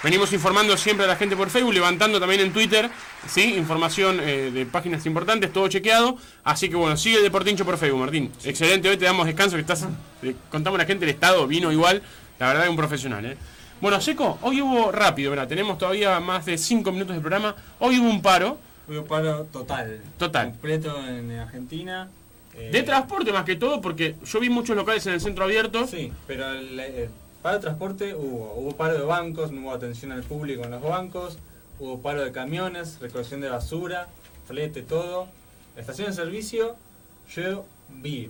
Venimos informando siempre a la gente por Facebook, levantando también en Twitter, ¿sí? Información eh, de páginas importantes, todo chequeado. Así que bueno, sigue el Deportincho por Facebook, Martín. Excelente, hoy te damos descanso, que estás... le contamos a la gente el estado, vino igual, la verdad es un profesional, ¿eh? Bueno, Seco, hoy hubo rápido, ¿verdad? Tenemos todavía más de 5 minutos de programa. Hoy hubo un paro. Hubo un paro total. Total. Completo en Argentina. eh, De transporte más que todo, porque yo vi muchos locales en el centro abierto. Sí, pero el, el paro de transporte hubo. Hubo paro de bancos, no hubo atención al público en los bancos. Hubo paro de camiones, recolección de basura, flete, todo. Estación de servicio, yo vi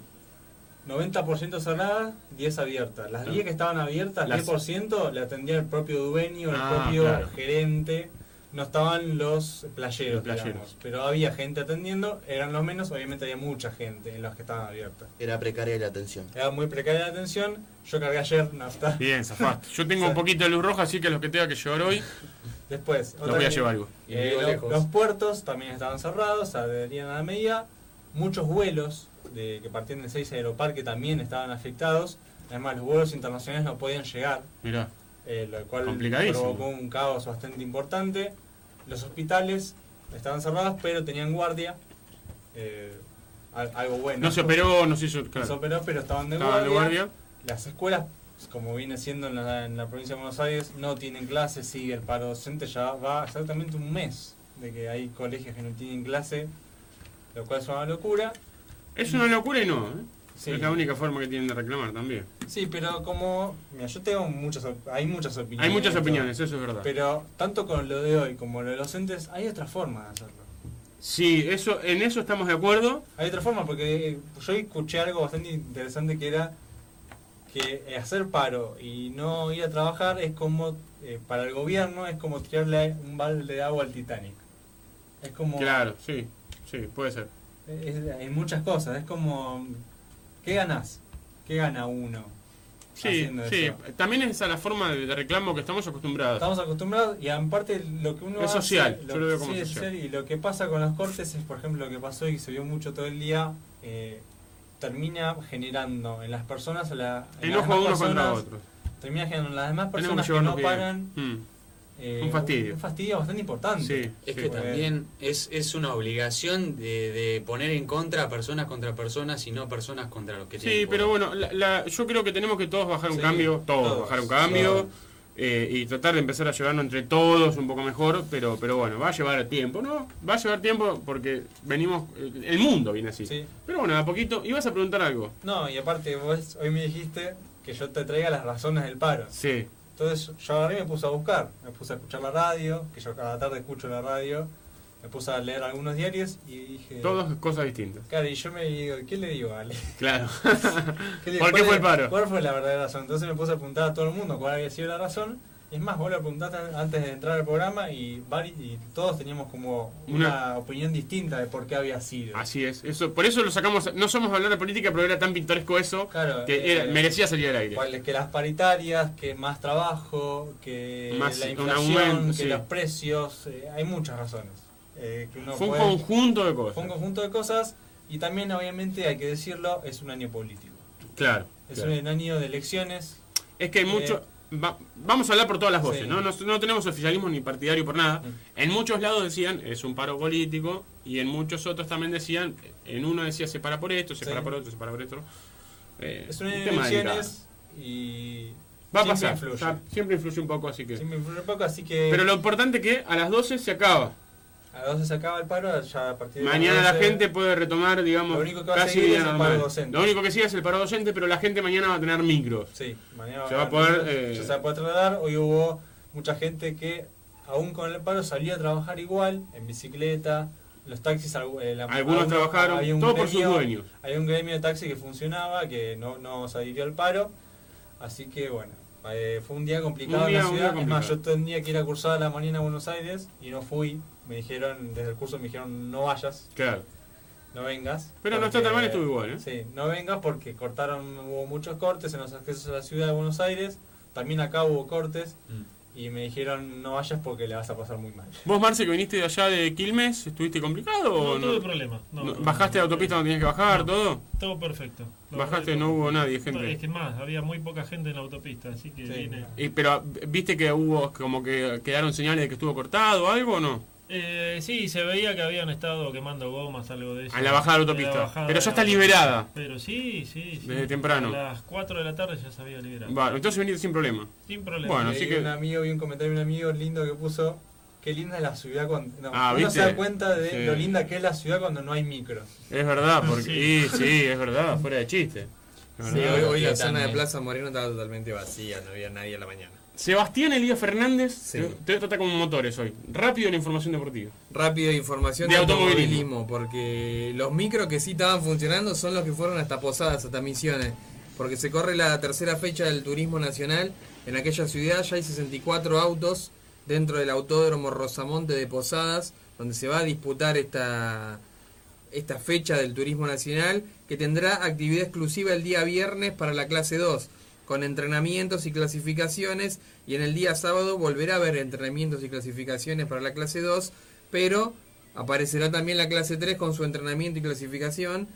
90% cerradas, 10 abiertas. Las 10 que estaban abiertas, Las- 10% le atendía el propio dueño, el Ah, propio claro. gerente. No estaban los playeros, Los playeros. digamos, pero había gente atendiendo, eran los menos, obviamente había mucha gente en los que estaban abiertas. Era precaria la atención. Era muy precaria la atención, yo cargué ayer nafta. [laughs] Bien, zafaste. Yo tengo [laughs] un poquito de luz roja, así que los que tenga que llevar hoy, Después, Los voy a llevar algo. Eh, los puertos también estaban cerrados, adherían a la medida. Muchos vuelos de, que partían de seis Aeroparque también estaban afectados. Además, los vuelos internacionales no podían llegar, Mirá. eh, lo cual provocó un caos bastante importante. Los hospitales estaban cerrados, pero tenían guardia. eh, al- algo bueno. No se operó, no se hizo. No Claro. se operó, pero estaban de Estaban de guardia. guardia. Las escuelas, como viene siendo en la, en la provincia de Buenos Aires, no tienen clases, sigue el paro docente, ya va exactamente un mes de que hay colegios que no tienen clase, lo cual es una locura. Es una locura y no, ¿eh? Sí. Es la única forma que tienen de reclamar también. Sí, pero como, mira, yo tengo muchas, hay muchas opiniones. Hay muchas opiniones, eso es verdad. Pero tanto con lo de hoy como lo de los docentes, hay otra forma de hacerlo. Sí, eso, en eso estamos de acuerdo. Hay otra forma, porque eh, yo escuché algo bastante interesante que era que eh, hacer paro y no ir a trabajar es como, eh, para el gobierno, es como tirarle un balde de agua al Titanic. Es como... Claro, sí, sí, puede ser. Es- hay muchas cosas, es como... ¿Qué ganas? ¿Qué gana uno? Sí, sí, eso? también es a la forma de, de reclamo que estamos acostumbrados. Estamos acostumbrados y aparte lo que uno Es hace- social, lo, yo lo veo como sí, social. y lo que pasa con los cortes es por ejemplo lo que pasó y se vio mucho todo el día eh, termina generando en las personas la, en las Enojo demás unos contra personas, otros. termina generando en las demás personas que que, no pagan Mm. Eh, Un fastidio. un fastidio bastante importante Sí, Es sí. que también es, es una obligación de, de poner en contra a personas contra personas y no personas contra los que Sí, tienen pero bueno, la- la- yo creo que tenemos que todos bajar un Sí, cambio, todos, todos, bajar un cambio eh, y tratar de empezar a llevarnos entre todos un poco mejor, pero pero bueno, va a llevar tiempo, ¿no? Va a llevar tiempo porque venimos, eh, el mundo viene así. Pero bueno, a poquito, ibas a preguntar algo. no y aparte vos hoy me dijiste que yo te traiga las razones del paro Sí. Entonces yo agarré y me puse a buscar, me puse a escuchar la radio, que yo cada tarde escucho la radio, me puse a leer algunos diarios y dije... Todas cosas distintas. Claro, y yo me digo, ¿qué le digo a Ale? [laughs] Claro. [laughs] ¿Qué le- ¿Por qué fue el paro? ¿Cuál fue la verdadera razón? Entonces me puse a preguntar a todo el mundo cuál había sido la razón. Es más, vos lo preguntaste antes de entrar al programa y, todos teníamos como una, Una- opinión distinta de por qué había sido. Así es, eso, por eso lo sacamos, no somos hablar de política, pero era tan pintoresco eso Claro, que era- eh, merecía salir al aire. que las paritarias, que más trabajo, que Más- la inflación, aumento, que sí. los precios, eh, hay muchas razones. eh, que uno Fue un puede- conjunto de cosas. Fue un conjunto de cosas y también obviamente hay que decirlo, es un año político. Claro. Es claro. un año de elecciones. Es que hay Eh, mucho. Va- vamos a hablar por todas las voces, Sí. ¿no? ¿no? no tenemos oficialismo ni partidario por nada. En muchos lados decían es un paro político y en muchos otros también decían, en uno decía se para por esto, se Sí. para por otro, se para por esto. Eh, Es un año de tema elecciones y Va a pasar, influye. siempre influye un poco, así que... Siempre influye un poco, así que Pero lo importante es que a las 12 se acaba. A las 12 se acaba el paro, ya a partir de Mañana la 12 gente puede retomar, digamos, Lo único que va a casi seguir vida es el paro docente. Lo único que sigue es el paro docente, pero la gente mañana va a tener micros. Sí, mañana se va a poder... ya eh, se va a poder trasladar. Hoy hubo mucha gente que, aún con el paro, salió a trabajar igual, en bicicleta. Los taxis, eh, la- Algunos trabajaron, todo por sus dueños. Había un gremio de taxi que funcionaba, que no, no se adhirió al paro. Así que, bueno, eh, fue un día complicado Un día- en la ciudad. Es más, yo tenía que ir a cursar a la mañana a Buenos Aires y no fui. Me dijeron, desde el curso me dijeron, no vayas. Claro. No vengas. Pero no está tan mal, estuvo igual, ¿eh? Sí, no vengas porque cortaron, hubo muchos cortes en los accesos a la ciudad de Buenos Aires. También acá hubo cortes. Y me dijeron, no vayas porque le vas a pasar muy mal. ¿Vos, Marce, que viniste de allá de Quilmes, estuviste complicado o No tuve problema, no, No, no, ¿Bajaste de autopista donde tenías que bajar, todo? Todo perfecto. Bajaste, no hubo nadie, gente. Es que más, había muy poca gente en la autopista, así que vine. Y, pero, ¿viste que hubo como que quedaron señales de que estuvo cortado o algo o no? Eh, sí, se veía que habían estado quemando gomas, algo de eso. A la bajada de la En autopista. bajada Pero ya está liberada. Pero sí, sí, sí. Desde temprano. A las 4 de la tarde ya se había liberado. Vale, entonces viniste sin problema. Sin problema. Bueno, así que... un amigo, vi un comentario de un amigo lindo que puso, qué linda es la ciudad cuando... No, Ah, uno ¿viste? se da cuenta de Sí. lo linda que es la ciudad cuando no hay micros. Es verdad, [laughs] porque... Sí. Sí, sí, es verdad, fuera de chiste. Sí, hoy, hoy la zona de. Plaza Moreno estaba totalmente vacía, no había nadie a la mañana. Sebastián Elías Fernández, Sí. te, te voy a tratar como motores hoy. Rápido la información deportiva. Rápido información De automovilismo. porque los micros que sí estaban funcionando son los que fueron hasta Posadas, hasta Misiones. Porque se corre la tercera fecha del turismo nacional. En aquella ciudad ya hay 64 autos dentro del autódromo Rosamonte de Posadas, donde se va a disputar esta, esta fecha del turismo nacional, que tendrá actividad exclusiva el día viernes para la clase 2, con entrenamientos y clasificaciones y en el día sábado volverá a haber entrenamientos y clasificaciones para la clase 2, pero aparecerá también la clase 3 con su entrenamiento y clasificación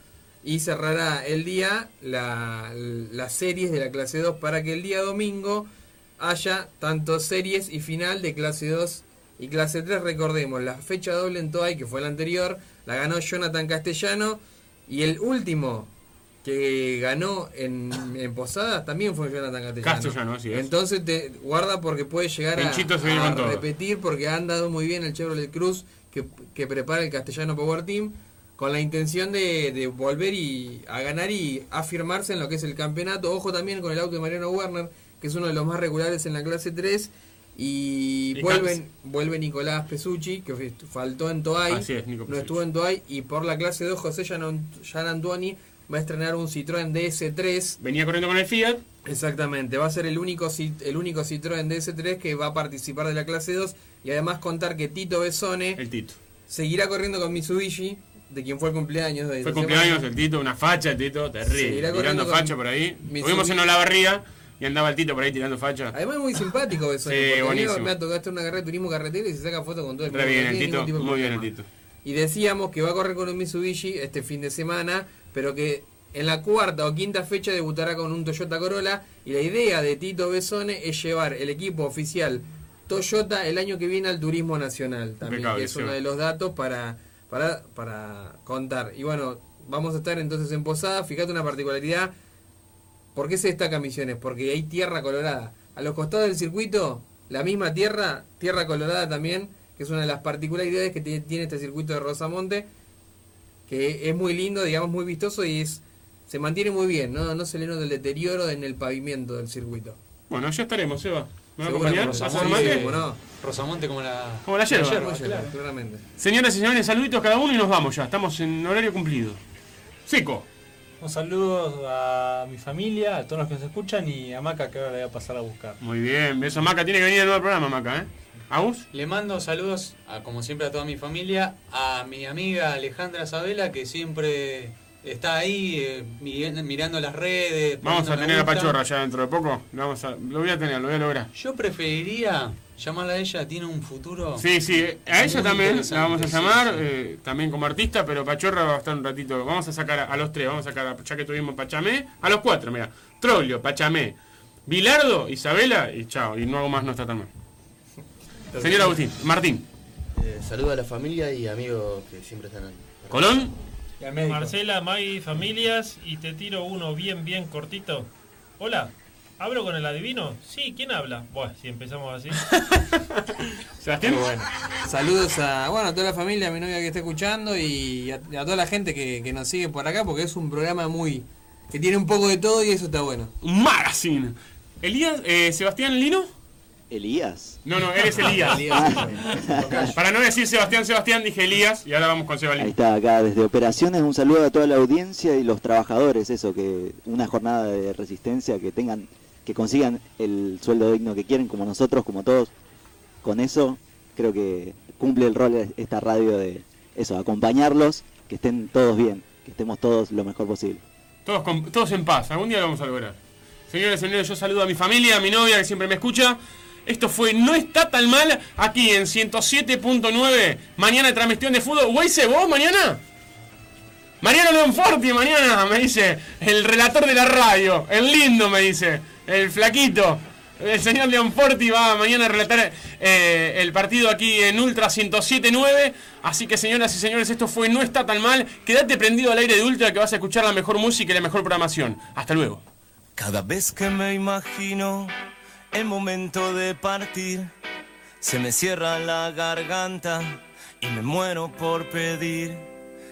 y cerrará el día la- las series de la clase 2 para que el día domingo haya tanto series y final de clase 2 y clase 3. Recordemos, la fecha doble en Toay, que fue la anterior, la ganó Jonathan Castellano y el último que ganó en, en Posadas también fue Jonathan Castellano. Castellano, así es. Entonces te guarda porque puede llegar a, repetir porque ha andado muy bien el Chevrolet Cruz que, que prepara el Castellano Power Team con la intención de, de volver y a ganar y afirmarse en lo que es el campeonato. Ojo también con el auto de Mariano Werner, que es uno de los más regulares en la clase 3. Y, Y vuelven, vuelve Nicolás Pesucci, que faltó en Toay, es, no estuvo en Toay, y por la clase 2 José Gian Antuani va a estrenar un Citroën DS3. Venía corriendo con el Fiat. Exactamente, va a ser el único, el único Citroën DS3 que va a participar de la clase 2 y además contar que Tito Besone El Tito. seguirá corriendo con Mitsubishi, de quien fue el cumpleaños de Fue cumpleaños el Tito, una facha el Tito, terrible. Seguirá Tirando facha por ahí. Mitsubishi. Tuvimos en Olavarría y andaba el Tito por ahí tirando facha. Además es muy simpático Besone, Sí, buenísimo. me ha tocado una carrera de turismo carretera y se saca foto con todo el mundo, bien no el Tito, muy bien el. Tito. Y decíamos que va a correr con un Mitsubishi este fin de semana, pero que en la cuarta o quinta fecha debutará con un Toyota Corolla. Y la idea de Tito Besone es llevar el equipo oficial Toyota el año que viene al Turismo Nacional. También, Impecable, que es uno de los datos para, para, para contar. Y bueno, vamos a estar entonces en Posada. Fíjate una particularidad. ¿Por qué se destaca Misiones? Porque hay tierra colorada. A los costados del circuito, la misma tierra, tierra colorada también, que es una de las particularidades que tie- tiene este circuito de Rosamonte, que es muy lindo, digamos, muy vistoso y es se mantiene muy bien, no, no se le nota el deterioro en el pavimento del circuito. Bueno, ya estaremos, Seba. ¿Me va a Seguro, acompañar? Rosamonte. Rosamonte como la... Como la yerba. Bien, claramente. Señoras y señores, saluditos cada uno y nos vamos ya. Estamos en horario cumplido. Seco. Un saludo a mi familia, a todos los que nos escuchan y a Maca que ahora le voy a pasar a buscar. Muy bien, beso Maca. Tiene que venir de nuevo al programa, Maca, ¿eh? Le mando saludos, a, como siempre, a toda mi familia, a mi amiga Alejandra Sabela, que siempre está ahí eh, mi- mirando las redes. Vamos a tener a. Pachorra ya dentro de poco. Lo, vamos a, lo voy a tener, lo voy a lograr. Yo preferiría llamarla a ella, tiene un futuro. Sí, sí, a ella también la vamos a llamar, sí. eh, también como artista, pero Pachorra va a estar un ratito. Vamos a sacar a, a los tres, vamos a sacar, a, ya que tuvimos Pachamé, a los cuatro, mira. Troglio, Pachamé, Bilardo, Isabela y chao. Y no hago más, no está tan mal. Señor Agustín, Martín, Eh, saludo a la familia y amigos que siempre están ahí. Colón. Marcela, Maggie, familias, y te tiro uno bien, bien cortito. Hola, ¿hablo con el adivino? Sí, ¿quién habla? Bueno, si empezamos así. [laughs] Sebastián. Bueno, saludos a, bueno, a toda la familia, a mi novia que está escuchando y a, a toda la gente que, que nos sigue por acá porque es un programa muy que tiene un poco de todo y eso está bueno. Un magazine. Elías, eh, Sebastián Lino. Elías. No, no, eres Elías. [laughs] [laughs] Para no decir Sebastián, Sebastián, dije Elías y ahora vamos con Ahí Sebastián. está, acá desde Operaciones, un saludo a toda la audiencia y los trabajadores, eso, que una jornada de resistencia, que tengan, que consigan el sueldo digno que quieren, como nosotros, como todos. Con eso, creo que cumple el rol esta radio de eso, acompañarlos, que estén todos bien, que estemos todos lo mejor posible. Todos, con- todos en paz, algún día lo vamos a lograr. Señores, señores, yo saludo a mi familia, a mi novia que siempre me escucha. Esto fue No está tan mal aquí en 107.9. Mañana transmisión de fútbol. ¿Weise vos mañana? Mariano Leonforti mañana, [laughs] me dice. El relator de la radio. El lindo, me dice. El flaquito. El señor Leonforti va mañana a relatar eh, el partido aquí en Ultra 107.9. Así que, señoras y señores, esto fue No está tan mal. Quédate prendido al aire de Ultra que vas a escuchar la mejor música y la mejor programación. Hasta luego. Cada vez que me imagino el momento de partir, se me cierra la garganta y me muero por pedir